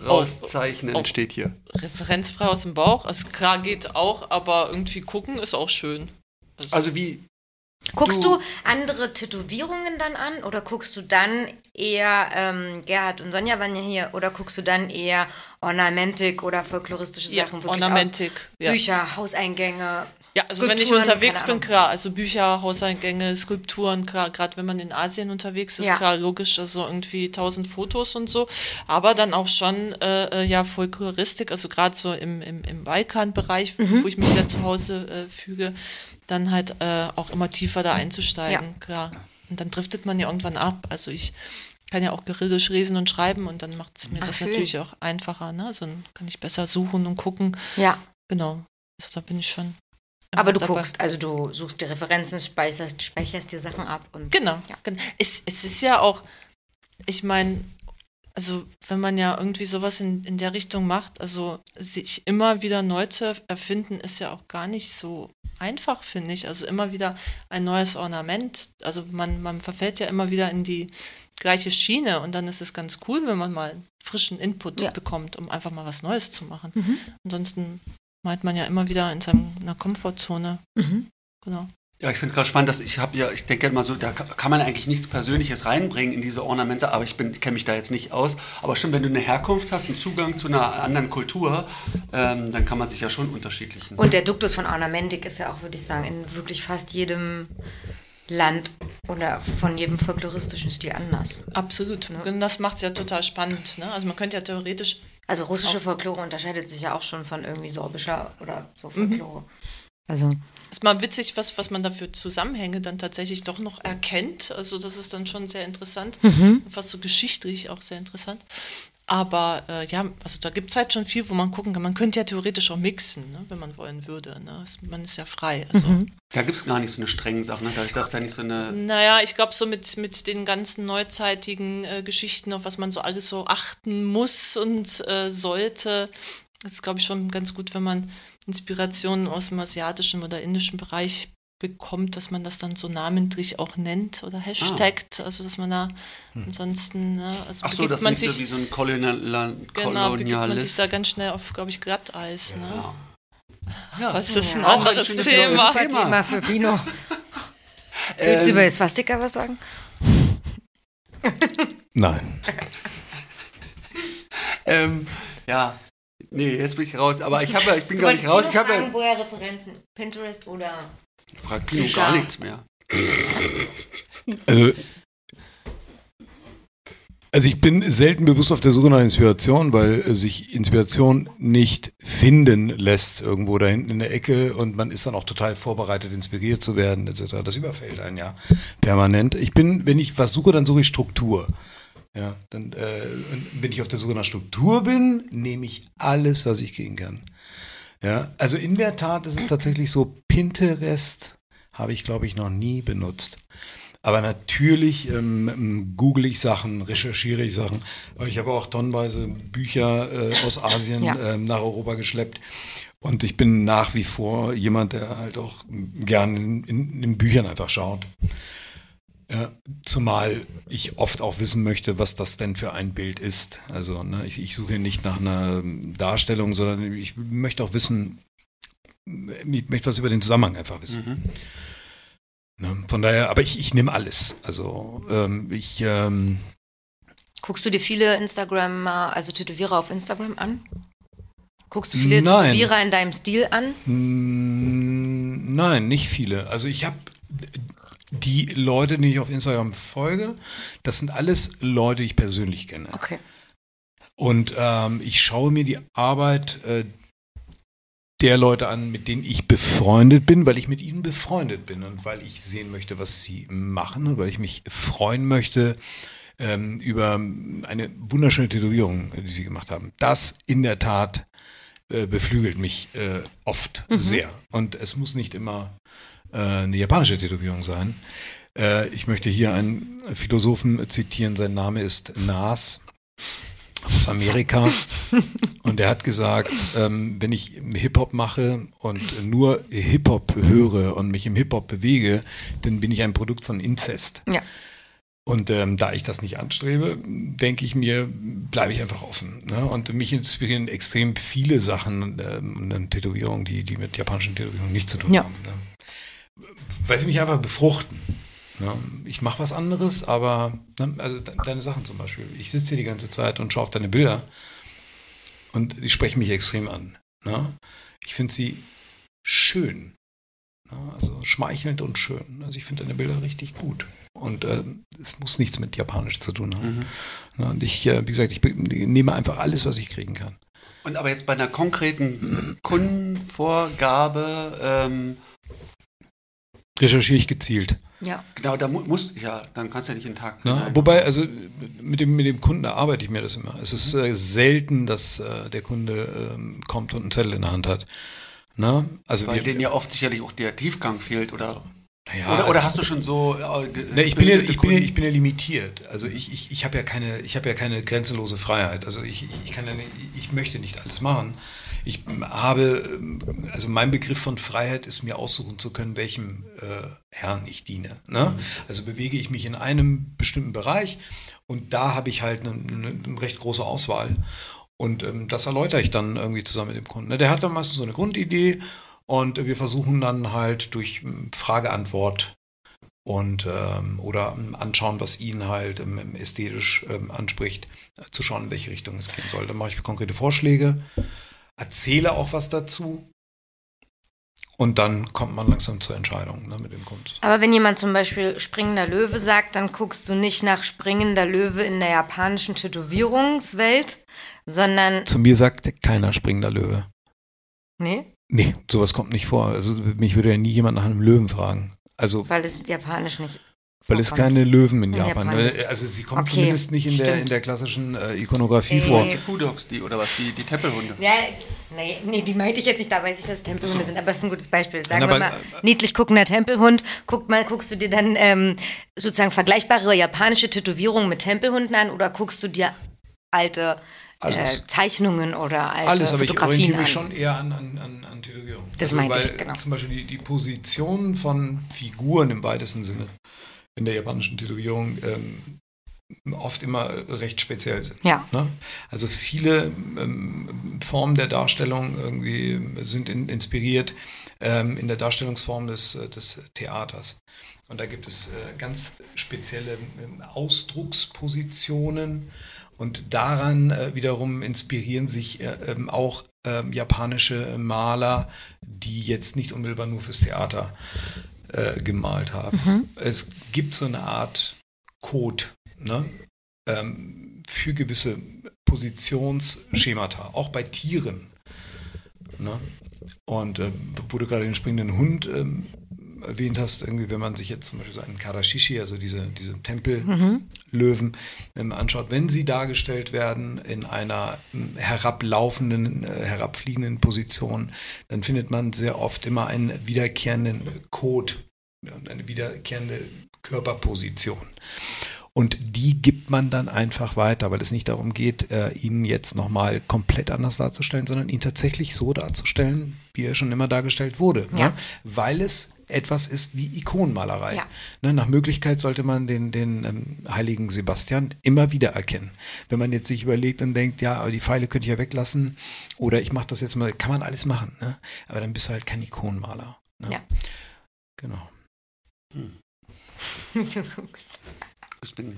A: rauszeichnen,
D: Oh, oh.
A: steht hier.
D: referenzfrei aus dem Bauch. Also klar geht auch, aber irgendwie gucken ist auch schön.
A: Also wie,
B: Guckst
A: Du-
B: du andere Tätowierungen dann an oder guckst du dann eher, ähm, Gerhard und Sonja waren ja hier, oder guckst du dann eher Ornamentik oder folkloristische
D: Ja,
B: Sachen? wirklich
D: Ornamentik,
B: Aus
D: ja.
B: Bücher, Hauseingänge.
D: Ja, also wenn ich
B: Skulpturen,
D: unterwegs bin, klar, also Bücher, Hauseingänge, Skulpturen, gerade wenn man in Asien unterwegs ist,
B: Ja.
D: klar, logisch, also irgendwie tausend Fotos und so, aber dann auch schon, äh, äh, ja, Folkloristik, also gerade so im, im, im Balkan-Bereich,
B: Mhm.
D: wo ich mich sehr zu Hause äh, füge, dann halt äh, auch immer tiefer da einzusteigen,
B: Ja.
D: klar. Und dann driftet man ja irgendwann ab, also ich kann ja auch Kyrillisch lesen und schreiben und dann macht es mir
B: Ach,
D: das
B: schön.
D: natürlich auch einfacher, ne, so dann kann ich besser suchen und gucken,
B: Ja,
D: genau, also da bin ich schon
B: aber du
D: dabei.
B: guckst, also du suchst die Referenzen, speicherst, speicherst dir Sachen ab und
D: Genau.
B: Ja.
D: genau. Es, es ist ja auch, ich meine, also wenn man ja irgendwie sowas in, in der Richtung macht, also sich immer wieder neu zu erfinden, ist ja auch gar nicht so einfach, finde ich. Also immer wieder ein neues Ornament. Also man, man verfällt ja immer wieder in die gleiche Schiene und dann ist es ganz cool, wenn man mal frischen Input
B: Ja.
D: bekommt, um einfach mal was Neues zu machen. Ansonsten meint man ja immer wieder in seiner Komfortzone. Genau.
A: Ja, ich finde es gerade spannend, dass ich habe ja, ich denke mal so, da ka- kann man eigentlich nichts Persönliches reinbringen in diese Ornamente, aber ich bin kenne mich da jetzt nicht aus. Aber stimmt, wenn du eine Herkunft hast, einen Zugang zu einer anderen Kultur, ähm, dann kann man sich ja schon unterschiedlichen.
B: Und der Duktus von Ornamentik ist ja auch, würde ich sagen, in wirklich fast jedem Land oder von jedem folkloristischen Stil anders.
D: Absolut. Und das macht es ja total spannend. Ne? Also man könnte ja theoretisch
B: Also russische Folklore unterscheidet sich ja auch schon von irgendwie sorbischer oder so Folklore. Also
D: ist mal witzig, was, was man da für Zusammenhänge dann tatsächlich doch noch erkennt. Also das ist dann schon sehr interessant. Fast so geschichtlich auch sehr interessant. Aber äh, ja, also da gibt es halt schon viel, wo man gucken kann. Man könnte ja theoretisch auch mixen, ne, wenn man wollen würde. Ne? Man ist ja frei. Also.
A: Da gibt es gar nicht so eine strengen Sache, ne? dadurch, dass da nicht so eine.
D: Naja, ich glaube, so mit, mit den ganzen neuzeitigen äh, Geschichten, auf was man so alles so achten muss und äh, sollte, ist, glaube ich, schon ganz gut, wenn man Inspirationen aus dem asiatischen oder indischen Bereich bekommt, dass man das dann so namentlich auch nennt oder hashtagt, also dass man da ansonsten, ne, also
A: Ach so, das ist
D: man
A: so
D: sich,
A: wie so ein Kolonial
D: genau, begibt man sich
A: Kolonialist.
D: da ganz schnell auf, glaube ich, Glatteis, ne?
A: ja. Ja.
D: Was ist ein
B: Ja.
A: Auch ein
D: Thema?
A: Thema.
B: Thema für Pino. Willst du
A: Ähm,
B: über das Swastika was sagen?
C: Nein.
A: ähm, ja, nee, jetzt bin ich raus. Aber ich, habe, ja- ich bin gar nicht raus. Ich habe ja,
B: woher Referenzen? Pinterest oder?
A: Fragt
B: Bücher.
A: gar nichts mehr.
C: Also, also ich bin selten bewusst auf der Suche nach Inspiration, weil sich Inspiration nicht finden lässt irgendwo da hinten in der Ecke und man ist dann auch total vorbereitet, inspiriert zu werden etc. Das überfällt einen ja permanent. Ich bin, wenn ich was suche, dann suche ich Struktur. Ja, dann, äh, wenn ich auf der Suche nach Struktur bin, nehme ich alles, was ich kriegen kann. Ja, also in der Tat ist es tatsächlich so, Pinterest habe ich, glaube ich, noch nie benutzt. Aber natürlich ähm, ähm, google ich Sachen, recherchiere ich Sachen. Aber ich habe auch tonnenweise Bücher äh, aus Asien
B: Ja.
C: ähm, nach Europa geschleppt. Und ich bin nach wie vor jemand, der halt auch gern in, in, in Büchern einfach schaut. Ja, zumal ich oft auch wissen möchte, was das denn für ein Bild ist. Also ne, ich, ich suche nicht nach einer Darstellung, sondern ich möchte auch wissen, ich möchte was über den Zusammenhang einfach wissen. Ne, von daher, aber ich, ich nehme alles. Also ähm, ich ähm,
B: Guckst du dir viele Instagram, also Tätowierer auf Instagram an? Guckst du viele
C: Nein.
B: Tätowierer in deinem Stil an?
C: Nein, nicht viele. Also ich habe die Leute, die ich auf Instagram folge, das sind alles Leute, die ich persönlich kenne.
B: Okay.
C: Und ähm, ich schaue mir die Arbeit äh, der Leute an, mit denen ich befreundet bin, weil ich mit ihnen befreundet bin und weil ich sehen möchte, was sie machen und weil ich mich freuen möchte ähm, über eine wunderschöne Tätowierung, die sie gemacht haben. Das in der Tat äh, beflügelt mich äh, oft sehr. Und es muss nicht immer eine japanische Tätowierung sein. Äh, ich möchte hier einen Philosophen zitieren, sein Name ist Nas aus Amerika. Und er hat gesagt, ähm, wenn ich Hip-Hop mache und nur Hip-Hop höre und mich im Hip-Hop bewege, dann bin ich ein Produkt von Inzest.
B: Ja.
C: Und ähm, da ich das nicht anstrebe, denke ich mir, bleibe ich einfach offen. Ne? Und mich inspirieren extrem viele Sachen ähm, und dann Tätowierungen, die, die mit japanischen Tätowierungen nichts zu tun
B: Ja.
C: haben. Ne? Weil sie mich einfach befruchten. Ne? Ich mache was anderes, aber ne? also de deine Sachen zum Beispiel. Ich sitze hier die ganze Zeit und schaue auf deine Bilder und die sprechen mich extrem an. Ne? Ich finde sie schön. Ne? Also schmeichelnd und schön. Also ich finde deine Bilder richtig gut. Und ähm, es muss nichts mit Japanisch zu tun haben. Ne? Und ich, äh, wie gesagt, ich nehme einfach alles, was ich kriegen kann.
A: Und aber jetzt bei einer konkreten Kundenvorgabe, ähm,
C: Recherchiere ich gezielt.
B: Ja.
A: genau, da mu musst ja, dann kannst du ja nicht in den Tag.
C: Ne? Wobei, also mit dem, mit dem Kunden erarbeite ich mir das immer. Es ist äh, selten, dass äh, der Kunde ähm, kommt und einen Zettel in der Hand hat. Ne? Also
A: Weil
C: wir,
A: denen ja oft sicherlich auch der Tiefgang fehlt oder.
C: naja,
A: oder, oder hast du schon so. Äh,
C: Ne, ich, bin ja, ich, bin ja, ich bin ja limitiert. Also ich, ich, ich habe ja keine, ich habe ja keine grenzenlose Freiheit. Also ich, ich, ich kann ja nicht, ich möchte nicht alles machen. Ich habe, also mein Begriff von Freiheit ist mir aussuchen zu können, welchem äh, Herrn ich diene. Ne? Also bewege ich mich in einem bestimmten Bereich und da habe ich halt eine, eine recht große Auswahl. Und ähm, das erläutere ich dann irgendwie zusammen mit dem Kunden. Ne? Der hat dann meistens so eine Grundidee und wir versuchen dann halt durch ähm, Frage-Antwort und ähm, oder ähm, anschauen, was ihn halt ähm, ästhetisch ähm, anspricht, äh, zu schauen, in welche Richtung es gehen soll. Dann mache ich konkrete Vorschläge, erzähle auch was dazu und dann kommt man langsam zur Entscheidung ne, mit dem Kunden.
B: Aber wenn jemand zum Beispiel springender Löwe sagt, dann guckst du nicht nach springender Löwe in der japanischen Tätowierungswelt, sondern.
C: Zu mir sagt keiner springender Löwe.
B: Nee?
C: Nee, sowas kommt nicht vor. Also mich würde ja nie jemand nach einem Löwen fragen. Also,
B: weil es japanisch nicht.
C: Weil es keine Löwen in, Japan.
B: Japan.
C: Also sie kommen
B: Okay,
C: zumindest nicht in der, in der klassischen äh, Ikonografie
B: Nee.
C: vor.
A: Die Foodhogs, die, oder was, die, die Tempelhunde.
B: Ja, nee, nee, die meinte ich jetzt nicht, da weiß ich, dass es Tempelhunde sind, aber es ist ein gutes Beispiel. Sagen
C: Nein,
B: wir
C: aber-
B: mal, niedlich guckender Tempelhund, guck mal, guckst du dir dann ähm, sozusagen vergleichbare japanische Tätowierungen mit Tempelhunden an oder guckst du dir alte äh. Zeichnungen oder alte
C: Alles, aber ich
B: Fotografien
C: orientiere
B: an?
C: mich schon eher an, an, an, an Tätowierungen.
B: Das meinte
C: weil
B: ich, genau.
C: Zum Beispiel die, die Position von Figuren im weitesten Sinne in der japanischen Tätowierung ähm, oft immer recht speziell sind.
B: Ja.
C: Ne? Also viele ähm, Formen der Darstellung irgendwie sind in, inspiriert ähm, in der Darstellungsform des, äh, des Theaters. Und da gibt es äh, ganz spezielle ähm, Ausdruckspositionen und daran äh, wiederum inspirieren sich äh, ähm, auch ähm, japanische Maler, die jetzt nicht unmittelbar nur fürs Theater äh, gemalt haben. Es gibt so eine Art Code ne? ähm, für gewisse Positionsschemata, auch bei Tieren. Ne? Und äh, wo du gerade den springenden Hund ähm, erwähnt hast, irgendwie, wenn man sich jetzt zum Beispiel so einen Karashishi, also diese, diese Tempellöwen, ähm, anschaut, wenn sie dargestellt werden in einer ähm, herablaufenden, äh, herabfliegenden Position, dann findet man sehr oft immer einen wiederkehrenden Code und eine wiederkehrende Körperposition. Und die gibt man dann einfach weiter, weil es nicht darum geht, äh, ihn jetzt nochmal komplett anders darzustellen, sondern ihn tatsächlich so darzustellen, wie er schon immer dargestellt wurde.
B: Ja.
C: Ne? Weil es etwas ist wie Ikonenmalerei.
B: Ja.
C: Ne? Nach Möglichkeit sollte man den, den ähm, heiligen Sebastian immer wieder erkennen. Wenn man jetzt sich überlegt und denkt, ja, aber die Pfeile könnte ich ja weglassen oder ich mache das jetzt mal, kann man alles machen. Ne? Aber dann bist du halt kein Ikonenmaler. Ne?
B: Ja.
C: Genau.
B: Guckst.
A: Ich bin,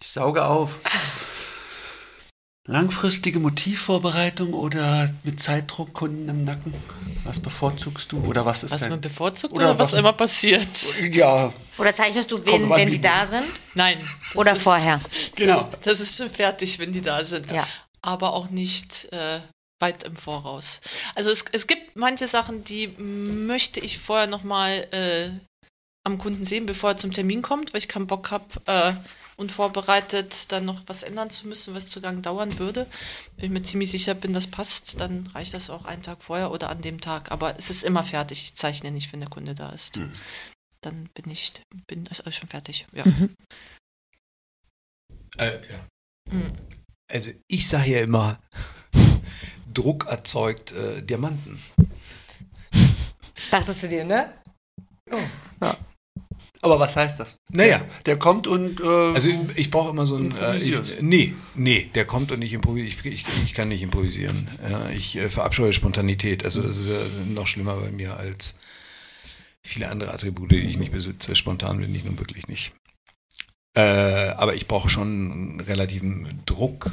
A: ich sauge auf. Langfristige Motivvorbereitung oder mit Zeitdruck Kunden im Nacken? Was bevorzugst du oder was ist
D: Was
A: dein-
D: man bevorzugt
A: Oder
D: oder, was
A: was-
D: immer passiert?
A: Ja,
B: Oder zeichnest du,
A: Kommt
B: wenn, die da sind?
D: Nein. das
B: Oder
D: ist,
B: vorher?
A: genau.
D: Das ist schon fertig, wenn die da sind.
B: Ja.
D: Aber auch nicht äh, weit im Voraus. Also es, es gibt manche Sachen, die möchte ich vorher nochmal äh, am Kunden sehen, bevor er zum Termin kommt, weil ich keinen Bock habe, äh, unvorbereitet dann noch was ändern zu müssen, was zu lang dauern würde. Wenn ich mir ziemlich sicher bin, das passt, dann reicht das auch einen Tag vorher oder an dem Tag. Aber es ist immer fertig. Ich zeichne nicht, wenn der Kunde da ist. Dann bin ich, bin ist alles schon fertig. Ja.
C: Äh, ja.
D: Mhm.
C: Also ich sage ja immer, Druck erzeugt äh, Diamanten.
B: Dachtest du dir, ne?
A: Aber was heißt das?
C: Naja.
A: Der kommt und. Äh,
C: Also ich brauche immer so ein... Äh, ich, nee, nee, der kommt und ich improvisiere. Ich, ich, ich kann nicht improvisieren. Ja, ich äh, verabscheue Spontanität. Also das ist ja noch schlimmer bei mir als viele andere Attribute, die ich nicht besitze. Spontan bin ich nun wirklich nicht. Äh, aber ich brauche schon einen relativen Druck,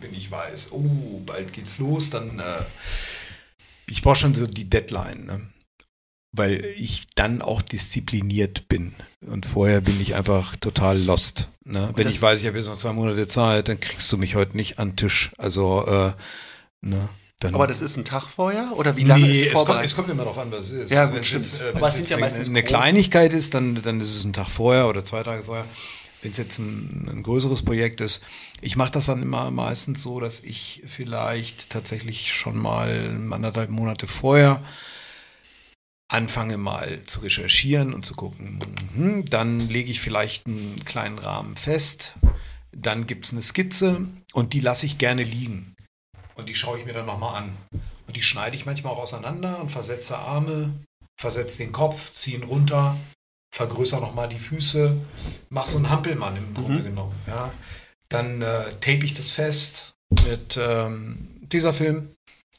C: wenn ich weiß, oh, bald geht's los, dann... Äh, ich brauche schon so die Deadline. Ne? Weil ich dann auch diszipliniert bin. Und vorher bin ich einfach total lost. Ne? Wenn ich weiß, ich habe jetzt noch zwei Monate Zeit, dann kriegst du mich heute nicht an den Tisch. Also, äh, ne? Dann,
A: aber das ist ein Tag vorher? Oder wie lange
C: nee,
A: ist
C: es
A: es
C: kommt,
A: vorbereitet?
C: es kommt immer darauf an, was es ist.
A: Ja,
C: Also wenn es jetzt, äh, jetzt
A: ja
C: eine, eine Kleinigkeit ist, dann, dann ist es ein Tag vorher oder zwei Tage vorher. Wenn es jetzt ein, ein größeres Projekt ist, ich mache das dann immer meistens so, dass ich vielleicht tatsächlich schon mal anderthalb Monate vorher anfange mal zu recherchieren und zu gucken. Mhm, dann lege ich vielleicht einen kleinen Rahmen fest. Dann gibt es eine Skizze und die lasse ich gerne liegen. Und die schaue ich mir dann nochmal an. Und die schneide ich manchmal auch auseinander und versetze Arme, versetze den Kopf, ziehe ihn runter, vergrößere nochmal die Füße, mache so einen Hampelmann im Grunde genommen. Ja. Dann äh, tape ich das fest mit ähm, Tesafilm,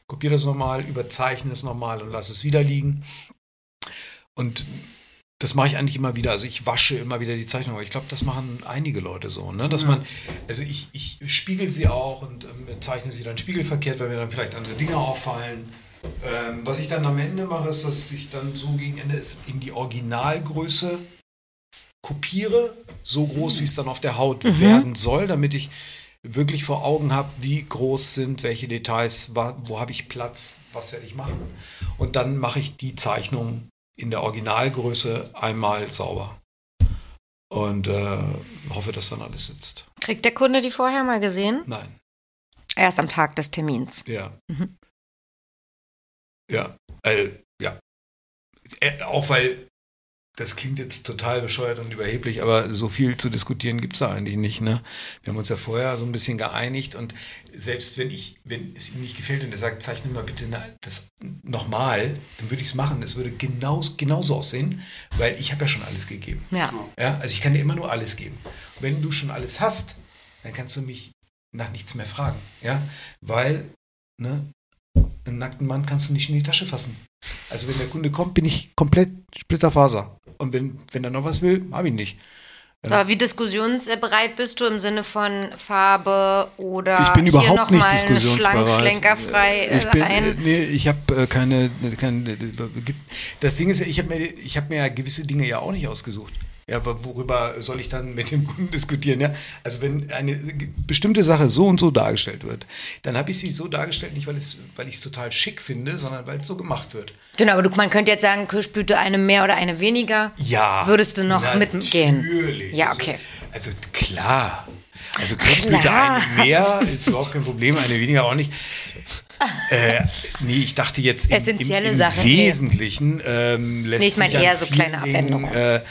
C: kopiere das nochmal, überzeichne es nochmal und lasse es wieder liegen. Und das mache ich eigentlich immer wieder. Also ich wasche immer wieder die Zeichnung. Aber ich glaube, das machen einige Leute so, ne? Dass man, also ich, ich spiegel sie auch und ähm, zeichne sie dann spiegelverkehrt, weil mir dann vielleicht andere Dinge auffallen. Ähm, was ich dann am Ende mache, ist, dass ich dann so gegen Ende es in die Originalgröße kopiere, so groß, wie es dann auf der Haut werden soll, damit ich wirklich vor Augen habe, wie groß sind welche Details, wa- wo habe ich Platz, was werde ich machen. Und dann mache ich die Zeichnung in der Originalgröße einmal sauber. Und äh, hoffe, dass dann alles sitzt.
B: Kriegt der Kunde die vorher mal gesehen?
C: Nein,
B: Erst am Tag des Termins.
C: ja.
B: Mhm.
C: Ja, äh, ja. Äh, auch weil, das klingt jetzt total bescheuert und überheblich, aber so viel zu diskutieren gibt es da eigentlich nicht. Ne? Wir haben uns ja vorher so ein bisschen geeinigt und selbst wenn ich, wenn es ihm nicht gefällt und er sagt, zeichne mal bitte das nochmal, dann würde ich es machen. Es würde genau, genauso aussehen, weil ich habe ja schon alles gegeben.
B: Ja.
C: Ja, also ich kann dir immer nur alles geben. Wenn du schon alles hast, dann kannst du mich nach nichts mehr fragen. Ja, weil, ne, einen nackten Mann kannst du nicht in die Tasche fassen. Also wenn der Kunde kommt, bin ich komplett Splitterfaser. Und wenn, wenn er noch was will, habe ich nicht.
B: Aber wie diskussionsbereit bist du im Sinne von Farbe oder
C: Ich bin
B: hier
C: überhaupt
B: noch
C: nicht diskussionsbereit.
B: schlank, schlenkerfrei äh,
C: Ich bin,
B: rein?
C: äh, nee, ich habe äh, keine, keine, gibt- das Ding ist ja, ich habe mir, ich habe mir ja gewisse Dinge ja auch nicht ausgesucht. Ja, aber worüber soll ich dann mit dem Kunden diskutieren? Ja? Also wenn eine bestimmte Sache so und so dargestellt wird, dann habe ich sie so dargestellt, nicht weil, es, weil ich es total schick finde, sondern weil es so gemacht wird.
B: Genau, aber du, man könnte jetzt sagen, Kirschblüte eine mehr oder eine weniger.
C: Ja.
B: Würdest du noch mitgehen?
C: Natürlich.
B: Ja,
C: Also-
B: okay.
C: Also, klar. Also Kirschblüte
B: Klar.
C: eine mehr ist überhaupt kein Problem, eine weniger auch nicht. Äh, nee, ich dachte jetzt im,
B: Essentielle
C: im, im
B: Sache, nee.
C: Wesentlichen ähm, lässt
B: Nee, ich meine eher so kleine Abwendungen.
C: Äh,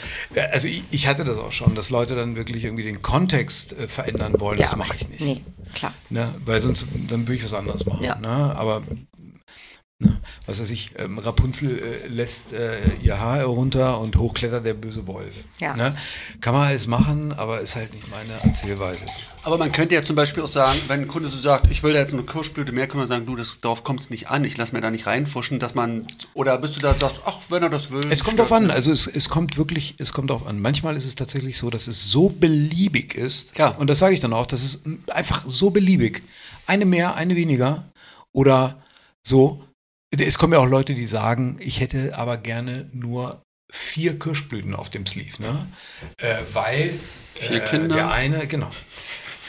C: also ich, ich hatte das auch schon, dass Leute dann wirklich irgendwie den Kontext äh, verändern wollen. das mache ich nicht.
B: Nee, klar.
C: Ne? Weil sonst dann würde ich was anderes machen.
B: Ja.
C: Ne? Aber? Was weiß ich, ähm, Rapunzel äh, lässt äh, ihr Haar herunter und hochklettert der böse Wolf.
B: Ja.
C: Ne? Kann man alles machen, aber ist halt nicht meine Erzählweise.
A: Aber man könnte ja zum Beispiel auch sagen, wenn ein Kunde so sagt, ich will da jetzt eine Kirschblüte mehr, kann man sagen, du, das, darauf kommt es nicht an, ich lasse mir da nicht reinfuschen, dass man, oder bist du da sagst, ach, wenn er das will.
C: Es kommt drauf an, also es, es kommt wirklich, es kommt drauf an. Manchmal ist es tatsächlich so, dass es so beliebig ist,
A: Ja.
C: und das sage ich dann auch, das ist einfach so beliebig. Eine mehr, eine weniger oder so. Es kommen ja auch Leute, die sagen, ich hätte aber gerne nur vier Kirschblüten auf dem Sleeve, ne? Äh, weil
A: Vier
C: äh,
A: Kinder.
C: der eine, genau.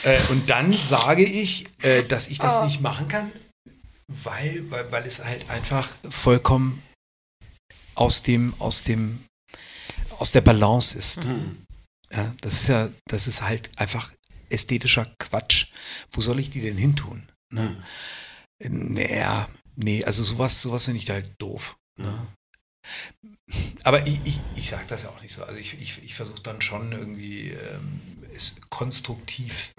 C: Äh, und dann sage ich, äh, dass ich das
B: Oh.
C: nicht machen kann, weil, weil, weil es halt einfach vollkommen aus dem, aus dem, aus der Balance ist.
A: Hm.
C: Ja, das ist ja, das ist halt einfach ästhetischer Quatsch. Wo soll ich die denn hin tun? Ne? Naja, nee, also sowas, sowas finde ich halt doof. Ne? Aber ich, ich, ich sage das ja auch nicht so. Also ich, ich, ich versuche dann schon irgendwie ähm, es konstruktiv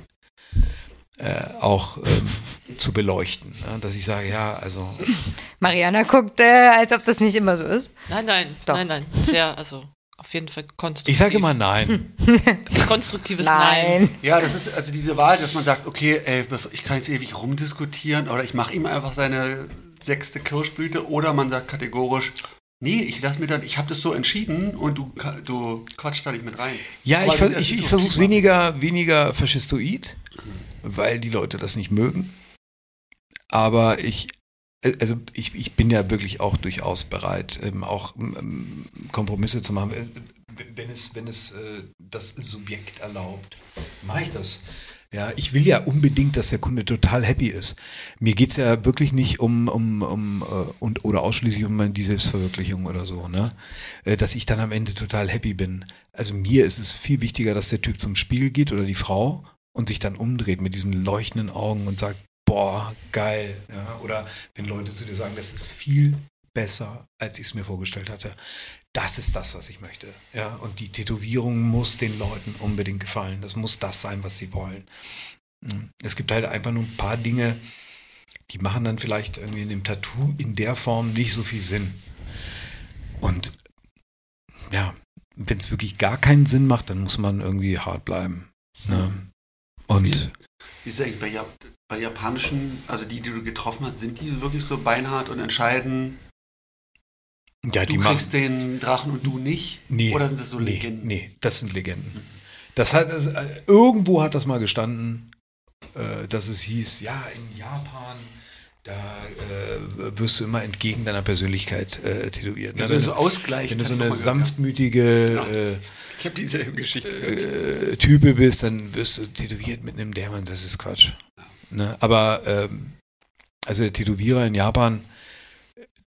C: äh, auch ähm, zu beleuchten. Ne? Dass ich sage, ja, also
B: Mariana guckt, äh, als ob das nicht immer so ist.
D: Nein, nein,
B: Doch.
D: nein, nein. Sehr, also auf jeden Fall konstruktiv.
C: ich sage immer nein.
D: konstruktives Nein.
B: Nein.
A: Ja, das ist also diese Wahl, dass man sagt, okay, ey, ich kann jetzt ewig rumdiskutieren oder ich mache ihm einfach seine sechste Kirschblüte oder man sagt kategorisch, nee, ich lass mir dann, ich habe das so entschieden und du, du quatschst da nicht mit rein.
C: Ja,
A: Aber
C: ich, ver ich, ich versuche weniger, weniger faschistoid, weil die Leute das nicht mögen. Aber ich, also ich, ich bin ja wirklich auch durchaus bereit, ähm, auch ähm, Kompromisse zu machen. Wenn es, wenn es äh, das Subjekt erlaubt, mache ich das. Ja, ich will ja unbedingt, dass der Kunde total happy ist. Mir geht's ja wirklich nicht um, um, um äh, und, oder ausschließlich um die Selbstverwirklichung oder so, ne? Äh, Dass ich dann am Ende total happy bin. Also mir ist es viel wichtiger, dass der Typ zum Spiegel geht oder die Frau und sich dann umdreht mit diesen leuchtenden Augen und sagt, boah, geil. Ja? Oder wenn Leute zu dir sagen, das ist viel besser, als ich es mir vorgestellt hatte. Das ist das, was ich möchte. Ja? Und die Tätowierung muss den Leuten unbedingt gefallen. Das muss das sein, was sie wollen. Mm. Es gibt halt einfach nur ein paar Dinge, die machen dann vielleicht irgendwie in dem Tattoo in der Form nicht so viel Sinn. Und ja, wenn es wirklich gar keinen Sinn macht, dann muss man irgendwie hart bleiben. Ne? Und
A: Wie- Wie ist eigentlich bei, Jap bei japanischen, also die, die du getroffen hast, sind die wirklich so beinhart und entscheiden,
C: ja,
A: du
C: die
A: kriegst den Drachen und du nicht?
C: nee,
A: Oder sind das so
C: nee,
A: Legenden?
C: Nee, das sind Legenden. Das hat, das, äh, irgendwo hat das mal gestanden, äh, dass es hieß, ja, in Japan, da äh, wirst du immer entgegen deiner Persönlichkeit äh, tätowiert.
A: Ja,
C: Ne?
A: so-
C: Wenn
A: so
C: du-
A: Ausgleich,
C: Wenn du so eine
A: gehört, ja.
C: sanftmütige
A: Ich dieselbe Geschichte.
C: äh, äh, Type bist, dann wirst du tätowiert mit einem Dämon. Das ist Quatsch. Ne? Aber ähm, also der Tätowierer in Japan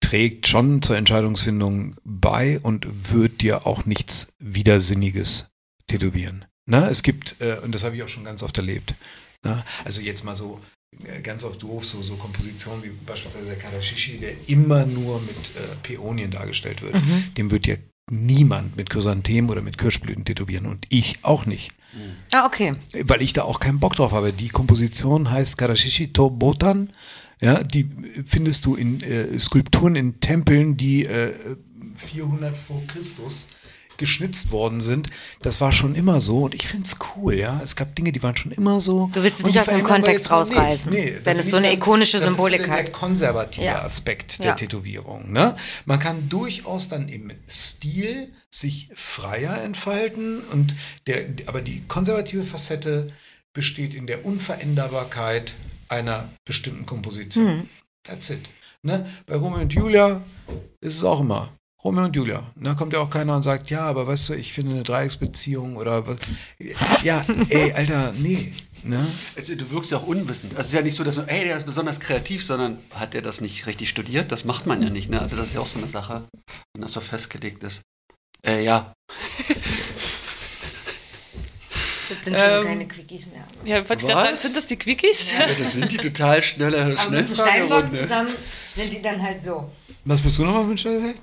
C: trägt schon zur Entscheidungsfindung bei und wird dir auch nichts Widersinniges tätowieren. Ne? Es gibt, äh, und das habe ich auch schon ganz oft erlebt, ne? also jetzt mal so äh, ganz oft doof, so, so Kompositionen wie beispielsweise der Karashishi, der immer nur mit äh, Päonien dargestellt wird. Dem wird dir niemand mit Chrysanthemen oder mit Kirschblüten tätowieren und ich auch nicht.
B: Ah, okay.
C: Weil ich da auch keinen Bock drauf habe. Die Komposition heißt Karashishi to Botan. Ja, die findest du in äh, Skulpturen in Tempeln, die äh, 400 vor Christus geschnitzt worden sind. Das war schon immer so und ich finde es cool, ja. Es gab Dinge, die waren schon immer so.
B: Du willst es nicht aus dem Kontext rausreißen,
C: da
B: wenn
C: bin
B: es so eine
C: dann-
B: ikonische
C: das
B: Symbolik
C: ist der,
B: hat.
C: der konservative
B: Ja.
C: Aspekt der
B: Ja.
C: Tätowierung. Ne? Man kann durchaus dann im Stil sich freier entfalten und der, aber die konservative Facette besteht in der Unveränderbarkeit einer bestimmten Komposition.
B: Hm.
C: That's it. Ne? Bei Romeo und Julia ist es auch immer. Romeo und Julia. Da kommt ja auch keiner und sagt, ja, aber weißt du, ich finde eine Dreiecksbeziehung oder was. Ja, ey, Alter, nee. Ne?
A: Also, du wirkst ja auch unwissend. Also es ist ja nicht so, dass man, ey, der ist besonders kreativ, sondern hat er das nicht richtig studiert? Das macht man ja nicht, ne? Also das ist ja auch so eine Sache, wenn das so festgelegt ist. Äh, ja.
B: Das sind schon
A: Ähm,
B: keine Quickies mehr.
D: Ja, ich wollte gerade sagen,
A: Was?
D: sind das die Quickies?
A: ja. Das sind die total schnelle
B: Aber mit dem Steinbock
A: Schnellfragerunde.
B: zusammen sind die dann halt so.
C: Was bist du nochmal für ein Scheiß?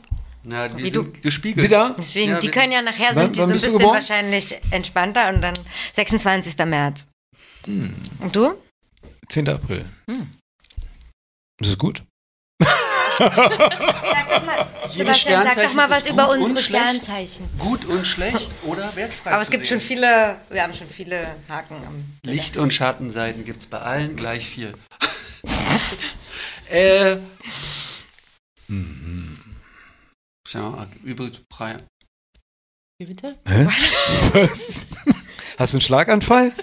A: Na, die
B: Wie
A: sind gespiegelt.
C: Wieder?
B: Deswegen,
A: Ja,
B: die können ja nachher
C: Wann-
B: sind die so ein bisschen wahrscheinlich entspannter und dann 26. März.
C: Hm.
B: Und du?
C: 10. April.
B: Hm.
C: Das ist gut.
B: Sag doch mal, Sebastian, sag doch mal was über
A: gut und
B: unsere
A: schlecht.
B: Sternzeichen.
A: Gut und schlecht oder wertfrei.
B: Aber es gibt
A: sehen.
B: schon viele, wir haben schon viele Haken am.
A: Licht- und Schattenseiten gibt es bei allen gleich viel. äh. Schau mal, übrigens frei.
D: Wie bitte?
C: Hä? Was? Hast du einen Schlaganfall?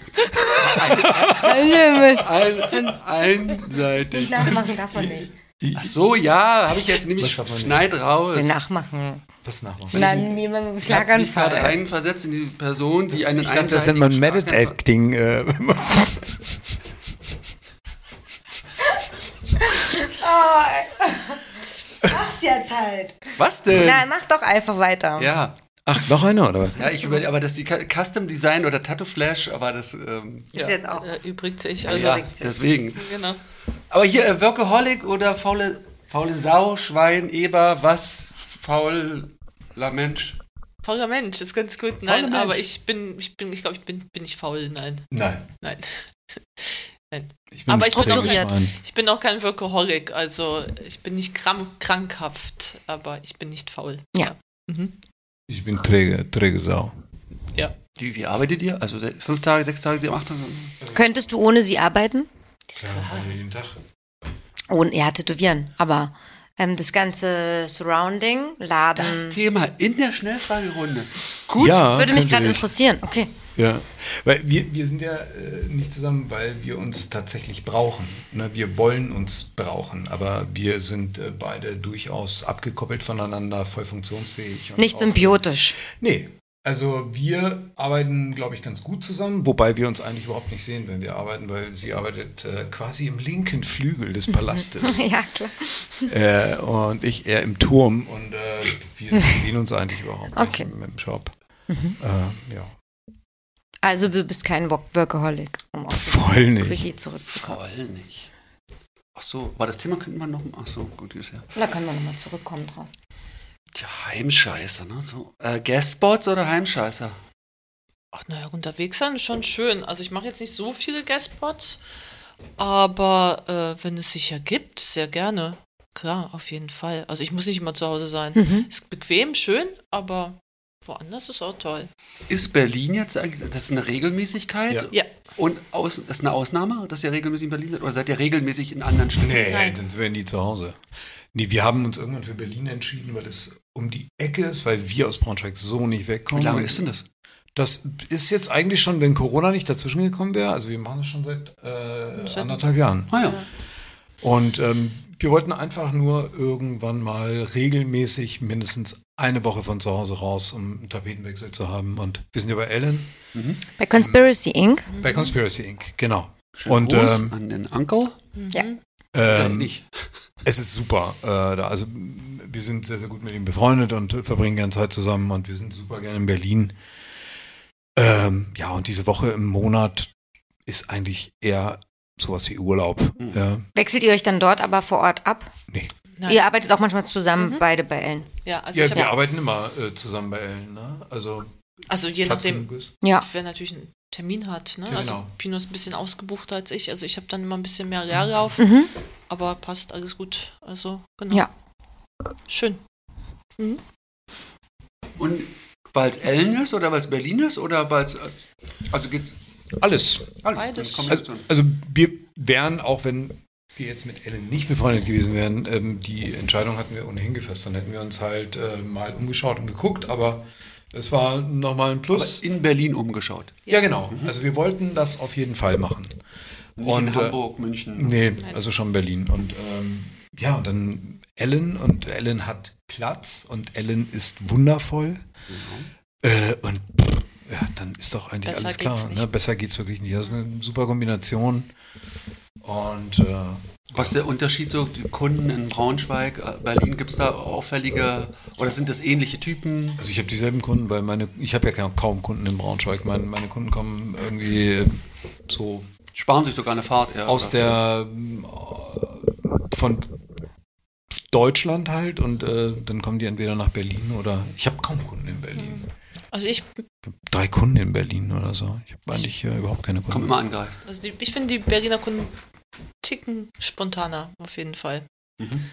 A: Ein, einseitig.
B: Nicht nachmachen darf man nicht.
A: Ach so, ja, habe ich jetzt nämlich schneid raus.
B: Wir nachmachen.
C: Was nachmachen?
B: Nein, jemand mit
A: Ich habe mich gerade
B: Schlaganfall.
A: reinversetzt in die Person, die einen
C: Ich dachte, das nennt man
A: Schlaganfall-
C: Acting. Äh,
B: Mach's jetzt halt.
A: Was denn?
B: Nein, mach doch einfach weiter.
A: Ja.
C: Ach, noch einer, oder was?
A: Ja, ich über, aber das die Cu- Custom Design oder Tattoo Flash, aber das ähm,
B: Ist jetzt auch.
D: Erübrigt sich.
A: ja,
D: Also,
A: deswegen.
D: genau.
A: Aber hier äh, Workaholic oder faule, faule Sau, Schwein, Eber, was fauler Mensch.
D: Fauler Mensch, ist ganz gut. Nein, aber ich bin, ich bin, ich glaube, ich bin, bin nicht faul. Nein,
C: Nein.
D: nein.
C: Ich bin
D: Aber ich bin auch
C: Strukturiert. Schwein.
D: Ich bin auch kein Workaholic, also ich bin nicht krank, krankhaft, aber ich bin nicht faul.
B: Ja.
D: Mhm.
C: Ich bin träge, träge Sau.
A: Wie, wie arbeitet ihr? Also fünf Tage, sechs Tage, sieben, acht Tage?
B: Könntest du ohne sie arbeiten?
C: Klar, jeden Tag.
B: Ohne, ja, tätowieren. Aber ähm, das ganze Surrounding, Laden,
A: Das Thema in der Schnellfragerunde. Gut.
C: Ja,
B: würde mich gerade interessieren. Okay.
C: Ja, weil wir, wir sind ja äh, nicht zusammen, weil wir uns tatsächlich brauchen. Ne? Wir wollen uns brauchen, aber wir sind äh, beide durchaus abgekoppelt voneinander, voll funktionsfähig. und
B: Nicht
C: auch-
B: symbiotisch.
C: Nee, also wir arbeiten, glaube ich, ganz gut zusammen, wobei wir uns eigentlich überhaupt nicht sehen, wenn wir arbeiten, weil sie arbeitet äh, quasi im linken Flügel des Palastes
B: ja, klar.
C: äh, und ich eher im Turm und äh, wir sehen uns eigentlich überhaupt nicht
B: Okay.
C: mit dem Job. Äh, ja.
B: Also du bist kein Work- Workaholic, um auf
C: Voll
B: den
C: nicht.
B: Quickie zurückzukommen.
A: Voll nicht. Ach so, war das Thema könnte man noch. Ach so, gut ist ja.
B: Da können wir nochmal zurückkommen drauf.
A: Tja, Heimscheißer, ne? So, äh, Guestspots oder Heimscheißer?
D: Ach naja, unterwegs sein ist schon schön. Also ich mache jetzt nicht so viele Guestspots aber äh, wenn es sich ergibt, sehr gerne. Klar, auf jeden Fall. Also ich muss nicht immer zu Hause sein.
B: Mhm.
D: Ist bequem, schön, aber woanders ist auch toll.
A: Ist Berlin jetzt eigentlich, das ist eine Regelmäßigkeit?
C: Ja.
D: Ja,
A: Und aus, ist eine Ausnahme, dass ihr regelmäßig in Berlin seid? Oder seid ihr regelmäßig in anderen Städten?
C: Nee,
D: Nein.
C: dann wären die zu Hause. Nee, wir haben uns irgendwann für Berlin entschieden, weil es um die Ecke ist, weil wir aus Braunschweig so nicht wegkommen.
A: Wie lange ist denn das?
C: Das ist jetzt eigentlich schon, wenn Corona nicht dazwischen gekommen wäre, also wir machen das schon seit äh, anderthalb Jahren.
A: Ah ja.
C: Und ähm, wir wollten einfach nur irgendwann mal regelmäßig mindestens eine Woche von zu Hause raus, um einen Tapetenwechsel zu haben. Und wir sind ja bei Ellen,
B: Bei Conspiracy Inc.
C: bei Conspiracy Inc., genau.
A: Schönen
C: Und ähm,
A: an den Uncle?
B: Ja.
C: Ähm,
A: nicht?
C: es ist super. Äh, da, also wir sind sehr, sehr gut mit ihm befreundet und verbringen gerne Zeit zusammen und wir sind super gerne in Berlin. Ähm, ja, und diese Woche im Monat ist eigentlich eher sowas wie Urlaub.
A: Mhm.
C: Ja,
B: Wechselt ihr euch dann dort aber vor Ort ab?
C: nee.
D: nein.
B: Ihr arbeitet auch manchmal zusammen,
D: Mhm.
B: beide bei Ellen.
D: ja also
C: Ja,
D: ich
C: wir
D: habe
C: arbeiten immer äh, zusammen bei Ellen. Ne? Also
D: also je nachdem.
B: Ja.
D: wer natürlich einen Termin hat. Ne? Also
C: genau.
D: Pino ist ein bisschen ausgebuchter als ich, also ich habe dann immer ein bisschen mehr Leerlauf,
B: Mhm.
D: aber passt alles gut. Also genau.
B: Ja.
D: Schön.
A: Und weil es Ellen ist oder weil es Berlin ist oder weil es. Also geht's.
C: Alles.
A: Alles.
D: Beides.
C: Also, also wir wären, auch wenn wir jetzt mit Ellen nicht befreundet gewesen wären, ähm, die Entscheidung hatten wir ohnehin gefasst. Dann hätten wir uns halt äh, mal umgeschaut und geguckt, aber es war nochmal ein
A: Aber
C: Plus.
A: in Berlin umgeschaut.
C: Ja, genau. Also wir wollten das auf jeden Fall machen.
A: Nicht
C: Und,
A: in
C: äh,
A: Hamburg, München.
C: Nee, also schon Berlin. Und ähm, ja, und dann Ellen und Ellen hat Platz und Ellen ist wundervoll. Äh, und ja, dann ist doch eigentlich
D: Besser
C: alles klar.
D: geht's.
C: Ne? Besser geht's wirklich nicht. Das ist eine super Kombination. Und äh,
A: Was ist der Unterschied so? Die Kunden in Braunschweig, äh, Berlin, gibt es da auffällige oder sind das ähnliche Typen?
C: also ich habe dieselben Kunden, weil meine, ich habe ja kaum- Kunden in Braunschweig. Meine, meine Kunden kommen irgendwie so
A: Sparen sich sogar eine Fahrt. Ja,
C: aus der von Deutschland halt und äh, dann kommen die entweder nach Berlin oder ich habe kaum Kunden in Berlin.
D: Also ich,
C: Ich hab drei Kunden in Berlin oder so. Ich habe eigentlich äh, überhaupt keine
A: Kommt
C: Kunden.
A: immer angereist.
D: also die, ich finde die Berliner Kunden ticken spontaner, auf jeden Fall.
A: Mhm.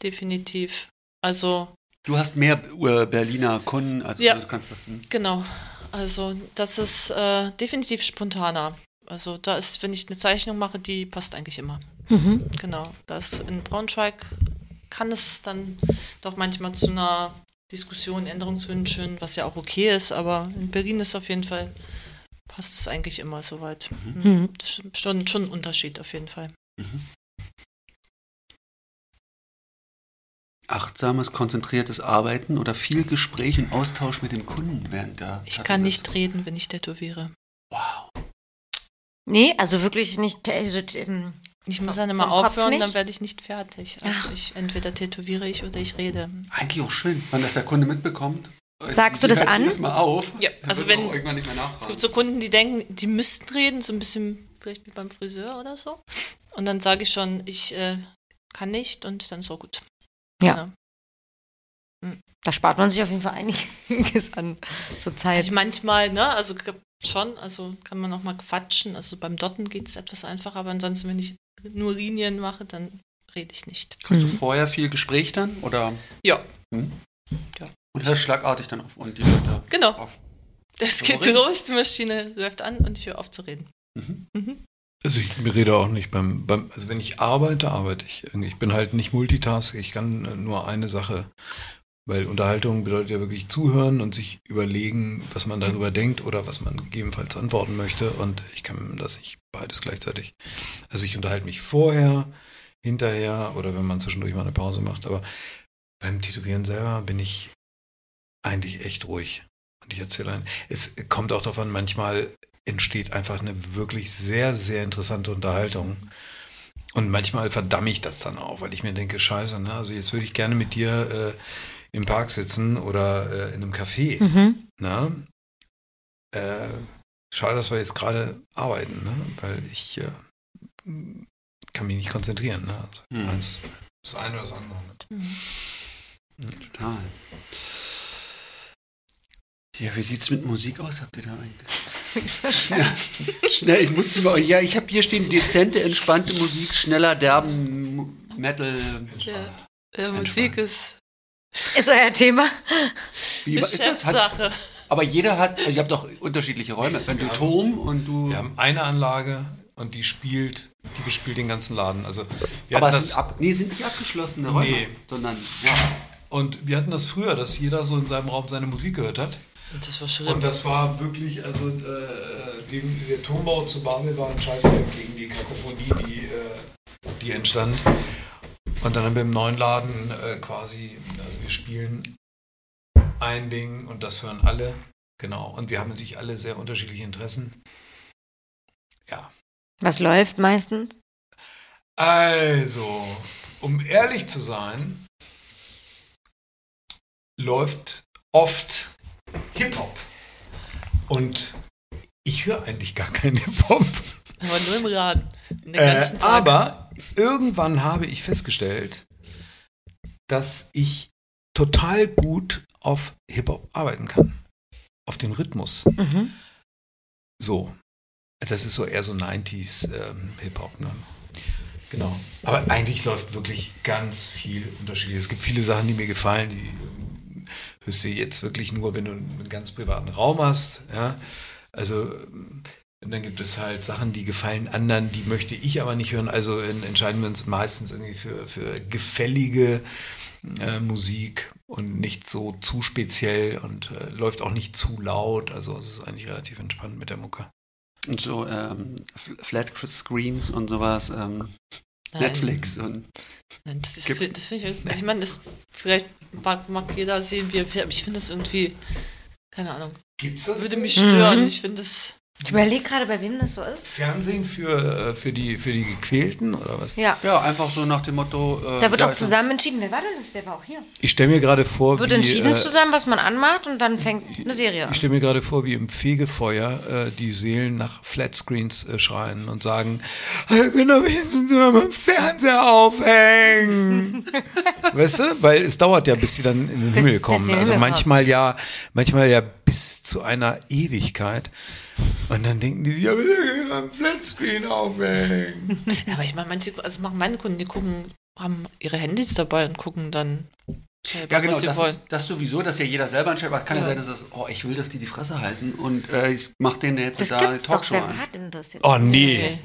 D: Definitiv. Also,
A: Du hast mehr äh, Berliner Kunden, also
D: Ja.
A: du kannst das. hm.
D: genau. Also, das ist äh, definitiv spontaner. Also, da ist, wenn ich eine Zeichnung mache, die passt eigentlich immer.
B: Mhm.
D: Genau. Das in Braunschweig kann es dann doch manchmal zu einer Diskussion, Änderungswünschen, was ja auch okay ist, aber in Berlin ist auf jeden Fall, passt es eigentlich immer soweit.
B: Mhm.
D: Das ist schon, schon ein Unterschied auf jeden Fall.
A: Achtsames, konzentriertes Arbeiten oder viel Gespräch und Austausch mit dem Kunden während der.
D: Ich kann nicht reden, wenn ich tätowiere.
A: Wow.
B: Nee, also wirklich nicht. Also, ähm,
D: Ich muss dann immer aufhören, dann werde ich nicht fertig. Also ich entweder tätowiere ich oder ich rede.
A: Eigentlich auch schön, wenn das der Kunde mitbekommt.
B: Sagst du das an?
A: jedes Mal auf.
D: Ja, also wenn-
A: auch irgendwann nicht mehr
D: Es gibt so Kunden, die denken, die müssten reden, so ein bisschen vielleicht wie beim Friseur oder so. Und dann sage ich schon, ich äh, kann nicht und dann ist auch gut.
B: Ja.
D: Genau.
B: da spart man sich auf jeden Fall einiges an so Zeit.
D: Also manchmal, ne, also schon, also kann man auch mal quatschen. Also beim Dotten geht es etwas einfacher, aber ansonsten, wenn ich nur Linien mache, dann rede ich nicht.
A: Kannst du
B: Mhm.
A: vorher viel Gespräch dann? Oder?
D: Ja.
A: Hm?
D: Ja.
A: Und hörst schlagartig dann auf und die Leute
D: Genau.
A: auf.
D: Das
A: So
D: geht
A: reden.
D: los, die Maschine läuft an und ich höre auf zu reden.
A: Mhm.
D: Mhm.
C: Also ich rede auch nicht beim, beim, also wenn ich arbeite, arbeite ich. Ich bin halt nicht Multitask, ich kann nur eine Sache. Weil Unterhaltung bedeutet ja wirklich zuhören und sich überlegen, was man darüber denkt oder was man gegebenenfalls antworten möchte. Und ich kann das nicht beides gleichzeitig. Also ich unterhalte mich vorher, hinterher oder wenn man zwischendurch mal eine Pause macht. Aber beim Tätowieren selber bin ich eigentlich echt ruhig. Und ich erzähle ein. Es kommt auch an, manchmal entsteht einfach eine wirklich sehr, sehr interessante Unterhaltung. Und manchmal verdamme ich das dann auch, weil ich mir denke, scheiße, ne? also jetzt würde ich gerne mit dir äh, im Park sitzen oder äh, in einem Café.
B: Mhm.
C: Ne? Äh, schade, dass wir jetzt gerade arbeiten, ne? weil ich äh, kann mich nicht konzentrieren. Ne? Also
A: Mhm.
C: eins, das eine oder das andere.
A: Total. Ja, wie sieht's mit Musik aus? Habt ihr da eigentlich? Schnell, ich muss sie mal. Ja, ich habe hier stehen dezente, entspannte Musik, schneller, derben Metal.
D: Ja, äh, Musik ist,
B: Ist euer Thema?
A: Wie
D: ist
A: ist das? Hat,
D: Chefsache.
A: aber jeder hat, also ihr habt doch unterschiedliche Räume. Wenn du Turm und du.
C: Wir haben eine Anlage und die spielt, die bespielt den ganzen Laden. Also wir
A: aber
C: das,
A: sind, ab, nee, sind nicht abgeschlossene Räume,
C: Nee.
A: sondern ja.
C: und wir hatten das früher, dass jeder so in seinem Raum seine Musik gehört hat.
D: Und das war schlimm.
C: Und das war wirklich, also äh, dem, der Turmbau zu Basel war ein Scheißdreck gegen die Kakophonie, die, äh, die entstand. Und dann haben wir im neuen Laden äh, quasi, wir spielen ein Ding und das hören alle. Genau. Und wir haben natürlich alle sehr unterschiedliche Interessen. Ja.
B: Was läuft meistens?
C: Also, um ehrlich zu sein, läuft oft Hip-Hop. Und ich höre eigentlich gar keinen Hip-Hop.
D: Aber nur im Laden. Den
C: Äh, aber irgendwann habe ich festgestellt, dass ich total gut auf Hip-Hop arbeiten kann. Auf den Rhythmus.
B: Mhm.
C: So. Das ist so eher so 90s ähm, Hip-Hop, ne? Genau. Aber eigentlich läuft wirklich ganz viel unterschiedlich. Es gibt viele Sachen, die mir gefallen, die ähm, hörst du jetzt wirklich nur, wenn du einen ganz privaten Raum hast, ja. Also, ähm, und dann gibt es halt Sachen, die gefallen anderen, die möchte ich aber nicht hören. Also en- entscheiden wir uns meistens irgendwie für, für gefällige äh, Musik und nicht so zu speziell und äh, läuft auch nicht zu laut. Also es ist eigentlich relativ entspannt mit der Mucke.
A: Und so ähm, Flat Screens und sowas. Ähm,
D: Nein.
A: Netflix und.
D: Nein, das ist,
A: Gibt's-
D: das finde ich, ich meine, das vielleicht mag, mag jeder sehen, wie er aber ich finde das irgendwie, keine Ahnung,
C: Gibt's das?
D: würde mich stören.
B: Mhm.
D: Ich finde das,
B: Ich überlege gerade, bei wem das so ist.
C: Fernsehen für, äh, für, die, für die Gequälten oder was?
B: Ja.
A: Ja, einfach so nach dem Motto. Äh,
B: Da wird auch
A: ist-
B: zusammen entschieden. Wer war denn das? Der war auch hier.
C: Ich stelle mir gerade vor,
B: Wird
C: wie,
B: entschieden
C: äh,
B: zusammen, was man anmacht und dann fängt eine Serie an.
C: Ich stelle mir gerade vor, wie im Fegefeuer äh, die Seelen nach Flatscreens äh, schreien und sagen, "Äh, können doch wenigstens mal beim Fernseher aufhängen. weißt du? Weil es dauert ja, bis sie dann in den
B: Bis-
C: Himmel kommen.
B: sie
C: Also
B: Himmel
C: manchmal ja, manchmal ja bis zu einer Ewigkeit. Und dann denken die sich, ja, wir können beim Flatscreen aufhängen.
D: aber ich meine, manche, also machen meine Kunden, die gucken, haben ihre Handys dabei und gucken dann selber,
A: Ja, genau,
D: was sie
A: das,
D: wollen.
A: ist, das sowieso, dass ja jeder selber entscheidet. Aber es kann ja, sein, dass es, oh, ich will, dass die die Fresse halten und äh, ich mach denen jetzt
B: Das
A: da eine
B: doch.
A: Talkshow
B: Wer
A: an.
B: hat denn das jetzt?
C: Oh nee.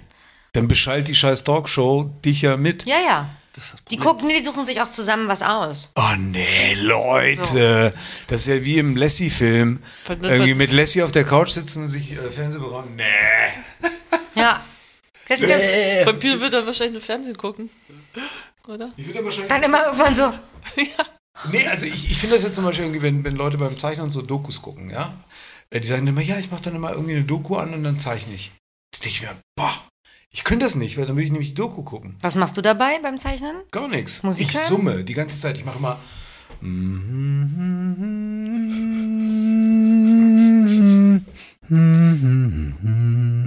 C: Dann beschallt die scheiß Talkshow dich ja mit.
B: Ja, ja.
A: Das ist das
B: Die gucken, die suchen sich auch zusammen was aus.
C: Oh nee, Leute. Das ist ja wie im Lassie-Film. Irgendwie mit Lassie auf der Couch sitzen und sich äh, Fernsehen bekommen. Nee.
B: Ja. Das
D: Von Pio wird dann wahrscheinlich nur Fernsehen gucken. Oder?
C: Ich würde wahrscheinlich.
B: dann immer irgendwann so.
C: Nee, also ich, ich finde das jetzt zum Beispiel irgendwie, wenn, wenn Leute beim Zeichnen so Dokus gucken, ja. Äh, Die sagen immer, ja, ich mache dann immer irgendwie eine Doku an und dann zeichne ich. Da denke ich mir, boah, ich könnte das nicht, weil dann würde ich nämlich die Doku gucken.
B: Was machst du dabei beim Zeichnen?
C: Gar nichts.
B: Musik
C: Ich
B: hören?
C: summe die ganze Zeit. Ich mache immer.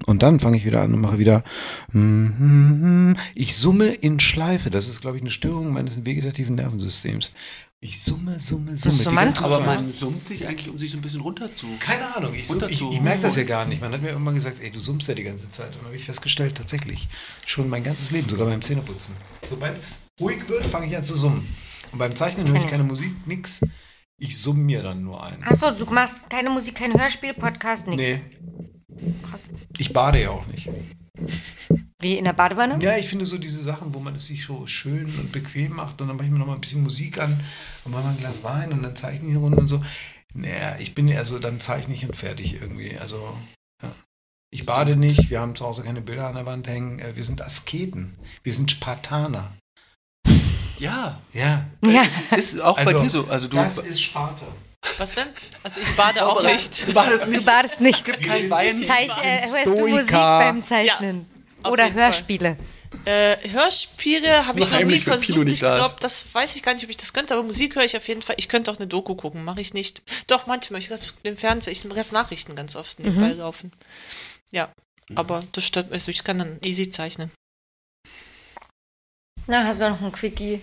C: Und dann fange ich wieder an und mache wieder. Ich summe in Schleife. Das ist, glaube ich, eine Störung meines vegetativen Nervensystems. Ich summe, summe, summe.
B: Summant?
C: ganze
A: Aber man summt sich eigentlich, um sich so ein bisschen runter zu.
C: Keine Ahnung, ich,
A: Runter
C: ich, ich merke das ja gar nicht. Man hat mir irgendwann gesagt, ey, du summst ja die ganze Zeit. Und dann habe ich festgestellt, tatsächlich, schon mein ganzes Leben, sogar beim Zähneputzen. Sobald es ruhig wird, fange ich an zu summen. Und beim Zeichnen höre ich keine Musik, nix. Ich summe mir dann nur ein.
B: Achso, du machst keine Musik, kein Hörspiel, Podcast, nichts.
C: Nee,
B: Krass.
C: ich bade ja auch nicht.
B: Wie in der Badewanne?
C: Ja, ich finde so diese Sachen, wo man es sich so schön und bequem macht und dann mache ich mir noch mal ein bisschen Musik an und mache mal ein Glas Wein und dann zeichne ich eine Runde und so. Naja, ich bin also dann zeichne ich und fertig irgendwie. Also, ja. Ich bade nicht, wir haben zu Hause keine Bilder an der Wand hängen. äh, Wir sind Asketen. Wir sind Spartaner.
A: Ja,
C: Ja.
B: Ja.
A: ist auch bei dir so. Also du,
C: das ist Sparta.
D: Was denn? Also ich bade auch nicht.
A: du badest
B: Du
A: nicht.
B: badest nicht.
A: kein Wein.
B: Zeich, äh, hörst du. Musik beim Zeichnen?
D: auf
B: Oder. Hörspiele?
D: Äh, Hörspiele habe ich noch nie versucht. Ich glaube, das weiß ich gar nicht, ob ich das könnte, aber Musik höre ich auf jeden Fall. Ich könnte auch eine Doku gucken, mache ich nicht. Doch, manchmal. Ich lasse den Fernseher, ich lasse Nachrichten ganz oft nebenbei laufen. Ja, aber das stört also ich kann dann easy zeichnen.
B: Na, hast du noch ein Quickie?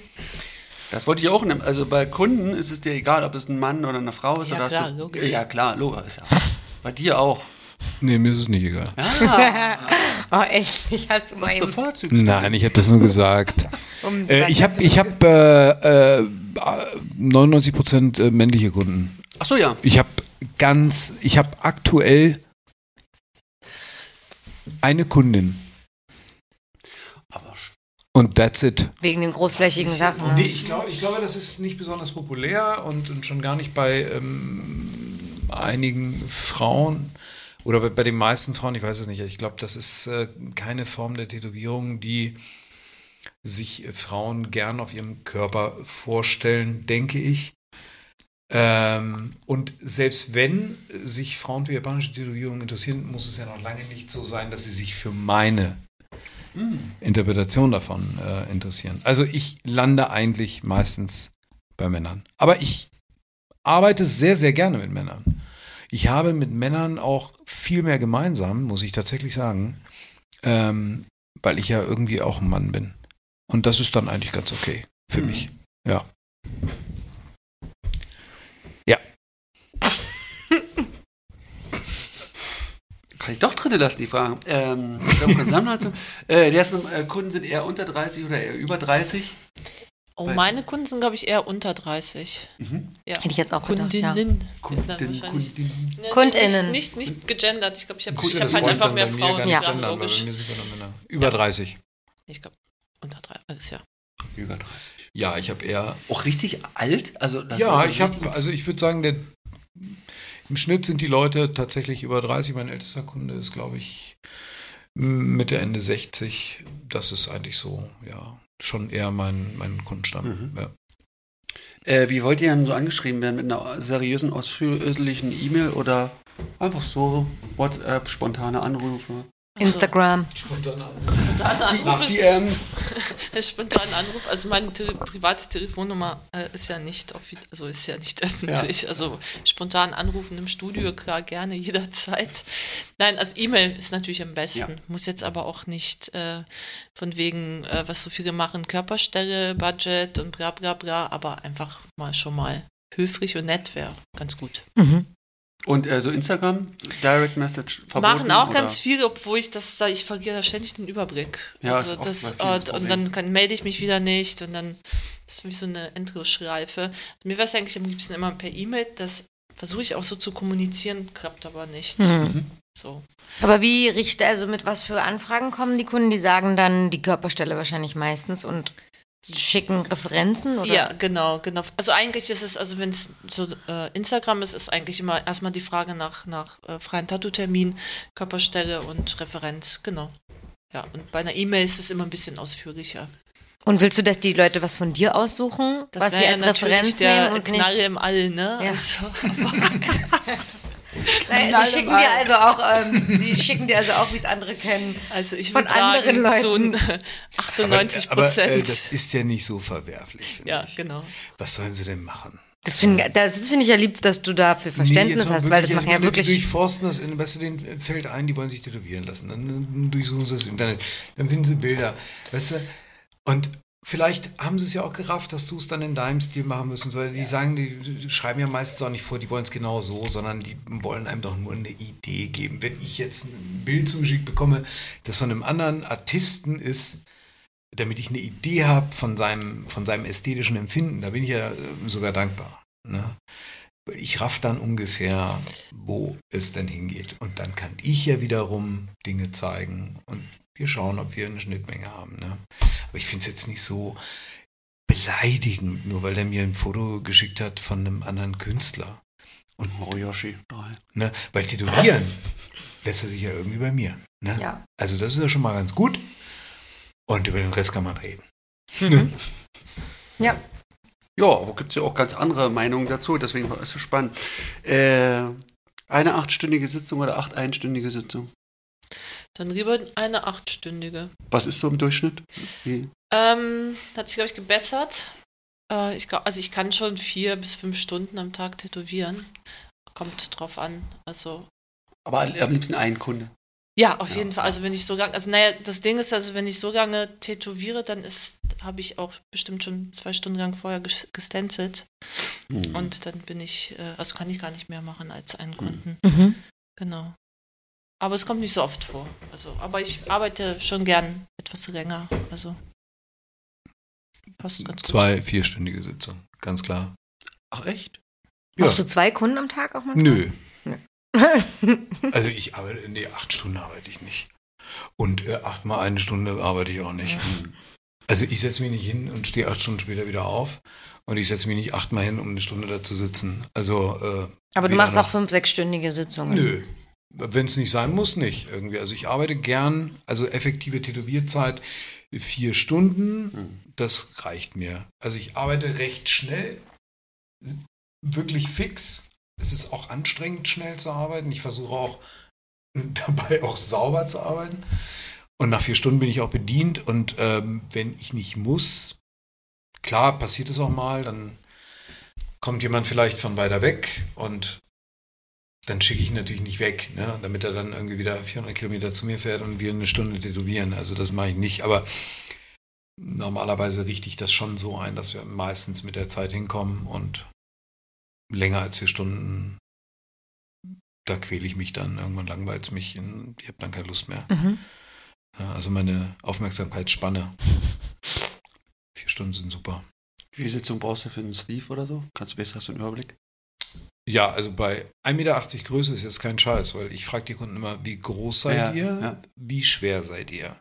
A: Das wollte ich auch nehmen. Also bei Kunden ist es dir egal, ob es ein Mann oder eine Frau ist.
D: Ja,
A: oder
D: klar,
A: du,
D: logisch.
A: Ja, klar, logisch. Ist ja. Bei dir auch.
C: Nee, mir ist es nicht egal.
A: Ja,
B: oh, endlich hast du mal
A: was
B: eben
A: bevorzugst du?
C: Nein, ich habe das nur gesagt.
B: um
C: äh, ich habe ich hab, äh, äh, 99% äh, männliche Kunden.
A: Ach so, ja.
C: Ich habe ganz, ich habe aktuell eine Kundin und that's it.
B: Wegen den großflächigen Sachen.
C: Nee,
B: Ne?
C: ich, glaube, ich glaube, das ist nicht besonders populär und, und schon gar nicht bei ähm, einigen Frauen oder bei, bei den meisten Frauen, ich weiß es nicht. Ich glaube, das ist äh, keine Form der Tätowierung, die sich äh, Frauen gern auf ihrem Körper vorstellen, denke ich. Ähm, und selbst wenn sich Frauen für japanische Tätowierungen interessieren, muss es ja noch lange nicht so sein, dass sie sich für meine Interpretation davon äh, interessieren. Also ich lande eigentlich meistens bei Männern. Aber ich arbeite sehr, sehr gerne mit Männern. Ich habe mit Männern auch viel mehr gemeinsam, muss ich tatsächlich sagen, ähm, weil ich ja irgendwie auch ein Mann bin. Und das ist dann eigentlich ganz okay für mich. Ja. Ja.
A: Kann ich doch drin lassen, die Frage. Ähm, äh, die ersten äh, Kunden sind eher unter 30 oder eher über 30.
D: Oh,
A: Weil-
D: meine Kunden sind, glaube ich, eher unter 30. Ja.
B: Hätte ich jetzt auch gedacht, ja.
D: Kundinnen.
A: Kunden,
D: Dann wahrscheinlich.
A: Kunden.
D: Nee,
B: KundInnen.
D: Nicht, nicht, nicht gegendert. Ich glaube, ich habe ich hab
C: das
D: halt einfach mehr Frauen.
B: Ja.
D: Ja,
C: gendern,
D: logisch.
C: Über 30.
D: Ich glaube, unter 30, ja.
A: Über 30.
C: Ja, ich habe eher
A: Auch richtig alt? Also, das
C: ja, ich habe, also ich würde sagen, der, im Schnitt sind die Leute tatsächlich über 30. Mein ältester Kunde ist, glaube ich, Mitte, Ende 60. Das ist eigentlich so, ja, schon eher mein, mein Kundenstamm.
A: Mhm.
C: Ja.
A: Äh, wie wollt ihr denn so angeschrieben werden? Mit einer seriösen, ausführlichen E-Mail oder einfach so WhatsApp, spontane Anrufe?
B: Instagram.
D: Spontan
A: Nach
D: Anrufe,
A: DM?
D: spontan Anruf. Also meine Tele private Telefonnummer äh, ist ja nicht also ist ja nicht öffentlich. Also spontan anrufen im Studio, klar, gerne jederzeit. Nein, also E-Mail ist natürlich am besten.
A: Ja.
D: Muss jetzt aber auch nicht äh, von wegen, äh, was so viele machen, Körperstelle, Budget und bla bla bla, aber einfach mal schon mal höflich und nett wäre ganz gut.
B: Mhm.
A: Und äh, so Instagram, Direct Message verboten?
D: Machen auch
A: oder?
D: ganz viele, obwohl ich das, ich verliere da ständig den Überblick.
A: Ja,
D: also das,
A: vielen
D: äh,
A: das
D: und dann kann, melde ich mich wieder nicht und dann das ist für mich so eine Endlosschleife. Mir wäre es eigentlich am liebsten immer per E-Mail, das versuche ich auch so zu kommunizieren, klappt aber nicht.
B: Mhm.
D: So.
B: Aber wie richte, also mit was für Anfragen kommen die Kunden? Die sagen dann die Körperstelle wahrscheinlich meistens und schicken Referenzen oder?
D: Ja, genau, genau. Also eigentlich ist es, also wenn es so äh, Instagram ist, ist eigentlich immer erstmal die Frage nach, nach äh, freien Tattoo-Termin, Körperstelle und Referenz, genau. Ja, und bei einer E-Mail ist es immer ein bisschen ausführlicher.
B: Und willst du, dass die Leute was von dir aussuchen,
D: Das
B: was sie
D: ja
B: als Referenz
D: der
B: nehmen und
D: Knall
B: nicht?
D: im All, ne?
B: Ja.
D: Also,
B: Nein, sie schicken dir also auch, ähm, sie schicken dir also auch, wie es andere kennen.
D: also ich
B: Von
D: würde sagen,
B: anderen
D: so
B: Leuten.
D: ein 98
C: Aber,
D: Prozent.
C: äh, das ist ja nicht so verwerflich, finde
D: ja,
C: ich.
D: genau.
C: Was sollen sie denn machen?
B: Das finde das finde ich ja lieb, dass du dafür Verständnis
C: mal
B: hast, weil das
C: wirklich,
B: machen ja
C: die
B: wirklich.
C: durchforsten das, in, weißt du, denen fällt ein, die wollen sich tätowieren lassen. Dann, dann durchsuchen sie das Internet, dann finden sie Bilder, weißt du. Und vielleicht haben sie es ja auch gerafft, dass du es dann in deinem Stil machen müssen. So, die sagen, die, schreiben ja meistens auch nicht vor, die wollen es genau so, sondern die wollen einem doch nur eine Idee geben. Wenn ich jetzt ein Bild zugeschickt bekomme, das von einem anderen Artisten ist, damit ich eine Idee habe von seinem, von seinem ästhetischen Empfinden, da bin ich ja äh, sogar dankbar. Ne? Ich raff dann ungefähr, wo es denn hingeht. Und dann kann ich ja wiederum Dinge zeigen und wir schauen, ob wir eine Schnittmenge haben. Ne? Aber ich finde es jetzt nicht so beleidigend, nur weil er mir ein Foto geschickt hat von einem anderen Künstler. Und,
A: Moriyoshi 3.
C: ne? Weil tätowieren lässt er sich ja irgendwie bei mir. Ne?
B: Ja.
C: Also das ist ja schon mal ganz gut. Und über den Rest kann man reden.
B: Ja.
A: Ja, aber gibt es ja auch ganz andere Meinungen dazu, deswegen war es so spannend. Äh, eine achtstündige Sitzung oder acht einstündige Sitzung?
D: Dann lieber eine achtstündige.
A: Was ist so im Durchschnitt?
D: Ähm, hat sich, glaube ich, gebessert. Äh, ich glaub, also ich kann schon vier bis fünf Stunden am Tag tätowieren. Kommt drauf an. Also
A: Aber am liebsten ein Kunde.
D: Ja, auf
A: Ja.
D: jeden Fall. Also wenn ich so lange, also naja, das Ding ist, also wenn ich so lange tätowiere, dann ist, habe ich auch bestimmt schon zwei Stunden lang vorher ges- gestencelt.
A: Hm.
D: Und dann bin ich, äh, also kann ich gar nicht mehr machen als einen Kunden.
B: Mhm.
D: Genau. Aber es kommt nicht so oft vor. Also, aber ich arbeite schon gern etwas länger. Also passt ganz gut.
C: Zwei vierstündige Sitzungen, ganz klar.
A: Ach echt?
C: Ja.
B: Machst du zwei Kunden am Tag auch manchmal?
C: Nö.
B: Nö.
C: Also ich arbeite, nee, acht Stunden arbeite ich nicht. Und äh, achtmal eine Stunde arbeite ich auch nicht. Also ich setze mich nicht hin und stehe acht Stunden später wieder auf. Und ich setze mich nicht achtmal hin, um eine Stunde da zu sitzen. Also äh,
B: Aber du machst
C: noch.
B: auch fünf, sechsstündige Sitzungen.
C: Nö. Wenn es nicht sein muss, nicht irgendwie. Also ich arbeite gern, also effektive Tätowierzeit vier Stunden, das reicht mir. Also ich arbeite recht schnell, wirklich fix. Es ist auch anstrengend, schnell zu arbeiten. Ich versuche auch dabei auch sauber zu arbeiten. Und nach vier Stunden bin ich auch bedient. Und ähm, wenn ich nicht muss, klar, passiert es auch mal, dann kommt jemand vielleicht von weiter weg und dann schicke ich ihn natürlich nicht weg, ne? damit er dann irgendwie wieder 400 Kilometer zu mir fährt und wir eine Stunde tätowieren. Also das mache ich nicht, aber normalerweise richte ich das schon so ein, dass wir meistens mit der Zeit hinkommen und länger als vier Stunden, da quäle ich mich dann, irgendwann langweilt es mich, und ich habe dann keine Lust mehr.
B: Mhm.
C: Also meine Aufmerksamkeitsspanne, vier Stunden sind super.
A: Wie viel Sitzung brauchst du für einen Sleeve oder so? Kannst du besser hast du einen Überblick?
C: Ja, also bei 1,80 Meter Größe ist jetzt kein Scheiß, weil ich frage die Kunden immer, wie groß seid
A: Ja,
C: ihr,
A: ja.
C: wie schwer seid ihr?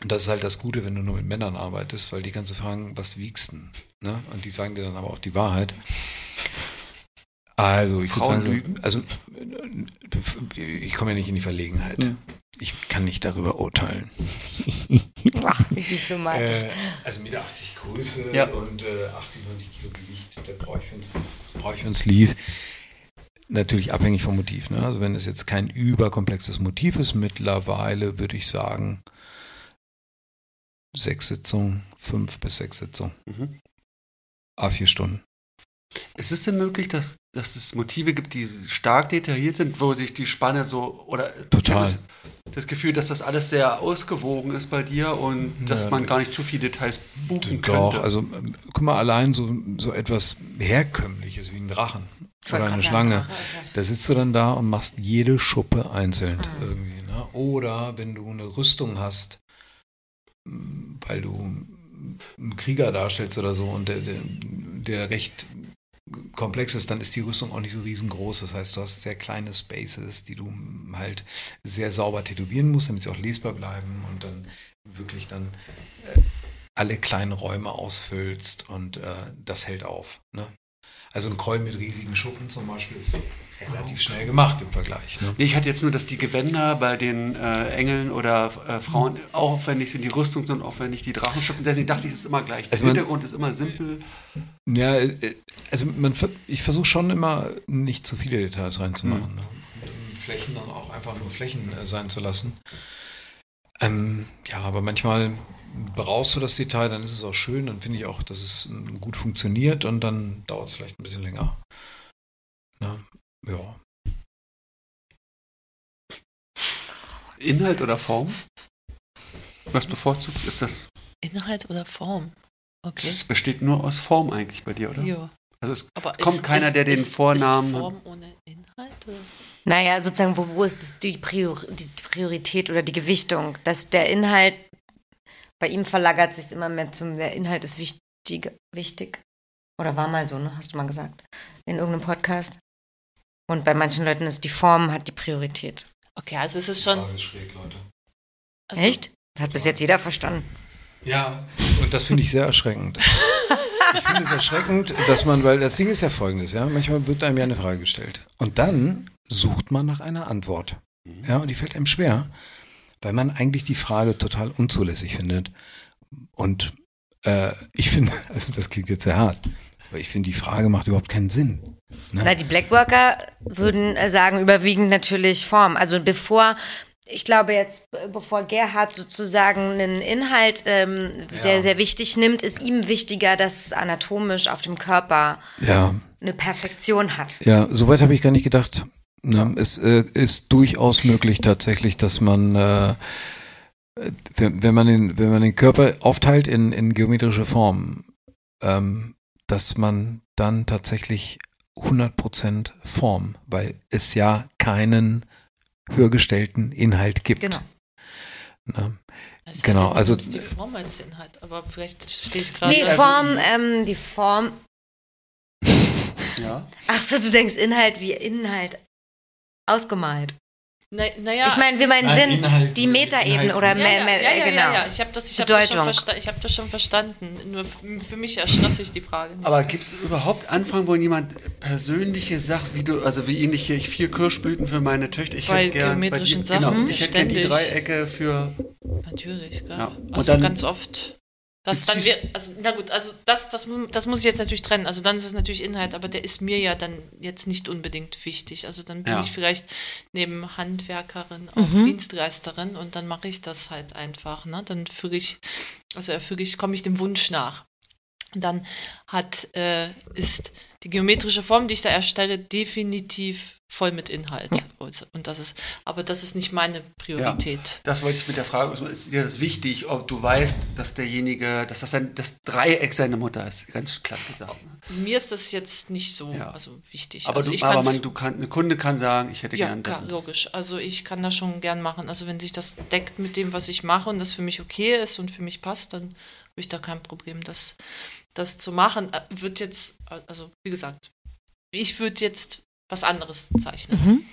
C: Und das ist halt das Gute, wenn du nur mit Männern arbeitest, weil die kannst du fragen, was wiegst du? Ne? Und die sagen dir dann aber auch die Wahrheit. Also, ich würde sagen,
A: lügen?
C: also ich komme ja nicht in die Verlegenheit.
A: Hm.
C: Ich kann nicht darüber urteilen.
B: Ach, wie diplomatisch.
C: Äh, also 1,80 Meter Größe
A: Ja.
C: und äh, 80, 90 Kilo Gewicht, da brauche ich für ein, brauche ich für ein Sleeve. Natürlich abhängig vom Motiv. Ne? Also wenn es jetzt kein überkomplexes Motiv ist, mittlerweile würde ich sagen, sechs Sitzungen, fünf bis sechs Sitzungen,
A: Mhm.
C: A4 Stunden.
A: Ist es denn möglich, dass, dass es Motive gibt, die stark detailliert sind, wo sich die Spanne so oder
C: Total.
A: Das, Gefühl, dass das alles sehr ausgewogen ist bei dir und dass
C: Ja,
A: man gar nicht zu viele Details buchen
C: Doch,
A: könnte.
C: also guck mal, allein so, so etwas Herkömmliches wie ein Drachen oder eine Schlange. Da sitzt du dann da und machst jede Schuppe einzeln
B: Mhm.
C: irgendwie. Ne? Oder wenn du eine Rüstung hast, weil du einen Krieger darstellst oder so und der, der, der recht komplex ist, dann ist die Rüstung auch nicht so riesengroß. Das heißt, du hast sehr kleine Spaces, die du halt sehr sauber tätowieren musst, damit sie auch lesbar bleiben und dann wirklich dann äh, alle kleinen Räume ausfüllst und äh, das hält auf. Ne? Also ein Kroll mit riesigen Schuppen zum Beispiel ist relativ schnell gemacht im Vergleich. Ne?
A: Ich hatte jetzt nur, dass die Gewänder bei den äh, Engeln oder äh, Frauen auch aufwendig sind, die Rüstung sind aufwendig, die Drachenschuppen. Deswegen dachte ich, es ist immer gleich. Der
C: Also man-
A: Hintergrund ist immer simpel.
C: Ja, äh, also man, ich versuche schon immer nicht zu viele Details reinzumachen. Ne? Und, ähm, Flächen dann auch einfach nur Flächen äh, sein zu lassen. Ähm, ja, aber manchmal brauchst du das Detail, dann ist es auch schön, dann finde ich auch, dass es ähm, gut funktioniert und dann dauert es vielleicht ein bisschen länger. Ne? Ja.
A: Inhalt oder Form? Was bevorzugt ist das?
D: Inhalt oder Form? Okay.
A: Es besteht nur aus Form eigentlich bei dir, oder?
D: Ja.
A: Also es
D: Aber
A: Kommt
D: ist,
A: keiner,
D: ist,
A: der den
D: ist,
A: Vornamen-
D: Ist Form ohne Inhalt? Oder?
B: Naja, sozusagen, wo, wo ist das die, Prior, die Priorität oder die Gewichtung? Dass der Inhalt, bei ihm verlagert sich immer mehr zum, der Inhalt ist wichtig, wichtig. Oder war mal so, ne? Hast du mal gesagt. In irgendeinem Podcast. Und bei manchen Leuten ist die Form hat die Priorität.
D: Okay, also es ist schon.
C: Frage ist schräg, Leute.
D: Also,
B: Echt? Hat bis jetzt jeder verstanden.
C: Ja, und das finde ich sehr erschreckend. Ich finde es erschreckend, dass man, weil das Ding ist ja folgendes, ja, manchmal wird einem ja eine Frage gestellt. Und dann sucht man nach einer Antwort. Ja, und die fällt einem schwer, weil man eigentlich die Frage total unzulässig findet. Und äh, ich finde, also das klingt jetzt sehr hart, aber ich finde, die Frage macht überhaupt keinen Sinn. Ne?
B: Na, die Blackworker würden äh, sagen, überwiegend natürlich Form. Also bevor, ich glaube jetzt, bevor Gerhard sozusagen einen Inhalt ähm, sehr, sehr wichtig nimmt, ist ihm wichtiger, dass es anatomisch auf dem Körper
C: Ja,
B: eine Perfektion hat.
C: Ja, soweit habe ich gar nicht gedacht. Ne, es äh, ist durchaus möglich tatsächlich, dass man, äh, wenn, wenn, man den, wenn man den Körper aufteilt in, in geometrische Formen, ähm, dass man dann tatsächlich 100% Form, weil es ja keinen höhergestellten Inhalt gibt.
B: Genau.
D: Sei
C: Genau,
D: du
C: also-
D: nimmst die Form als Inhalt, aber vielleicht stehe ich gerade.
B: Nee,
A: also-
B: Form, ähm, die Form.
A: Ja.
B: Ach so, du denkst Inhalt wie Inhalt ausgemalt.
D: Na, naja,
B: ich meine, wir meinen
C: Nein,
B: Sinn,
C: Inhalt-
B: die Metaebene oder
D: ja, ja, ja, ja,
B: genau.
D: ja, ja. Ich habe das, ich hab das, schon ich hab das schon verstanden. Nur für mich erschloss sich die Frage nicht.
A: Aber gibt es überhaupt Anfragen, wo jemand persönliche sagt, wie du, also wie ähnlich hier, ich vier Kirschblüten für meine Töchter, ich
D: Bei
A: hätte gern
D: geometrischen
A: dir, genau,
D: Sachen
A: ich hätte gern die. Dreiecke für
D: Natürlich, gell?
A: Ja, und
D: Also
A: dann-
D: ganz oft. Das dann wir, also, na gut, also das, das, das muss ich jetzt natürlich trennen. Also dann ist es natürlich Inhalt, aber der ist mir ja dann jetzt nicht unbedingt wichtig. Also dann bin
A: Ja.
D: ich vielleicht neben Handwerkerin auch Dienstleisterin und dann mache ich das halt einfach. Ne? Dann füge ich, also erfüge ich, komme ich dem Wunsch nach. Und dann hat, äh, ist die geometrische Form, die ich da erstelle, definitiv voll mit Inhalt. Und das ist, aber das ist nicht meine Priorität.
A: Das wollte ich mit der Frage, ist dir das wichtig, ob du weißt, dass derjenige, dass das ein, das Dreieck seine Mutter ist? Ganz platt gesagt. ne?
D: Mir ist das jetzt nicht so
A: Ja.
D: also wichtig.
A: Aber,
D: also
A: du,
D: ich
A: aber man, du kann, eine Kunde kann sagen, ich hätte
D: ja,
A: gern das. und das.
D: logisch. Also ich kann das schon gern machen. Also wenn sich das deckt mit dem, was ich mache und das für mich okay ist und für mich passt, dann habe ich da kein Problem, das, das zu machen. Äh, Wird jetzt, also wie gesagt, ich würde jetzt was anderes zeichnen.
B: Mhm.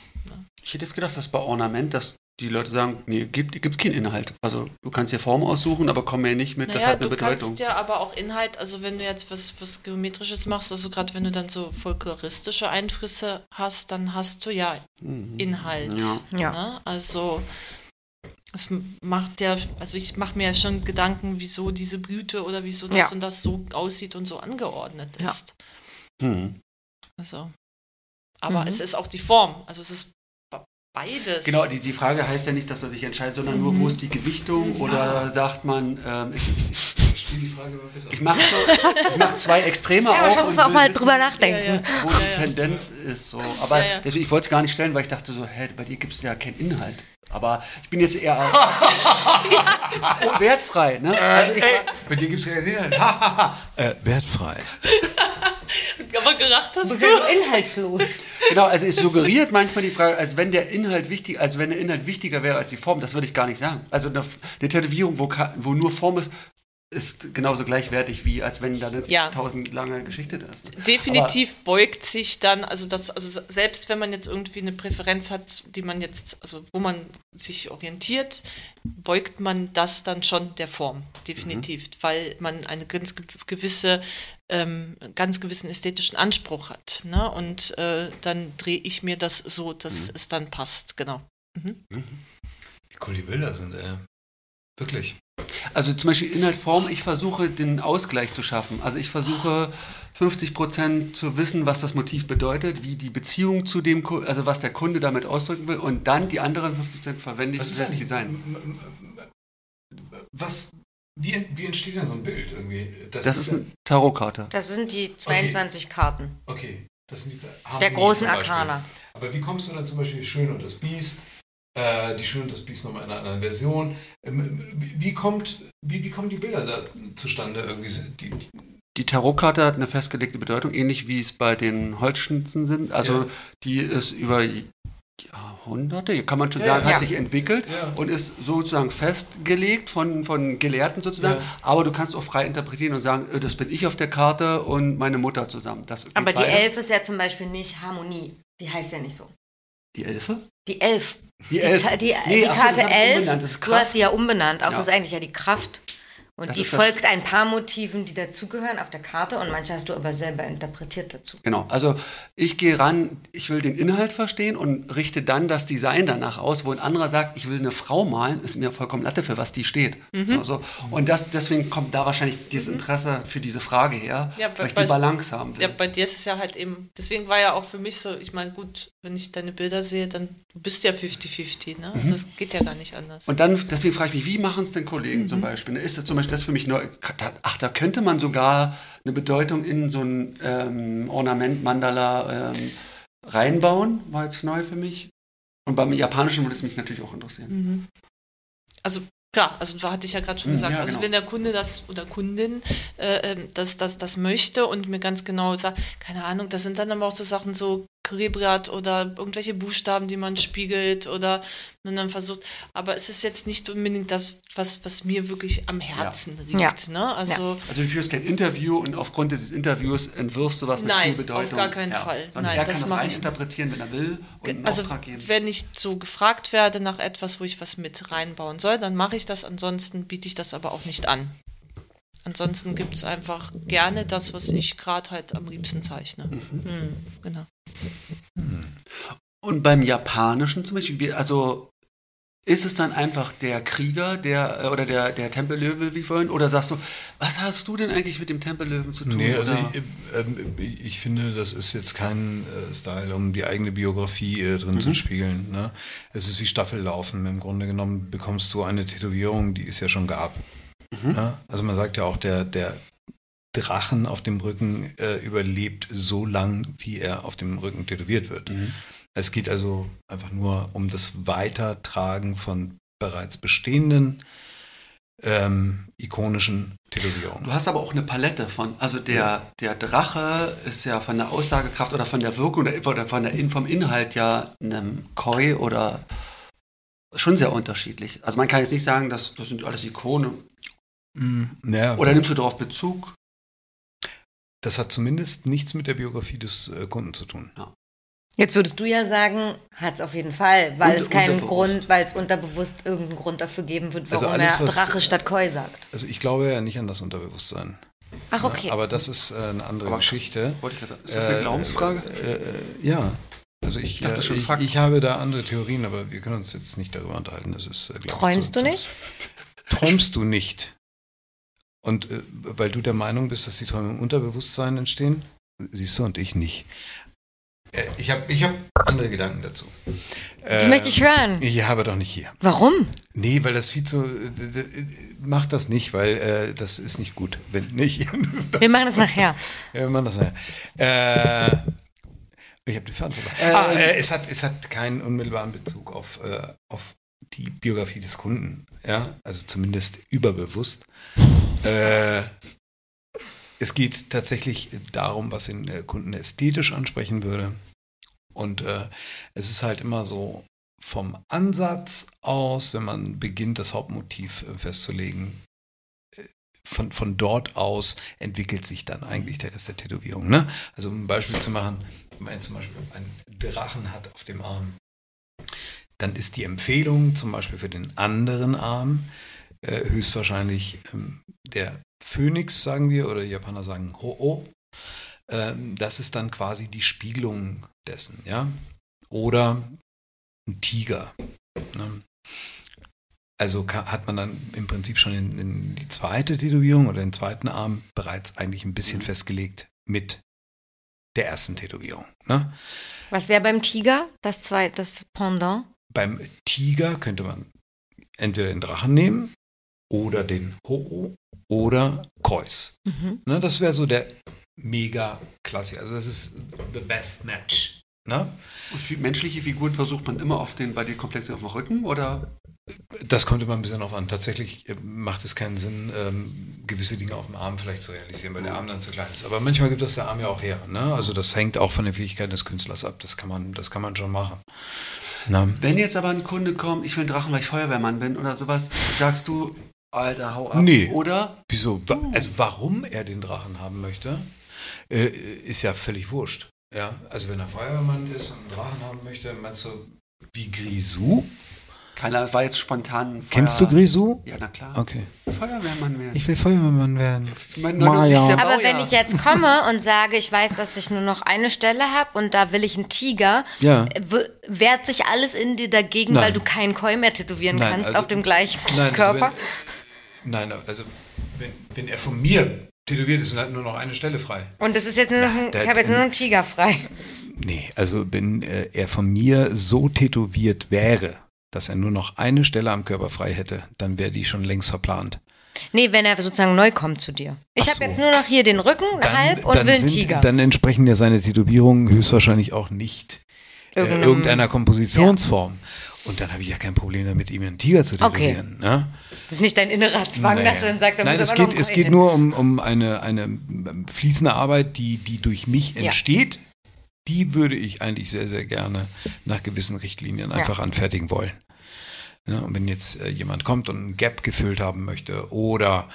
A: Ich hätte jetzt gedacht, dass bei Ornament, dass die Leute sagen, nee, gibt es keinen Inhalt. Also du kannst dir Form aussuchen, aber komm mir nicht mit, das
D: Naja,
A: hat eine
D: du
A: Bedeutung.
D: kannst ja aber auch Inhalt, also wenn du jetzt was, was Geometrisches machst, also gerade wenn du dann so folkloristische Einflüsse hast, dann hast du ja
A: Mhm.
D: Inhalt.
A: Ja.
B: Ja.
D: Ne? Also es macht ja, also ich mache mir ja schon Gedanken, wieso diese Blüte oder wieso das
B: Ja.
D: und das so aussieht und so angeordnet
B: Ja.
D: ist.
A: Hm.
D: Also, aber
B: Mhm.
D: es ist auch die Form, also es ist be- beides.
A: Genau, die, die Frage heißt ja nicht, dass man sich entscheidet, sondern nur,
D: Mhm.
A: wo ist die Gewichtung oder sagt man, ähm, ich, ich, mache so, ich mach zwei Extreme
B: Ja,
A: auf.
B: manchmal muss man auch mal
A: wissen,
B: drüber nachdenken.
D: ja.
A: Wo die
D: ja.
A: Tendenz ist so. Aber
D: Ja, ja.
A: deswegen, ich wollte es gar nicht stellen, weil ich dachte so, hä, bei dir gibt es ja keinen Inhalt. Aber ich bin jetzt eher wertfrei. Ne? Also ich,
C: Bei dir gibt es keinen Inhalt. äh, wertfrei.
D: aber gelacht hast du.
B: Inhaltslos.
A: genau, also es suggeriert manchmal die Frage, als wenn der Inhalt wichtig, als wenn der Inhalt wichtiger wäre als die Form. Das würde ich gar nicht sagen. Also eine, eine Tätowierung, wo, wo nur Form ist, ist genauso gleichwertig wie als wenn da eine
D: Ja.
A: tausend lange Geschichte da ist.
D: Definitiv beugt sich dann, also das, also selbst wenn man jetzt irgendwie eine Präferenz hat, die man jetzt, also wo man sich orientiert, beugt man das dann schon der Form, definitiv, weil man eine ganz ge- gewisse, ähm, ganz gewissen ästhetischen Anspruch hat. Ne? Und äh, dann drehe ich mir das so, dass es dann passt, genau.
C: Wie cool die Bilder sind, ey. Wirklich.
A: Also zum Beispiel Inhaltform, ich versuche den Ausgleich zu schaffen. Also ich versuche 50 Prozent zu wissen, was das Motiv bedeutet, wie die Beziehung zu dem, also was der Kunde damit ausdrücken will und dann die anderen 50 Prozent verwende ich für
C: ist
A: das
C: das
A: Design.
C: Was, wie, wie entsteht denn so ein Bild irgendwie?
A: Das ist eine Tarotkarte.
B: Das sind die 22 Karten
C: Okay, das sind die
B: der
C: Harmonie
B: großen
C: zum Beispiel.
B: Arkana.
C: Aber wie kommst du dann zum Beispiel die Schöne und das Biest, die Schöne und das Biest nochmal in einer anderen Version? Ähm, wie, kommt, wie, wie kommen die Bilder da zustande irgendwie? Die, die,
A: Die Tarotkarte hat eine festgelegte Bedeutung, ähnlich wie es bei den Holzschnitzen sind. Also
C: Ja.
A: die ist über Jahrhunderte, kann man schon
C: Ja,
A: sagen,
C: ja.
A: hat sich entwickelt
C: Ja.
A: und ist sozusagen festgelegt von, von Gelehrten sozusagen.
C: Ja.
A: Aber du kannst auch frei interpretieren und sagen, äh, das bin ich auf der Karte und meine Mutter zusammen.
B: Aber die
A: beides.
B: Elf ist ja zum Beispiel nicht Harmonie. Die heißt ja nicht so.
A: Die Elfe?
B: Die Elf.
A: Die
B: Die, die,
A: Nee,
B: die
A: so,
B: Karte
A: wir
B: 11,
A: umbenannt, das ist
B: du hast die ja umbenannt. Auch
A: Ja.
B: das ist eigentlich ja die Kraft. Und
A: Das
B: die folgt ein paar Motiven, die dazugehören auf der Karte und manche hast du aber selber interpretiert dazu.
A: Genau, also ich gehe ran, ich will den Inhalt verstehen und richte dann das Design danach aus, wo ein anderer sagt, ich will eine Frau malen, ist mir vollkommen Latte, für was die steht.
D: Mhm.
A: So, so. Und das, deswegen kommt da wahrscheinlich dieses Interesse für diese Frage her,
D: Ja,
A: weil ich die Balance haben will.
D: Ja, bei dir ist es ja halt eben, deswegen war ja auch für mich so, ich meine, gut, wenn ich deine Bilder sehe, dann du bist ja 50-50, ne? Also es geht ja gar nicht anders.
A: Mhm. Und dann, deswegen frage ich mich, wie machen es denn Kollegen
D: Mhm.
A: zum Beispiel? Ist das zum Beispiel das für mich neu? Ach, da könnte man sogar eine Bedeutung in so ein ähm, Ornament, Mandala ähm, reinbauen, war jetzt neu für mich. Und beim Japanischen würde es mich natürlich auch interessieren.
D: Mhm. Also klar, also da hatte ich ja gerade schon
A: Mhm,
D: gesagt,
A: ja,
D: also
A: genau.
D: wenn der Kunde das oder Kundin äh, ähm, das, das, das möchte und mir ganz genau sagt, keine Ahnung, das sind dann aber auch so Sachen so Kleeblatt oder irgendwelche Buchstaben, die man spiegelt oder und dann versucht. Aber es ist jetzt nicht unbedingt das, was, was mir wirklich am Herzen liegt.
B: Ja.
D: Ne? Also
A: Also du führst kein Interview und aufgrund dieses Interviews entwirfst du was mit
D: Nein,
A: viel Bedeutung.
D: auf gar keinen Fall.
A: Sondern
D: Nein,
A: er
D: das
A: kann das
D: mache ich
A: reininterpretieren, wenn er will und
D: also
A: Auftrag geben.
D: wenn ich so gefragt werde nach etwas, wo ich was mit reinbauen soll, dann mache ich das. Ansonsten biete ich das aber auch nicht an. Ansonsten gibt es einfach gerne das, was ich gerade halt am liebsten zeichne. Mhm. Genau.
A: Und beim Japanischen zum Beispiel, also ist es dann einfach der Krieger, der äh, oder der, der Tempellöwe wie vorhin? Oder sagst du, was hast du denn eigentlich mit dem Tempellöwen zu tun?
C: Nee, also ich, ähm, ich finde, das ist jetzt kein äh, Style, um die eigene Biografie äh, drin zu spiegeln. Ne? Es ist wie Staffellaufen. Im Grunde genommen bekommst du eine Tätowierung, die es ja schon gab. Ne? Also man sagt ja auch, der, der Drachen auf dem Rücken äh, überlebt so lang, wie er auf dem Rücken tätowiert wird. Es geht also einfach nur um das Weitertragen von bereits bestehenden ähm, ikonischen Tätowierungen.
A: Du hast aber auch eine Palette von, also der, der Drache ist ja von der Aussagekraft oder von der Wirkung oder von der, vom Inhalt ja einem Koi oder schon sehr unterschiedlich. Also man kann jetzt nicht sagen, dass das sind alles Ikonen.
C: Mm, naja,
A: Oder nimmst du darauf Bezug?
C: Das hat zumindest nichts mit der Biografie des äh, Kunden zu tun.
B: Jetzt würdest du ja sagen, hat es auf jeden Fall, weil
A: Und-
B: es keinen
A: unterbewusst.
B: Grund, weil es unterbewusst irgendeinen Grund dafür geben wird,
C: Also
B: warum
C: alles,
B: er
C: was-
B: Drache statt Koi sagt.
C: Also ich glaube ja nicht an das Unterbewusstsein.
B: Ach, okay.
C: Aber das ist äh, eine andere
A: Aber-
C: Geschichte.
A: Wollte ich gerade sagen. Ist das eine
C: Äh,
A: Glaubensfrage?
C: Äh, ja. Also ich,
A: dachte
C: äh,
A: schon
C: ich, ich habe da andere Theorien, aber wir können uns jetzt nicht darüber unterhalten. Das ist, äh, ich,
B: Träumst du nicht?
C: Träumst du nicht? Und äh, weil du der Meinung bist, dass die Träume im Unterbewusstsein entstehen, siehst du und ich nicht. Äh, ich habe ich hab andere Gedanken dazu.
B: Die möchte ich hören.
C: Ja, aber doch nicht hier.
B: Warum?
C: Nee, weil das viel zu. Äh, äh, mach das nicht, weil äh, das ist nicht gut. Wenn nicht.
B: Wir machen das nachher.
C: ja, wir machen das nachher. Äh, ich habe Faden verloren. ah, äh, es, hat, es hat keinen unmittelbaren Bezug auf, äh, auf die Biografie des Kunden. Ja, also zumindest überbewusst. Äh, es geht tatsächlich darum, was den äh, Kunden ästhetisch ansprechen würde. Und äh, es ist halt immer so vom Ansatz aus, wenn man beginnt, das Hauptmotiv äh, festzulegen, äh, von, von dort aus entwickelt sich dann eigentlich der Rest der Tätowierung. Ne? Also um ein Beispiel zu machen, wenn man zum Beispiel einen Drachen hat auf dem Arm, dann ist die Empfehlung zum Beispiel für den anderen Arm äh, höchstwahrscheinlich ähm, der Phönix, sagen wir, oder die Japaner sagen Ho'o. Ähm, das ist dann quasi die Spiegelung dessen, ja. Oder ein Tiger. Ne? Also hat man dann im Prinzip schon in, in die zweite Tätowierung oder den zweiten Arm bereits eigentlich ein bisschen festgelegt mit der ersten Tätowierung. Ne?
B: Was wäre beim Tiger das zweite, das Pendant?
C: Beim Tiger könnte man entweder den Drachen nehmen oder den Ho oder Kreuz.
B: Mhm.
C: Ne, das wäre so der mega Klassiker. Also das ist the best match. Ne?
A: Und menschliche Figuren versucht man immer auf den, bei dir komplex auf dem Rücken oder?
C: Das kommt immer ein bisschen auf an. Tatsächlich äh, macht es keinen Sinn, ähm, gewisse Dinge auf dem Arm vielleicht zu realisieren, weil der Arm dann zu klein ist. Aber manchmal gibt das der Arm ja auch her. Ne? Also das hängt auch von den Fähigkeiten des Künstlers ab. Das kann man, das kann man schon machen. Na,
A: Wenn jetzt aber ein Kunde kommt, ich will einen Drachen, weil ich Feuerwehrmann bin oder sowas, sagst du, Alter, hau ab.
C: Nee.
A: Oder?
C: Wieso? Also warum er den Drachen haben möchte, äh, ist ja völlig wurscht. Ja, also wenn er Feuerwehrmann ist und einen Drachen haben möchte, meinst du wie Grisou?
A: Keiner, das war jetzt spontan. Feuer-
C: Kennst du Grisou?
A: Ja, na klar.
C: Okay.
A: Feuerwehrmann werden.
C: Ich will Feuerwehrmann werden.
A: mein 79.
C: Maja.
B: Aber wenn ich jetzt komme und sage, ich weiß, dass ich nur noch eine Stelle habe und da will ich einen Tiger,
C: Ja.
B: wehrt sich alles in dir dagegen,
C: Nein.
B: weil du keinen Koi mehr tätowieren
C: Nein,
B: kannst
C: also-
B: auf dem gleichen
C: Nein,
B: Körper?
C: Also wenn, nein, also wenn, wenn er von mir tätowiert ist und hat nur noch eine Stelle frei.
B: und das ist jetzt nur noch ein,
C: da-
B: ich habe jetzt nur noch einen Tiger frei.
C: Nee, also wenn äh, er von mir so tätowiert wäre, dass er nur noch eine Stelle am Körper frei hätte, dann wäre die schon längst verplant.
B: Nee, wenn er sozusagen neu kommt zu dir. Ich habe
C: so.
B: jetzt nur noch hier den Rücken halb und will einen
C: sind,
B: Tiger.
C: Dann entsprechen ja seine Tätowierungen höchstwahrscheinlich auch nicht äh, irgendeiner Kompositionsform. Und dann habe ich ja kein Problem damit, ihm einen Tiger zu
B: Okay.
C: tätowieren. Ne?
B: Das ist nicht dein innerer Zwang, dass du dann sagst, er
C: Nein,
B: muss
C: es geht, es geht nur um, um eine, eine fließende Arbeit, die, die durch mich
B: Ja.
C: entsteht. die würde ich eigentlich sehr, sehr gerne nach gewissen Richtlinien einfach anfertigen wollen. Ja, und wenn jetzt äh, jemand kommt und ein Gap gefüllt haben möchte oder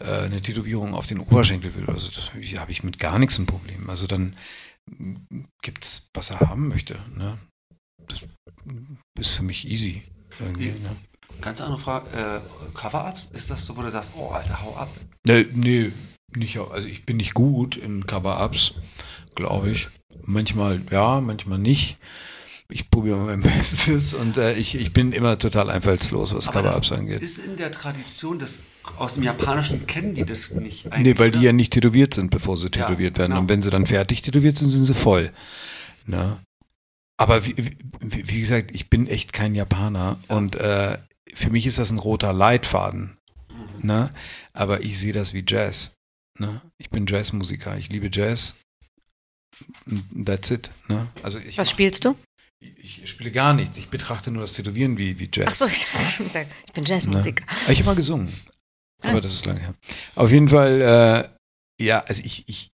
C: äh, eine Tätowierung auf den Oberschenkel will, also das habe ich mit gar nichts ein Problem. Also dann gibt es, was er haben möchte. Ne? Das ist für mich easy. Irgendwie, ne?
A: Ganz andere Frage. Äh, Cover-Ups? Ist das so, wo du sagst, oh, Alter, hau ab?
C: Nee, nee, nicht, also ich bin nicht gut in Cover-Ups, glaube ich. Manchmal ja, manchmal nicht. Ich probiere mein Bestes und äh, ich, ich bin immer total einfallslos, was Cover-Ups angeht.
A: Ist in der Tradition, das aus dem Japanischen kennen die das nicht
C: Nee,
A: eigentlich.
C: weil die
A: oder?
C: ja nicht tätowiert sind, bevor sie
A: Ja,
C: tätowiert werden.
A: genau.
C: Und wenn sie dann fertig tätowiert sind, sind sie voll. Ne? Aber wie, wie, wie gesagt, ich bin echt kein Japaner und äh, für mich ist das ein roter Leitfaden.
A: Mhm.
C: Ne? Aber ich sehe das wie Jazz. Ne? Ich bin Jazzmusiker, ich liebe Jazz. That's it. Ne? Also ich,
B: Was
C: mach-
B: spielst du?
C: Ich, spiele gar nichts. Ich betrachte nur das Tätowieren wie, wie Jazz.
B: Ach so, ich, dachte, ich bin Jazzmusiker.
C: Ich habe mal gesungen.
B: Ah.
C: Aber das ist lange her. Auf jeden Fall, äh, ja, also ich, ich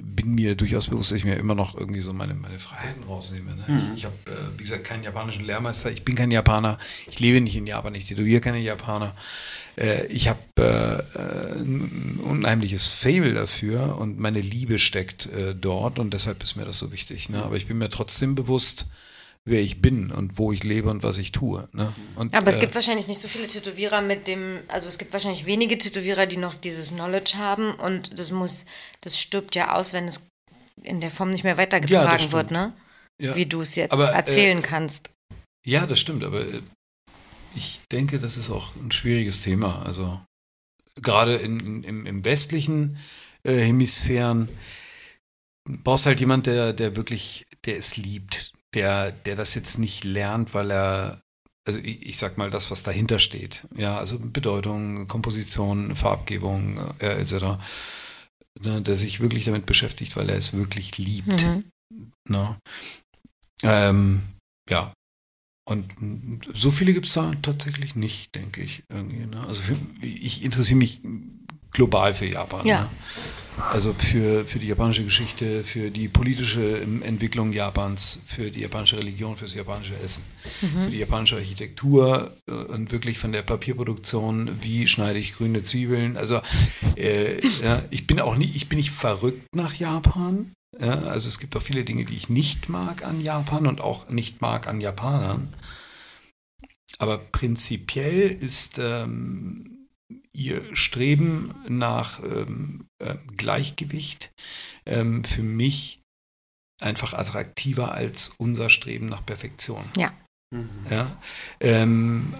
C: bin mir durchaus bewusst, dass ich mir immer noch irgendwie so meine, meine Freiheiten rausnehme. Ne?
A: Mhm.
C: Ich, ich habe, äh, wie gesagt, keinen japanischen Lehrmeister. Ich bin kein Japaner. Ich lebe nicht in Japan. Ich tätowiere keine Japaner. Äh, ich habe äh, äh, ein unheimliches Fable dafür und meine Liebe steckt äh, dort und deshalb ist mir das so wichtig. Ne? Aber ich bin mir trotzdem bewusst, wer ich bin und wo ich lebe und was ich tue. Ne? Und,
B: Aber es
C: äh,
B: gibt wahrscheinlich nicht so viele Tätowierer mit dem, also es gibt wahrscheinlich wenige Tätowierer, die noch dieses Knowledge haben und das muss, das stirbt ja aus, wenn es in der Form nicht mehr
C: Ja,
B: weitergetragen
C: stimmt.
B: wird, ne?
C: ja.
B: Wie du es jetzt
C: Aber, äh,
B: erzählen kannst.
C: Ja, das stimmt, aber äh, ich denke, das ist auch ein schwieriges Thema. Also gerade in, in, im, im westlichen äh, Hemisphären brauchst halt jemand, der, der wirklich, der es liebt, der, der das jetzt nicht lernt, weil er, also ich, ich sag mal, das, was dahinter steht. Ja, also Bedeutung, Komposition, Farbgebung, äh, etc. Ne, der sich wirklich damit beschäftigt, weil er es wirklich liebt.
B: Mhm.
C: Ne? Ähm, ja. Und so viele gibt es da tatsächlich nicht, denke ich. Irgendwie, ne? Also für, ich interessiere mich global für Japan.
B: Ja.
C: Ne? Also für, für die japanische Geschichte, für die politische Entwicklung Japans, für die japanische Religion, für das japanische Essen, für die japanische Architektur äh, und wirklich von der Papierproduktion, wie schneide ich grüne Zwiebeln. Also äh, ja, ich bin auch nie, ich bin nicht verrückt nach Japan. Ja, also es gibt auch viele Dinge, die ich nicht mag an Japan und auch nicht mag an Japanern. Aber prinzipiell ist ähm, ihr Streben nach ähm, ähm, Gleichgewicht ähm, für mich einfach attraktiver als unser Streben nach Perfektion.
A: Mhm.
C: Ja? Ähm,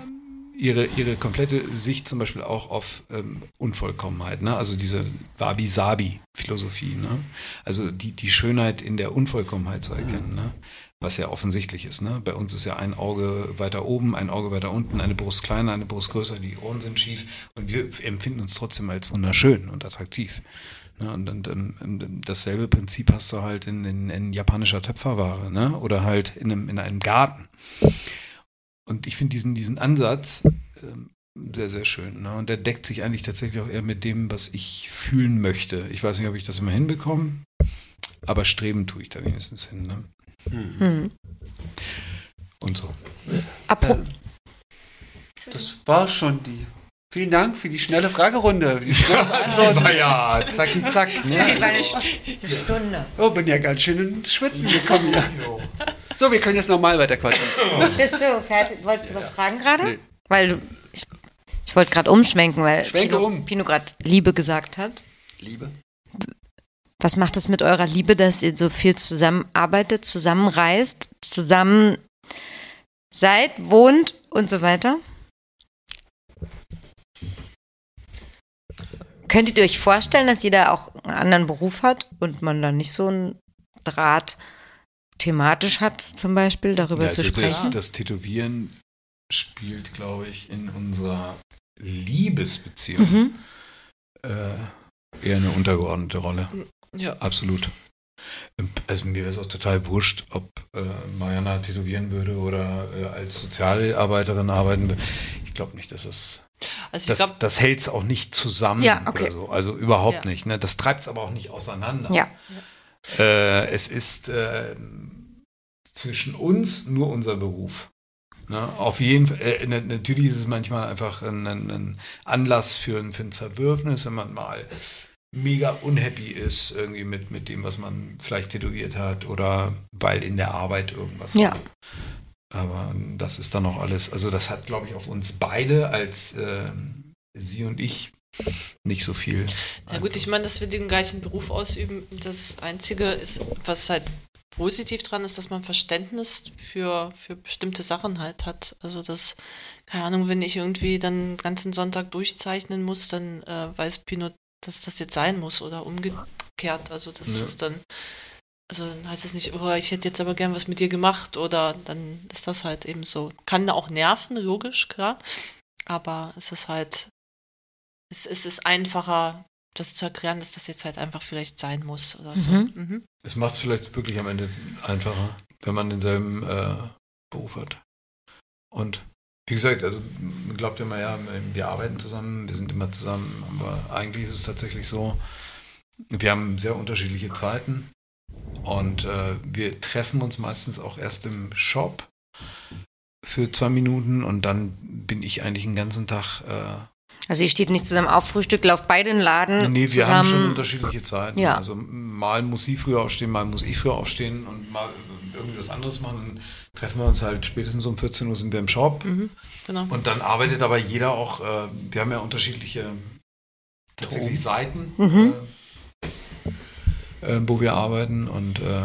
C: ihre, ihre komplette Sicht zum Beispiel auch auf ähm, Unvollkommenheit, ne? also diese Wabi-Sabi-Philosophie. Ne? Also die, die Schönheit in der Unvollkommenheit zu erkennen, ne? Was ja offensichtlich ist. Ne? Bei uns ist ja ein Auge weiter oben, ein Auge weiter unten, eine Brust kleiner, eine Brust größer, die Ohren sind schief und wir empfinden uns trotzdem als wunderschön und attraktiv. Ne? Und, und, ähm, dasselbe Prinzip hast du halt in, in, in japanischer Töpferware ne? oder halt in einem, in einem Garten. Und ich finde diesen, diesen Ansatz ähm, sehr, sehr schön. Ne? Und der deckt sich eigentlich tatsächlich auch eher mit dem, was ich fühlen möchte. Ich weiß nicht, ob ich das immer hinbekomme, aber streben tue ich da wenigstens hin. Ne?
B: Mhm.
C: Und so.
B: Apro
A: Das war schon die. Vielen Dank für die schnelle Fragerunde. Die schnelle Beantwortung.
C: ja, zacki zack. Ne?
B: Stunde.
A: Oh, bin ja ganz schön ins Schwitzen gekommen hier. So, wir können jetzt normal weiterquatschen.
B: Bist du fertig? Wolltest du was fragen gerade?
A: Nee.
B: Weil du, ich, ich wollte gerade umschwenken, weil
A: Schwenke
B: Pino,
A: um.
B: Pino gerade Liebe gesagt hat.
A: Liebe.
B: Was macht es mit eurer Liebe, dass ihr so viel zusammenarbeitet, zusammenreist, zusammen seid, wohnt und so weiter? Könntet ihr euch vorstellen, dass jeder auch einen anderen Beruf hat und man dann nicht so einen Draht thematisch hat, zum Beispiel, darüber
C: Ja,
B: zu
C: also das,
B: sprechen?
C: das Tätowieren spielt, glaube ich, in unserer Liebesbeziehung
B: Mhm.
C: äh, eher eine untergeordnete Rolle.
D: Ja.
C: Absolut. Ähm, Also mir wäre es auch total wurscht, ob äh, Mariana tätowieren würde oder äh, als Sozialarbeiterin arbeiten würde. Ich glaube nicht, dass es.
D: Also
C: Das, das hält es auch nicht zusammen
B: Ja, okay.
C: oder so. Also überhaupt
D: Ja.
C: nicht. Ne? Das treibt es aber auch nicht auseinander.
B: Ja.
C: Äh, es ist äh, zwischen uns nur unser Beruf. Ne? Auf jeden Fall, äh, na- natürlich ist es manchmal einfach ein, ein, ein Anlass für, ein- für ein Zerwürfnis, wenn man mal mega unhappy ist irgendwie mit, mit dem, was man vielleicht tätowiert hat oder weil in der Arbeit irgendwas
B: Ja.
C: war. Aber das ist dann auch alles, also das hat, glaube ich, auf uns beide als ähm, sie und ich nicht so viel.
D: Ja gut, ich meine, dass wir den gleichen Beruf ausüben, das Einzige ist, was halt positiv dran ist, dass man Verständnis für, für bestimmte Sachen halt hat. Also das, keine Ahnung, wenn ich irgendwie dann den ganzen Sonntag durchzeichnen muss, dann äh, weiß Pino, dass das jetzt sein muss oder umgekehrt. Also das
C: Ja.
D: ist dann, also dann heißt es nicht, oh, ich hätte jetzt aber gern was mit dir gemacht oder dann ist das halt eben so. Kann auch nerven, logisch, klar. Aber es ist halt, es, es ist einfacher, das zu erklären, dass das jetzt halt einfach vielleicht sein muss oder so.
B: Mhm.
D: Mhm.
C: Es macht es vielleicht wirklich am Ende einfacher, wenn man denselben äh, Beruf hat. Und wie gesagt, also man glaubt immer, ja, wir arbeiten zusammen, wir sind immer zusammen, aber eigentlich ist es tatsächlich so, wir haben sehr unterschiedliche Zeiten und äh, wir treffen uns meistens auch erst im Shop für zwei Minuten und dann bin ich eigentlich den ganzen Tag äh,
B: Also ihr steht nicht zusammen auf Frühstück, lauft beide in den Laden
C: Nee, wir
B: zusammen.
C: haben schon unterschiedliche Zeiten.
B: Ja.
C: Also mal muss sie früher aufstehen, mal muss ich früher aufstehen und mal irgendwie was anderes machen. Dann treffen wir uns halt spätestens um 14 Uhr sind wir im Shop.
D: Mhm. Genau.
C: Und dann arbeitet aber jeder auch, äh, wir haben ja unterschiedliche tatsächlich Seiten,
B: Mhm.
C: äh, äh, wo wir arbeiten und äh,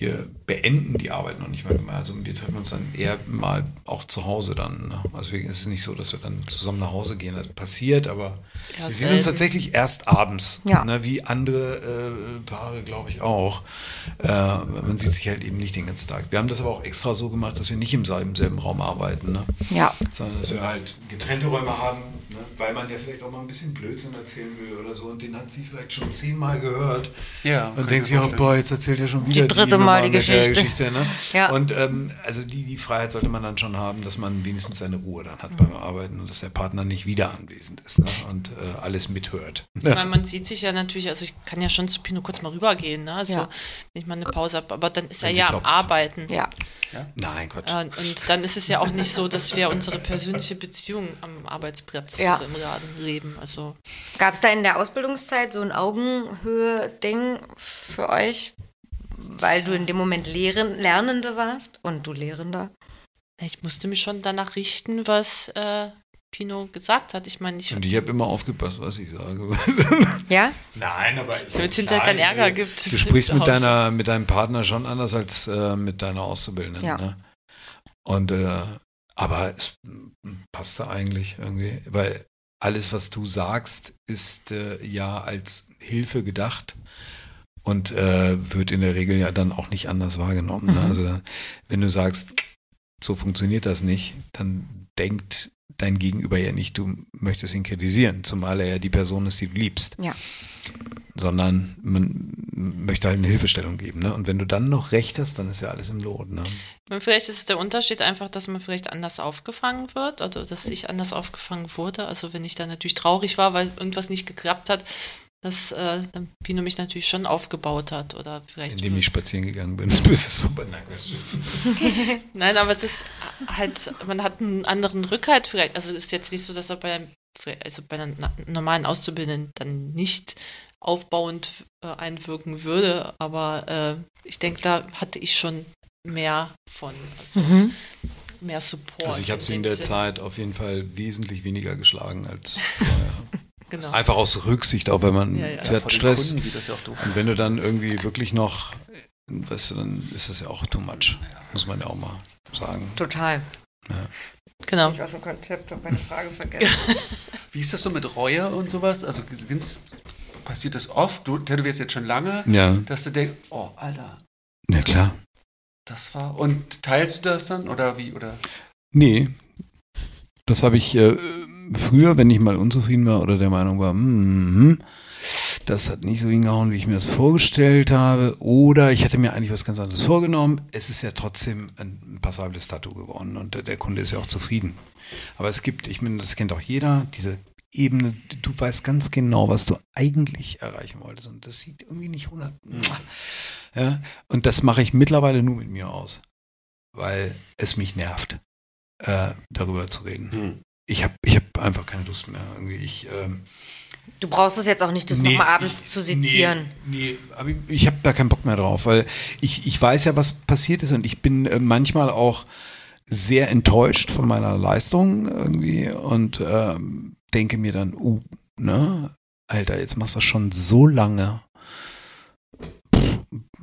C: wir beenden die Arbeit noch nicht mal mehr. Also wir treffen uns dann eher mal auch zu Hause dann. Ne? Also deswegen ist es nicht so, dass wir dann zusammen nach Hause gehen. Das passiert, aber
D: Ja,
C: wir sehen uns tatsächlich erst abends.
B: Ja.
C: Ne? Wie andere äh, Paare, glaube ich, auch. Äh, man sieht sich halt eben nicht den ganzen Tag. Wir haben das aber auch extra so gemacht, dass wir nicht im selben, selben Raum arbeiten. Ne?
B: Ja.
C: sondern dass wir halt getrennte Räume haben? Weil man ja vielleicht auch mal ein bisschen Blödsinn erzählen will oder so und den hat sie vielleicht schon zehnmal gehört
A: Ja,
C: und denkt
A: ich
C: sich, oh
A: vorstellen.
C: boah, jetzt erzählt er schon wieder
B: dritte
C: Nummer
B: Mal die
C: der
B: Geschichte.
C: ne?
B: Ja.
C: Und ähm, also die, die Freiheit sollte man dann schon haben, dass man wenigstens seine Ruhe dann hat beim Arbeiten und dass der Partner nicht wieder anwesend ist ne? und äh, alles mithört.
D: Ich meine, man sieht sich ja natürlich, also ich kann ja schon zu Pino kurz mal rübergehen, ne? Also
B: Ja.
D: wenn ich mal eine Pause habe, aber dann ist er
C: Wenn sie
D: ja am. Arbeiten.
B: Ja.
C: Nein, Quatsch.
D: Äh, Und dann ist es ja auch nicht so, dass wir unsere persönliche Beziehung am Arbeitsplatz,
B: Ja.
D: Im Laden leben. Also
B: Gab es da in der Ausbildungszeit so ein Augenhöhe-Ding für euch? Weil du in dem Moment Lehren, Lernende warst und du Lehrender.
D: ich musste mich schon danach richten, was äh, Pino gesagt hat. Ich meine, ich
C: Und ich habe immer aufgepasst, was ich sage.
B: Ja?
C: Nein, aber ich
D: Damit es hinterher keinen Ärger
C: äh,
D: gibt.
C: Du sprichst mit, deiner, mit deinem Partner schon anders als äh, mit deiner Auszubildenden.
B: Ja.
C: Ne? Und äh, aber es passte eigentlich irgendwie, weil alles, was du sagst, ist äh, ja als Hilfe gedacht und äh, wird in der Regel ja dann auch nicht anders wahrgenommen. Ne?
B: Mhm.
C: Also wenn du sagst, so funktioniert das nicht, dann denkt dein Gegenüber ja nicht, du möchtest ihn kritisieren, zumal er ja die Person ist, die du liebst
B: Ja.
C: Sondern man möchte halt eine Hilfestellung geben. Ne? Und wenn du dann noch recht hast, dann ist ja alles im Lot. Ne?
D: Vielleicht ist der Unterschied einfach, dass man vielleicht anders aufgefangen wird oder dass ich anders aufgefangen wurde. Also wenn ich dann natürlich traurig war, weil irgendwas nicht geklappt hat, dass äh, Pino mich natürlich schon aufgebaut hat oder vielleicht.
C: Indem ich spazieren gegangen bin, bis es vorbei Nein,
D: aber es ist halt, man hat einen anderen Rückhalt vielleicht. Also es ist jetzt nicht so, dass er bei einem, also bei einer normalen Auszubildenden dann nicht aufbauend äh, einwirken würde, aber äh, ich denke, da hatte ich schon mehr von, also
B: Mhm.
D: mehr Support.
C: Also ich habe sie in der
D: Sinn.
C: Zeit auf jeden Fall wesentlich weniger geschlagen als vorher.
D: Genau.
C: Einfach aus Rücksicht, auch wenn man
D: Ja, ja.
A: Ja,
C: Stress.
A: Kunden sieht das ja auch doof.
C: Und wenn du dann irgendwie wirklich noch, weißt du, dann ist das ja auch too much. Muss man ja auch mal sagen.
B: Total.
D: Genau.
B: aus dem Konzept, habe meine Frage vergessen.
A: Wie ist das so mit Reue und sowas? Also passiert das oft? Du tätowierst jetzt schon lange,
C: Ja,
A: dass du denkst, oh, Alter,
C: ja klar.
A: das war. Und teilst du das dann oder wie? Oder?
C: Nee. Das habe ich äh, früher, wenn ich mal unzufrieden war oder der Meinung war, hm, das hat nicht so hingehauen, wie ich mir das vorgestellt habe. Oder ich hatte mir eigentlich was ganz anderes vorgenommen. Es ist ja trotzdem ein passables Tattoo geworden und der, Kunde ist ja auch zufrieden. Aber es gibt, ich meine, das kennt auch jeder, diese Ebene, du weißt ganz genau, was du eigentlich erreichen wolltest. Und das sieht irgendwie nicht 100. Ja, und das mache ich mittlerweile nur mit mir aus, weil es mich nervt, äh, darüber zu reden.
A: Hm.
C: Ich habe ich hab einfach keine Lust mehr. Irgendwie. Ich, ähm,
B: Du brauchst es jetzt auch nicht, das
C: Nee,
B: nochmal abends
C: ich-
B: zu sezieren.
C: Nee, nee aber ich, ich habe da keinen Bock mehr drauf, weil ich, ich weiß ja, was passiert ist und ich bin äh, manchmal auch sehr enttäuscht von meiner Leistung irgendwie und ähm, denke mir dann, uh, ne, Alter, jetzt machst du das schon so lange. Pff,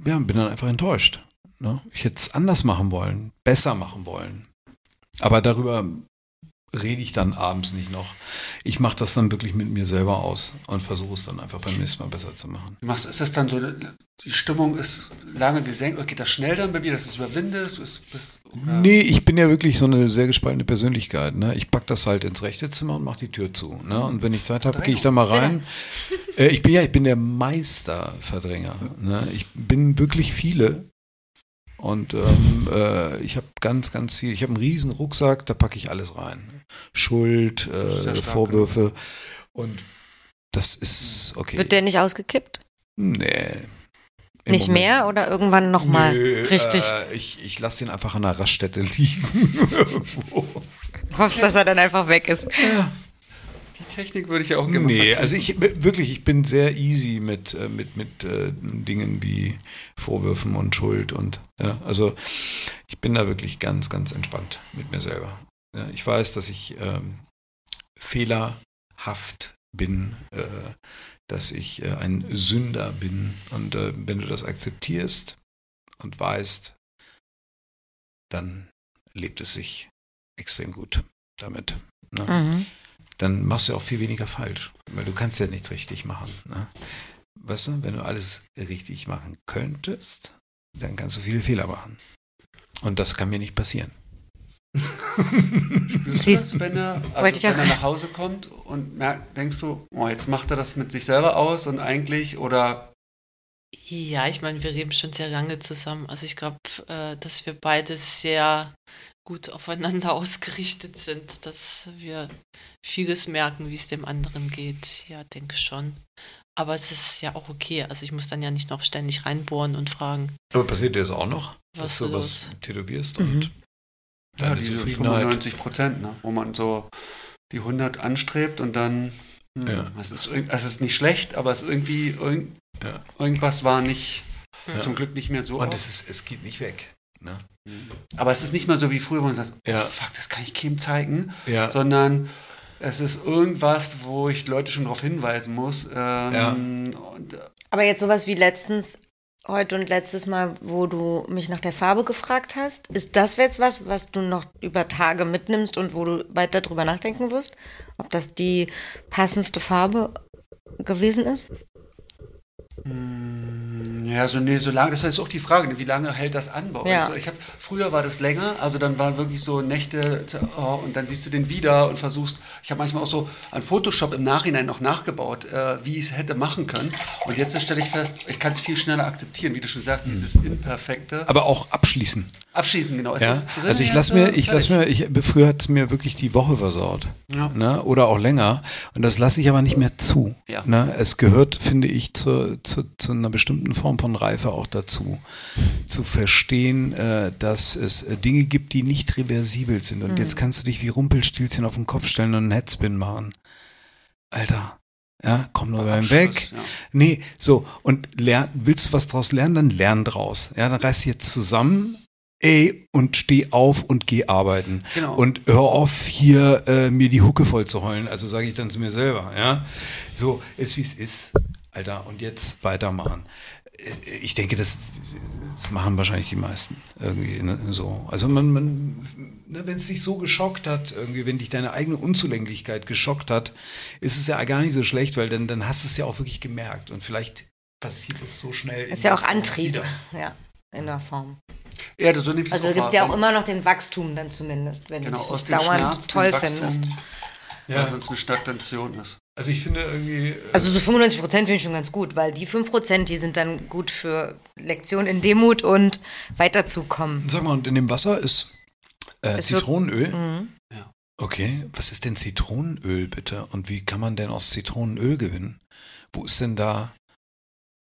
C: Ja, bin dann einfach enttäuscht. Ne? Ich hätte es anders machen wollen, besser machen wollen. Aber darüber rede ich dann abends nicht noch. Ich mache das dann wirklich mit mir selber aus und versuche es dann einfach beim nächsten Mal besser zu machen.
A: Wie machst, ist das dann so, die Stimmung ist lange gesenkt, oder geht das schnell dann bei dir, dass du es überwindest? Ist, bist?
C: Nee, ich bin ja wirklich so eine sehr gespaltene Persönlichkeit. Ne? Ich pack das halt ins rechte Zimmer und mache die Tür zu. Ne? Und wenn ich Zeit habe, gehe ich da mal rein. Äh, ich bin ja, ich bin der Meisterverdränger. Ne? Ich bin wirklich viele. Und ähm, äh, ich habe ganz, ganz viel. Ich habe einen riesen Rucksack, da packe ich alles rein. Schuld, äh,
A: stark,
C: Vorwürfe. Und das ist okay.
B: Wird der nicht ausgekippt?
C: nee. Im
B: Nicht
C: Moment-
B: mehr oder irgendwann nochmal?
C: Nö,
B: Richtig.
C: Äh, ich ich lasse ihn einfach an der Raststätte liegen.
B: Hoffst, dass er dann einfach weg ist.
A: Die Technik würde ich ja auch gerne
C: Nee, also ich wirklich, ich bin sehr easy mit, äh, mit, mit äh, Dingen wie Vorwürfen und Schuld und ja, also ich bin da wirklich ganz, ganz entspannt mit mir selber. Ja, ich weiß, dass ich ähm, fehlerhaft bin, äh, dass ich äh, ein Sünder bin und äh, wenn du das akzeptierst und weißt, dann lebt es sich extrem gut damit. Ne?
B: Mhm.
C: dann machst du auch viel weniger falsch, weil du kannst ja nichts richtig machen. Ne? Weißt du, wenn du alles richtig machen könntest, dann kannst du viele Fehler machen. Und das kann mir nicht passieren.
A: Spürst du
B: Siehst-
A: das, wenn er, also
B: ich
A: wenn er nach Hause kommt und merkt, denkst du, oh, jetzt macht er das mit sich selber aus und eigentlich, oder
D: Ja, ich meine, wir leben schon sehr lange zusammen. Also ich glaube, äh, dass wir beide sehr gut aufeinander ausgerichtet sind, dass wir vieles merken, wie es dem anderen geht. Ja, denke schon. Aber es ist ja auch okay. Also ich muss dann ja nicht noch ständig reinbohren und fragen,
C: Aber passiert dir das auch noch,
D: Was
C: dass du
D: los?
C: was tätowierst
B: Mhm.
C: und
A: ja, diese
C: Zufriedenheit?
A: 95 Prozent, ne, wo man so die 100 anstrebt und dann, hm,
C: Ja.
A: es, ist, irg- es ist nicht schlecht, aber es ist irgendwie, irgend,
C: Ja.
A: irgendwas war nicht,
C: Ja.
A: zum Glück nicht mehr so
C: Und es, ist, es geht nicht weg. Ne?
A: Aber es ist nicht mehr so wie früher, wo man sagt,
C: Ja.
A: oh, fuck, das kann ich keinem zeigen,
C: Ja.
A: sondern es ist irgendwas, wo ich Leute schon darauf hinweisen muss. Ähm,
C: Ja.
A: und, äh,
B: Aber jetzt sowas wie letztens, heute und letztes Mal, wo du mich nach der Farbe gefragt hast, ist das jetzt was, was du noch über Tage mitnimmst und wo du weiter drüber nachdenken wirst? Ob das die passendste Farbe gewesen ist?
A: Ja, so, nee, so lange, das ist auch die Frage, ne, wie lange hält das an bei euch?
B: Ja.
A: So, Ich hab, früher war das länger, also dann waren wirklich so Nächte oh, und dann siehst du den wieder und versuchst, ich habe manchmal auch so an Photoshop im Nachhinein noch nachgebaut, äh, wie ich es hätte machen können. Und jetzt stelle ich fest, ich kann es viel schneller akzeptieren, wie du schon sagst, dieses Imperfekte.
C: Aber auch abschließen.
A: Abschließen, genau. Es
C: Ja?
A: ist drin
C: Also ich lasse mir,
A: äh,
C: ich lasse mir, ich, früher hat es mir wirklich die Woche versaut.
A: Ja.
C: Ne? Oder auch länger. Und das lasse ich aber nicht mehr zu.
A: Ja.
C: Ne? Es gehört, finde ich, zu, zu, zu einer bestimmten Form von Reife auch dazu. Zu verstehen, äh, dass es äh, Dinge gibt, die nicht reversibel sind. Und jetzt kannst du dich wie Rumpelstilzchen auf den Kopf stellen und einen Headspin machen. Alter. Ja, komm nur beim Weg.
A: ja.
C: Nee, so, und lern, willst du was draus lernen, dann lern draus. Ja, dann reiß jetzt zusammen, ey, und steh auf und geh arbeiten.
A: Genau.
C: Und hör auf, hier äh, mir die Hucke voll zu heulen. Also sage ich dann zu mir selber, ja. So, ist wie es ist, Alter, und jetzt weitermachen. Ich denke, das, das machen wahrscheinlich die meisten irgendwie ne, so. Also man, man ne, wenn es dich so geschockt hat, irgendwie, wenn dich deine eigene Unzulänglichkeit geschockt hat, ist es ja gar nicht so schlecht, weil dann, dann hast du es ja auch wirklich gemerkt und vielleicht passiert es so schnell.
B: Ist ja auch Antrieb. Ja, in der Form.
A: Ja, so nimmst
B: Also
A: es
B: gibt es ja auch immer noch den Wachstum dann zumindest, wenn
A: Genau,
B: du dich
A: aus
B: nicht
A: dem
B: dauernd
A: Schmerz,
B: toll findest.
C: Ja.
A: sonst eine Stagnation ist.
C: Also ich finde irgendwie. äh,
B: Also so 95 Prozent finde ich schon ganz gut, weil die 5 Prozent, die sind dann gut für Lektion in Demut und weiterzukommen.
C: Sag mal, und in dem Wasser ist äh, Zitronenöl.
B: Mhm.
A: Ja.
C: Okay, was ist denn Zitronenöl bitte? Und wie kann man denn aus Zitronenöl gewinnen? Wo ist denn da?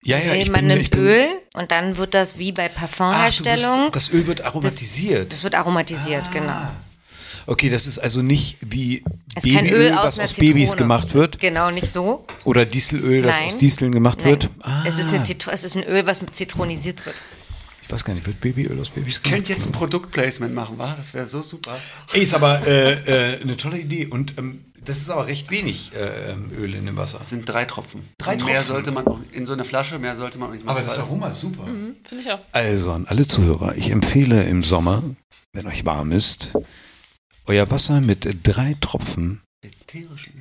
C: Ja, ja,
B: Nee,
C: ich
B: man
C: bin, ich
B: nimmt
C: bin,
B: Öl und dann wird das wie bei
C: Ah,
B: Parfumherstellung.
C: bist, das Öl wird aromatisiert.
B: das wird aromatisiert, genau.
C: Ah. Okay, das ist also nicht wie
B: Es
C: Babyöl,
B: Öl aus
C: was
B: einer
C: aus Babys
B: Zitrone.
C: gemacht wird.
B: Genau, nicht so.
C: Oder Dieselöl, das
B: Nein.
C: aus Dieseln gemacht
B: Nein.
C: wird. Ah,
B: Es, ist eine Zitro es ist ein Öl, was zitronisiert wird.
C: ich weiß gar nicht, wird Babyöl aus Babys
A: Ich
C: gemacht?
A: könnte jetzt ein Produktplacement machen, wa? Das wäre so super.
C: Ey, ist aber äh, äh, eine tolle Idee. Und ähm, das ist aber recht wenig äh, Öl in dem Wasser.
A: Das sind drei Tropfen.
C: Drei
A: Und Mehr
C: Tropfen?
A: sollte man auch in so eine Flasche, mehr sollte man auch nicht machen.
C: Aber das Aroma ist super.
D: Finde ich auch.
C: Also an alle Zuhörer, ich empfehle im Sommer, wenn euch warm ist, euer Wasser mit drei Tropfen
A: ätherischen.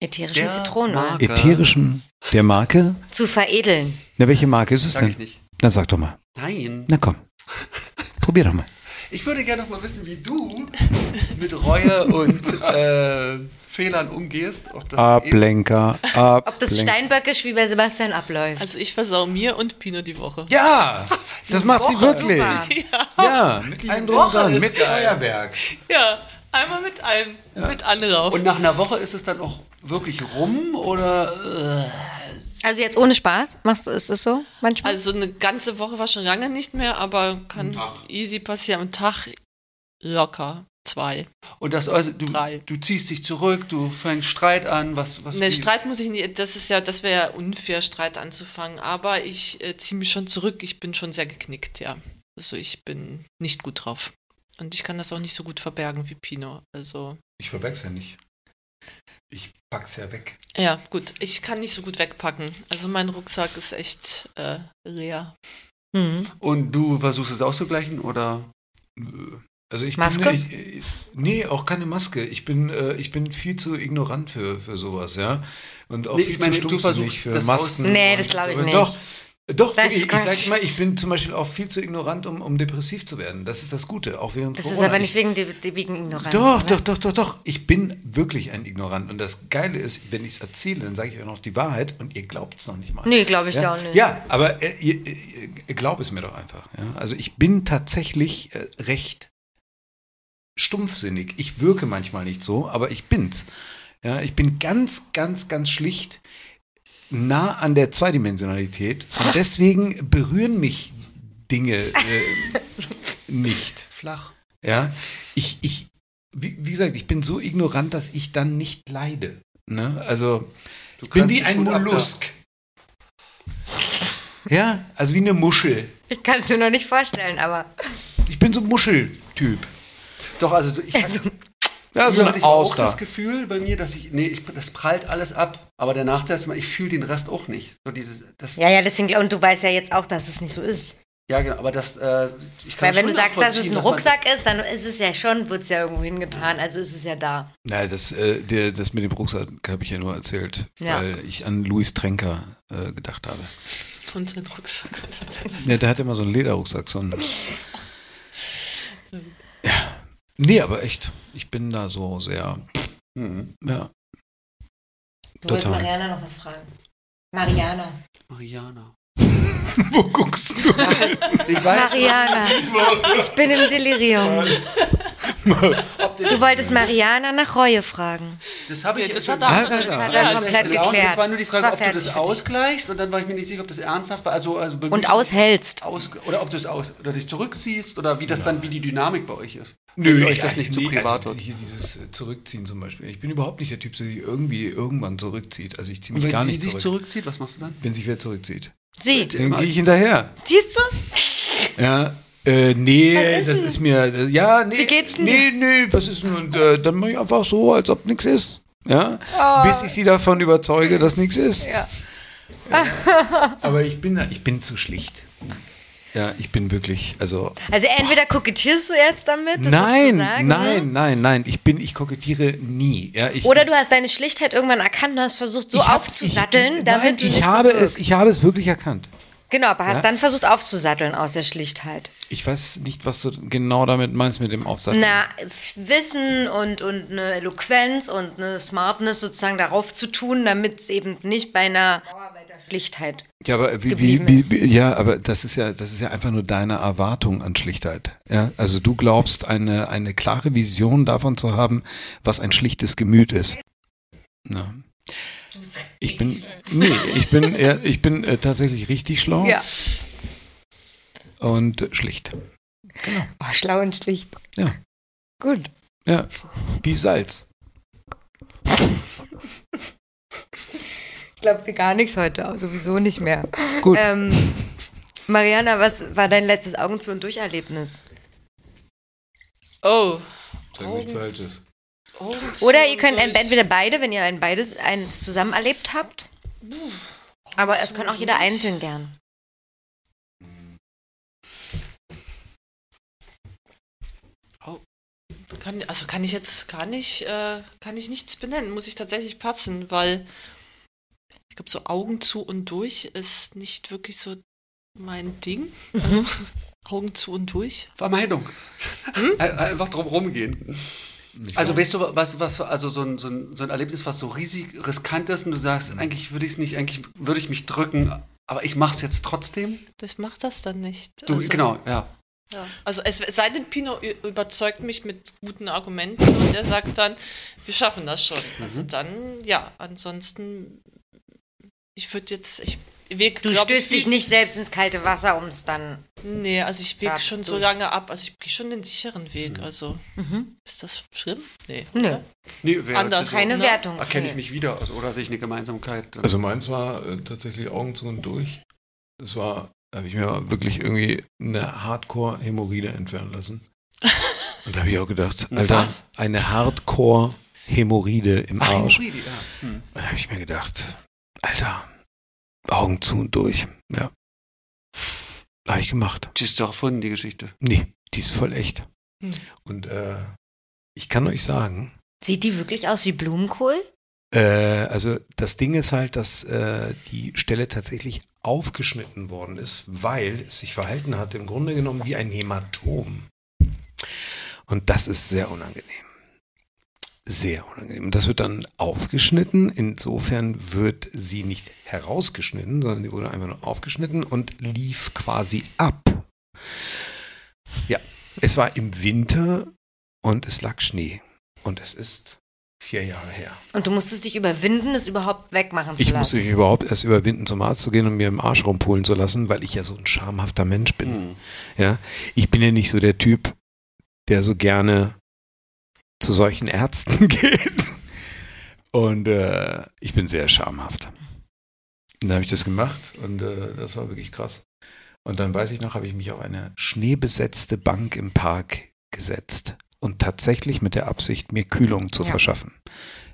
B: Ätherischen
A: Der
B: Zitronenöl.
A: Marke.
C: ätherischem der Marke.
B: Zu veredeln.
C: Na, welche Marke ist es
A: Sag
C: denn?
A: ich nicht.
C: Na, sag doch mal.
A: Nein.
C: Na komm. Probier doch mal.
A: Ich würde gerne noch mal wissen, wie du mit Reue und äh, Fehlern umgehst. Ob das
C: Ablenker, Ablenker.
B: Ob das steinböckisch wie bei Sebastian abläuft.
D: Also ich versau mir und Pino die Woche.
C: Ja, das macht sie
A: Woche.
C: wirklich.
B: Super.
C: Ja, mit einem drum
A: Woche
C: mit. Feuerwerk.
D: Ja, einmal mit allem, mit Anlauf.
A: Und nach einer Woche ist es dann auch wirklich rum oder äh,
B: Also jetzt ohne Spaß? Machst du, ist es so manchmal?
D: Also eine ganze Woche war schon lange nicht mehr, aber kann easy passieren. Am Tag locker zwei.
A: und das also du,
D: Drei.
A: du ziehst dich zurück, du fängst Streit an, was was
D: Ne, Streit muss ich nicht, das ist ja, das wäre ja unfair, Streit anzufangen, aber ich äh, ziehe mich schon zurück, ich bin schon sehr geknickt, ja. Also ich bin nicht gut drauf. Und ich kann das auch nicht so gut verbergen wie Pino. Also,
C: Ich verberg's ja nicht. Ich pack's ja weg.
D: ja, gut, ich kann nicht so gut wegpacken. Also mein Rucksack ist echt äh, leer.
B: Mhm.
A: Und du versuchst es auszugleichen oder
C: Also ich
B: Maske?
C: bin ich, nee, auch keine Maske. Ich bin äh, ich bin viel zu ignorant für, für sowas, ja. Und auch
A: Nee,
C: viel
A: ich meine,
C: zu
A: du
C: stumpfsinnig
A: versuchst
C: für
A: das
C: Masken.
B: aus- Nee, das glaub ich nicht.
C: Doch. Doch, ich, ich
B: Quatsch.
C: sag immer, ich bin zum Beispiel auch viel zu ignorant, um, um depressiv zu werden. Das ist das Gute, auch während
B: Das
C: Corona.
B: ist aber
C: Ich-
B: nicht wegen, wegen Ignoranz.
C: Doch,
B: oder?
C: doch, doch, doch, doch. Ich bin wirklich ein Ignorant. Und das Geile ist, wenn ich es erzähle, dann sage ich euch noch die Wahrheit und ihr glaubt es noch nicht mal.
B: Nee, glaube ich
C: ja?
B: auch nicht.
C: Ja, aber äh, ihr, ihr, ihr glaubt es mir doch einfach. Ja? Also ich bin tatsächlich äh, recht stumpfsinnig. Ich wirke manchmal nicht so, aber ich bin's. Ja, ich bin ganz, ganz, ganz schlicht nah an der Zweidimensionalität. Und deswegen berühren mich Dinge äh, nicht.
A: flach?
C: Ja, ich, ich, wie, wie gesagt, ich bin so ignorant, dass ich dann nicht leide. Ne? Also,
A: Du
C: ich bin wie ein Mollusk. Ja, also wie eine Muschel.
B: Ich kann es mir noch nicht vorstellen, aber.
C: Ich bin so ein Muscheltyp.
A: Doch, also ich
B: Also,
C: Ja, so
A: hatte ich auch das. Gefühl bei mir, dass ich, nee, ich, das prallt alles ab. Aber der Nachteil ist immer, ich fühle den Rest auch nicht. So dieses, das,
B: ja, ja, deswegen. Und du weißt ja jetzt auch, dass es nicht so ist.
A: ja, genau, aber das, äh, ich kann
B: Weil wenn du sagst, dass es ein Rucksack ist, dann ist es ja schon, wird es ja irgendwo hingetan. Also ist es ja da.
C: Na, das, äh, der, das mit dem Rucksack habe ich ja nur erzählt,
B: Ja.
C: weil ich an Louis Trenker äh, gedacht habe.
D: Und sein Rucksack.
C: Ja, der hat immer so einen Lederrucksack, so einen. Ja. Nee, aber echt. Ich bin da so sehr.
A: Mhm.
C: Ja.
B: Du wolltest
C: Total.
B: Mariana noch was fragen. Mariana.
A: Mariana.
C: Wo guckst du?
A: Ich weiß,
B: Mariana. Ich bin im Delirium. Du wolltest Mariana nach Reue fragen.
A: das habe ich
D: Ja, das hat er-
B: Das
C: ja,
B: hat er
A: Ja,
B: komplett
A: das
B: geklärt.
A: Das war nur die Frage, ob du das ausgleichst und dann war ich mir nicht sicher, ob das ernsthaft war. Also, also
B: Und aushältst.
A: aus, oder ob du es aus oder dich zurückziehst oder wie das dann wie die Dynamik bei euch ist.
C: Nö,
A: Wenn euch
C: ich-
A: das nicht zu
C: nee,
A: privat
C: also
A: wird.
C: hier dieses äh, Zurückziehen zum Beispiel. Ich bin überhaupt nicht der Typ, der sich irgendwie irgendwann zurückzieht. Also ich ziehe mich
A: wenn
C: gar
A: sie
C: nicht
A: sich
C: zurück.
A: zurückzieht, was machst du dann?
C: Wenn sich wer zurückzieht.
B: Sie.
C: Dann gehe ich hinterher.
B: Siehst du?
C: Ja. Äh, nee,
B: ist
C: das
B: denn?
C: ist mir. Äh, ja, nee.
B: Wie geht's denn
C: Nee, nee, was ist denn? Und äh, dann mache ich einfach so, als ob nichts ist. Ja.
B: Oh.
C: Bis ich sie davon überzeuge, dass nichts ist.
B: Ja.
C: Aber ich bin, ich bin zu schlicht. Ja, ich bin wirklich, also
B: Also entweder kokettierst du jetzt damit, das
C: nein,
B: sozusagen,
C: nein,
B: ne?
C: nein, nein. Ich bin, ich kokettiere nie. Ja, ich,
B: Oder du hast deine Schlichtheit irgendwann erkannt und hast versucht, so
C: hab-
B: aufzusatteln,
C: ich,
B: damit
C: nein,
B: du
C: ich
B: nicht
C: habe
B: so
C: es,
B: wirkst.
C: ich habe es wirklich erkannt.
B: Genau, aber hast
C: Ja?
B: dann versucht aufzusatteln aus der Schlichtheit.
C: Ich weiß nicht, was du genau damit meinst mit dem Aufsatz.
B: Na, Wissen und, und eine Eloquenz und eine Smartness sozusagen darauf zu tun, damit es eben nicht bei einer Schlichtheit.
C: Ja, aber wie, wie, wie, wie, ja, aber das ist ja, das ist ja einfach nur deine Erwartung an Schlichtheit. Ja, also du glaubst, eine, eine klare Vision davon zu haben, was ein schlichtes Gemüt ist. Na. Ich bin, nee, ich bin, eher, ich bin äh, tatsächlich richtig schlau
B: Ja.
C: und äh, schlicht.
B: Oh, schlau und schlicht.
C: Ja.
B: Gut.
C: Ja, wie Salz.
B: Ich glaube dir gar nichts heute, sowieso nicht mehr.
C: Gut.
B: Ähm, Mariana, was war dein letztes Augen zu und Durcherlebnis?
D: Oh.
C: Sag nichts Falsches.
B: Oder ihr könnt ein- entweder beide, wenn ihr ein beides eins zusammen erlebt habt. Aber es kann auch jeder einzeln gern.
D: Kann, also kann ich jetzt gar nicht, äh, kann ich nichts benennen, muss ich tatsächlich passen, weil ich glaube, so Augen zu und durch ist nicht wirklich so mein Ding. Augen zu und durch.
A: Vermeidung. Ein- Einfach drum rumgehen. Also weißt du, was, was, also so ein, so, ein, so ein Erlebnis, was so riesig riskant ist und du sagst, eigentlich würde ich es nicht, eigentlich würde ich mich drücken, aber ich mache es jetzt trotzdem.
D: Das macht das dann nicht.
A: Du,
D: also,
A: genau, ja.
D: Ja. Also es sei denn, Pino überzeugt mich mit guten Argumenten und er sagt dann, wir schaffen das schon. Also
A: Mhm.
D: dann, ja, ansonsten, ich würde jetzt, ich wege,
B: Du
D: glaub ich,
B: stößt dich
D: viel-
B: nicht selbst ins kalte Wasser, um es dann.
D: Nee, also ich
B: Da
D: schon so
B: durch.
D: lange ab, also ich gehe schon den sicheren
A: Mhm.
D: Weg, also ist das schlimm? Nee.
B: Nö.
D: oder?
A: Nee, wer-
D: Anders.
A: das-
B: Keine
D: ne?
B: Wertung.
A: Erkenne ich mich wieder also, oder sehe ich eine Gemeinsamkeit.
C: Also meins war äh, tatsächlich Augen zu und durch. Das war, da habe ich mir wirklich irgendwie eine Hardcore-Hämorrhoide entfernen lassen. Und da habe ich auch gedacht,
A: Eine
C: Alter,
A: was?
C: eine Hardcore-Hämorrhoide im
A: Ach,
C: Arsch.
A: Hämorrhoide, ja. Hm.
C: Da habe ich mir gedacht, Alter, Augen zu und durch. Ja. Habe ich gemacht.
A: Die ist doch erfunden, die Geschichte.
C: Nee, die ist voll echt.
D: Hm.
C: Und äh, ich kann euch sagen,
B: Sieht die wirklich aus wie Blumenkohl?
C: Äh, also das Ding ist halt, dass äh, die Stelle tatsächlich aufgeschnitten worden ist, weil es sich verhalten hat, im Grunde genommen wie ein Hämatom. Und das ist sehr unangenehm. Sehr unangenehm. Und das wird dann aufgeschnitten. Insofern wird sie nicht herausgeschnitten, sondern die wurde einfach nur aufgeschnitten und lief quasi ab. Ja, es war im Winter und es lag Schnee. Und es ist vier Jahre her.
B: Und du musstest dich überwinden, es überhaupt wegmachen zu
C: Ich musste
B: lassen.
C: mich überhaupt erst überwinden, zum Arzt zu gehen und mir im Arsch rumpulen zu lassen, weil ich ja so ein schamhafter Mensch bin.
A: Hm.
C: Ja, ich bin ja nicht so der Typ, der so gerne zu solchen Ärzten geht. Und äh, ich bin sehr schamhaft. Und dann habe ich das gemacht und äh, das war wirklich krass. Und dann weiß ich noch, habe ich mich auf eine schneebesetzte Bank im Park gesetzt und tatsächlich mit der Absicht, mir Kühlung zu
B: Ja.
C: verschaffen.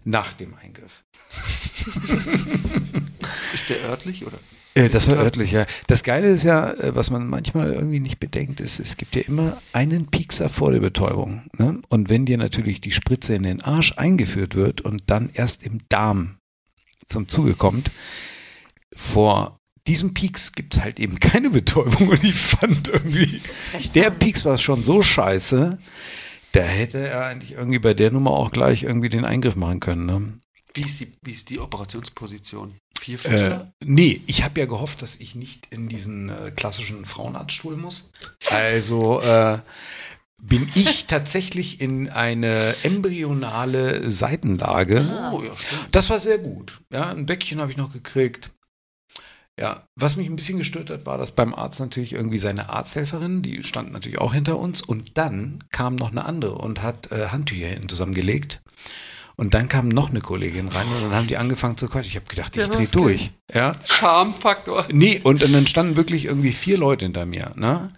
C: Nach dem Eingriff.
A: Ist der örtlich oder?
C: Äh, Das war örtlich, ja. Das Geile ist ja, äh, was man manchmal irgendwie nicht bedenkt, ist, es gibt ja immer einen Piekser vor der Betäubung. Ne? Und wenn dir natürlich die Spritze in den Arsch eingeführt wird und dann erst im Darm zum Zuge kommt, vor diesem Pieks gibt es halt eben keine Betäubung. Und ich fand irgendwie, der Pieks war schon so scheiße, da hätte er eigentlich irgendwie bei der Nummer auch gleich irgendwie den Eingriff machen können. Ne?
A: Wie ist die, wie ist die Operationsposition? Vier
C: Äh, nee, ich habe ja gehofft, dass ich nicht in diesen äh, klassischen Frauenarztstuhl muss. Also äh, bin ich tatsächlich in eine embryonale Seitenlage.
A: oh, ja.
C: Das war sehr gut. Ja, ein Bäckchen habe ich noch gekriegt. Ja, was mich ein bisschen gestört hat, war, dass beim Arzt natürlich irgendwie seine Arzthelferin, die stand natürlich auch hinter uns, und dann kam noch eine andere und hat äh, Handtücher hinten zusammengelegt. Und dann kam noch eine Kollegin rein und dann haben die angefangen zu quatschen. Ich habe gedacht, ich
A: Ja,
C: drehe durch. Ja,
A: Charmfaktor.
C: Nee, und dann standen wirklich irgendwie vier Leute hinter mir. Ne?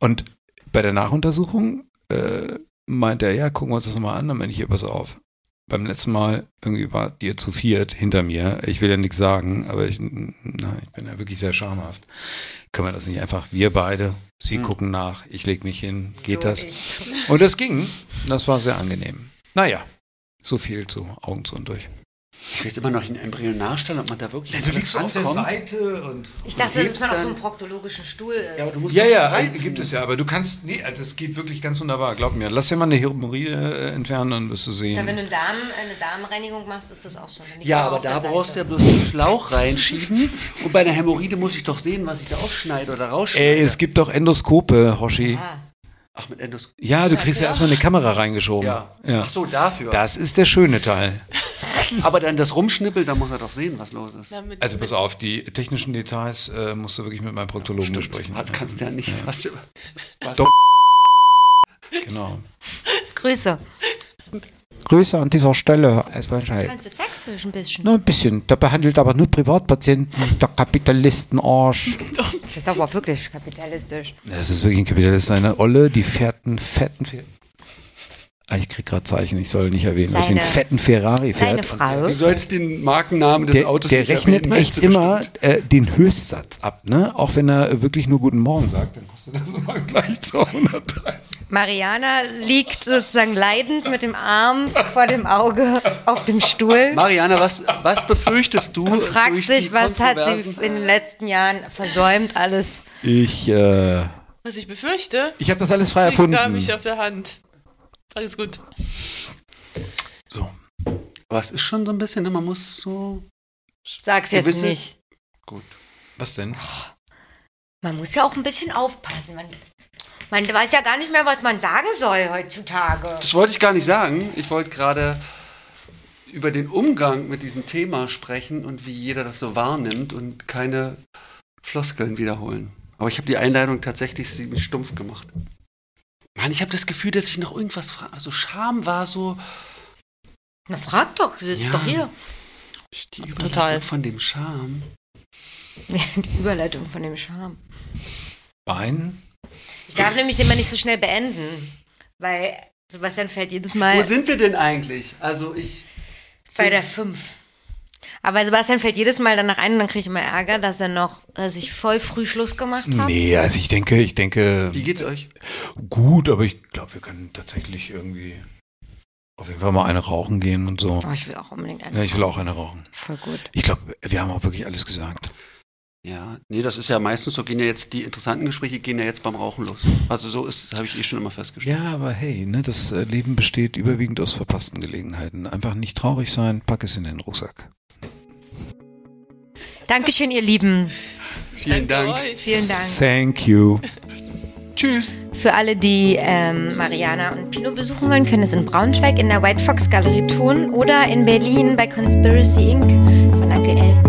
C: Und bei der Nachuntersuchung äh, meinte er, ja, gucken wir uns das nochmal an. Dann meinte ich, ja, pass auf. Beim letzten Mal irgendwie wart ihr zu viert hinter mir. Ich will ja nichts sagen, aber ich, na, ich bin ja wirklich sehr schamhaft. Können wir das nicht einfach, wir beide, sie gucken nach, ich leg mich hin, geht
B: So,
C: das?
B: ich.
C: Und das ging. Das war sehr angenehm. Naja, so viel zu Augen zu und durch.
A: Ich weiß immer noch in Embryonalstand, ob man da wirklich
C: Du liegst auf der. Seite und.
B: Ich dachte, dass
A: hebst
B: man auf so
A: dann-
B: einem proktologischen Stuhl ist.
A: Ja, aber du musst
C: Ja, ja,
A: spreizen.
C: gibt es ja, aber du kannst, nee, das geht wirklich ganz wunderbar, glaub mir. Lass dir mal eine Hämorrhoide äh, entfernen, dann wirst du
B: Dann,
C: sehen.
B: wenn du einen Darm, eine Darmreinigung machst, ist das auch so. Dann
A: Ja, aber da brauchst du ja bloß einen Schlauch reinschieben. Und bei einer Hämorrhoide muss ich doch sehen, was ich da aufschneide oder rausschneide.
C: Ey, es gibt doch Endoskope, Hoshi.
B: Ah.
A: Ach, mit Endos.
C: Ja, du kriegst ja erstmal eine Kamera reingeschoben.
A: Ja.
C: ja.
A: Ach so, dafür.
C: Das ist der schöne Teil.
A: Aber dann das Rumschnippeln, da muss er doch sehen, was los ist.
D: Ja, mit,
C: Also pass auf, die technischen Details äh, musst du wirklich mit meinem Proktologen besprechen.
A: Das kannst du ja nicht. Was, was,
C: Doch. Genau.
B: Grüße.
C: Grüße an dieser Stelle.
B: Kannst du sächsisch ein bisschen?
C: Nur ein bisschen. Der behandelt aber nur Privatpatienten, der Kapitalistenarsch.
B: Das ist aber wirklich kapitalistisch.
C: Das ist wirklich ein Kapitalist. Seine Olle, die fetten, fetten Fer ah, Ich krieg gerade Zeichen, ich soll nicht erwähnen, dass sie einen
B: Seine-
C: fetten Ferrari fährt.
B: Seine Frau.
A: du sollst den Markennamen des
C: Der,
A: Autos
C: der
A: nicht
C: rechnet
A: erwähnen,
C: echt immer äh, den Höchstsatz ab, ne? Auch wenn er wirklich nur Guten Morgen sagt, dann kostet das immer gleich 230.
B: Mariana liegt sozusagen leidend mit dem Arm vor dem Auge auf dem Stuhl
A: Mariana, was, was befürchtest du?
B: und fragt
A: durch
B: sich,
A: die
B: was hat sie in den letzten Jahren versäumt alles.
C: Ich, äh,
D: was ich befürchte,
C: ich habe das alles frei erfunden.
D: mich auf der Hand. Alles gut.
C: So.
A: Aber es ist schon so ein bisschen, ne, man muss so.
B: Sag's jetzt
A: Gewisse-
B: nicht.
A: Gut.
C: Was denn?
B: Man muss ja auch ein bisschen aufpassen. Man, man weiß ja gar nicht mehr, was man sagen soll heutzutage.
A: Das wollte ich gar nicht sagen. Ich wollte gerade über den Umgang mit diesem Thema sprechen und wie jeder das so wahrnimmt und keine Floskeln wiederholen. Aber ich habe die Einleitung tatsächlich ziemlich stumpf gemacht. Mann, ich habe das Gefühl, dass ich noch irgendwas frage. Also Scham war so
B: Na frag doch, sitzt
A: Ja.
B: doch hier.
A: die Überleitung
D: Total.
A: von dem Scham.
B: Die Überleitung von dem Charme.
C: Bein?
B: Ich darf nämlich immer nicht so schnell beenden, weil Sebastian fällt jedes Mal
A: Wo sind wir denn eigentlich? Also ich.
B: bei der 5. Aber Sebastian fällt jedes Mal danach ein und dann kriege ich immer Ärger, dass er noch, dass ich voll früh Schluss gemacht habe.
C: Nee, also ich denke, ich denke,
A: Wie geht's euch?
C: gut, aber ich glaube, wir können tatsächlich irgendwie auf jeden Fall mal eine rauchen gehen und so.
B: Oh, ich will auch unbedingt eine.
C: Ja, ich will auch eine rauchen.
B: Voll gut.
C: Ich glaube, wir haben auch wirklich alles gesagt.
A: Ja, nee, das ist ja meistens so, gehen ja jetzt die interessanten Gespräche gehen ja jetzt beim Rauchen los. Also so ist, habe ich eh schon immer festgestellt.
C: Ja, aber hey, ne, das äh, Leben besteht überwiegend aus verpassten Gelegenheiten. Einfach nicht traurig sein, pack es in den Rucksack.
B: Dankeschön, ihr Lieben.
A: Vielen Dank.
D: euch.
B: Vielen Dank.
C: Thank you.
A: Tschüss.
B: Für alle, die ähm, Mariana und Pino besuchen wollen, können es in Braunschweig in der White Fox Galerie tun oder in Berlin bei Conspiracy Inc. von Anke L.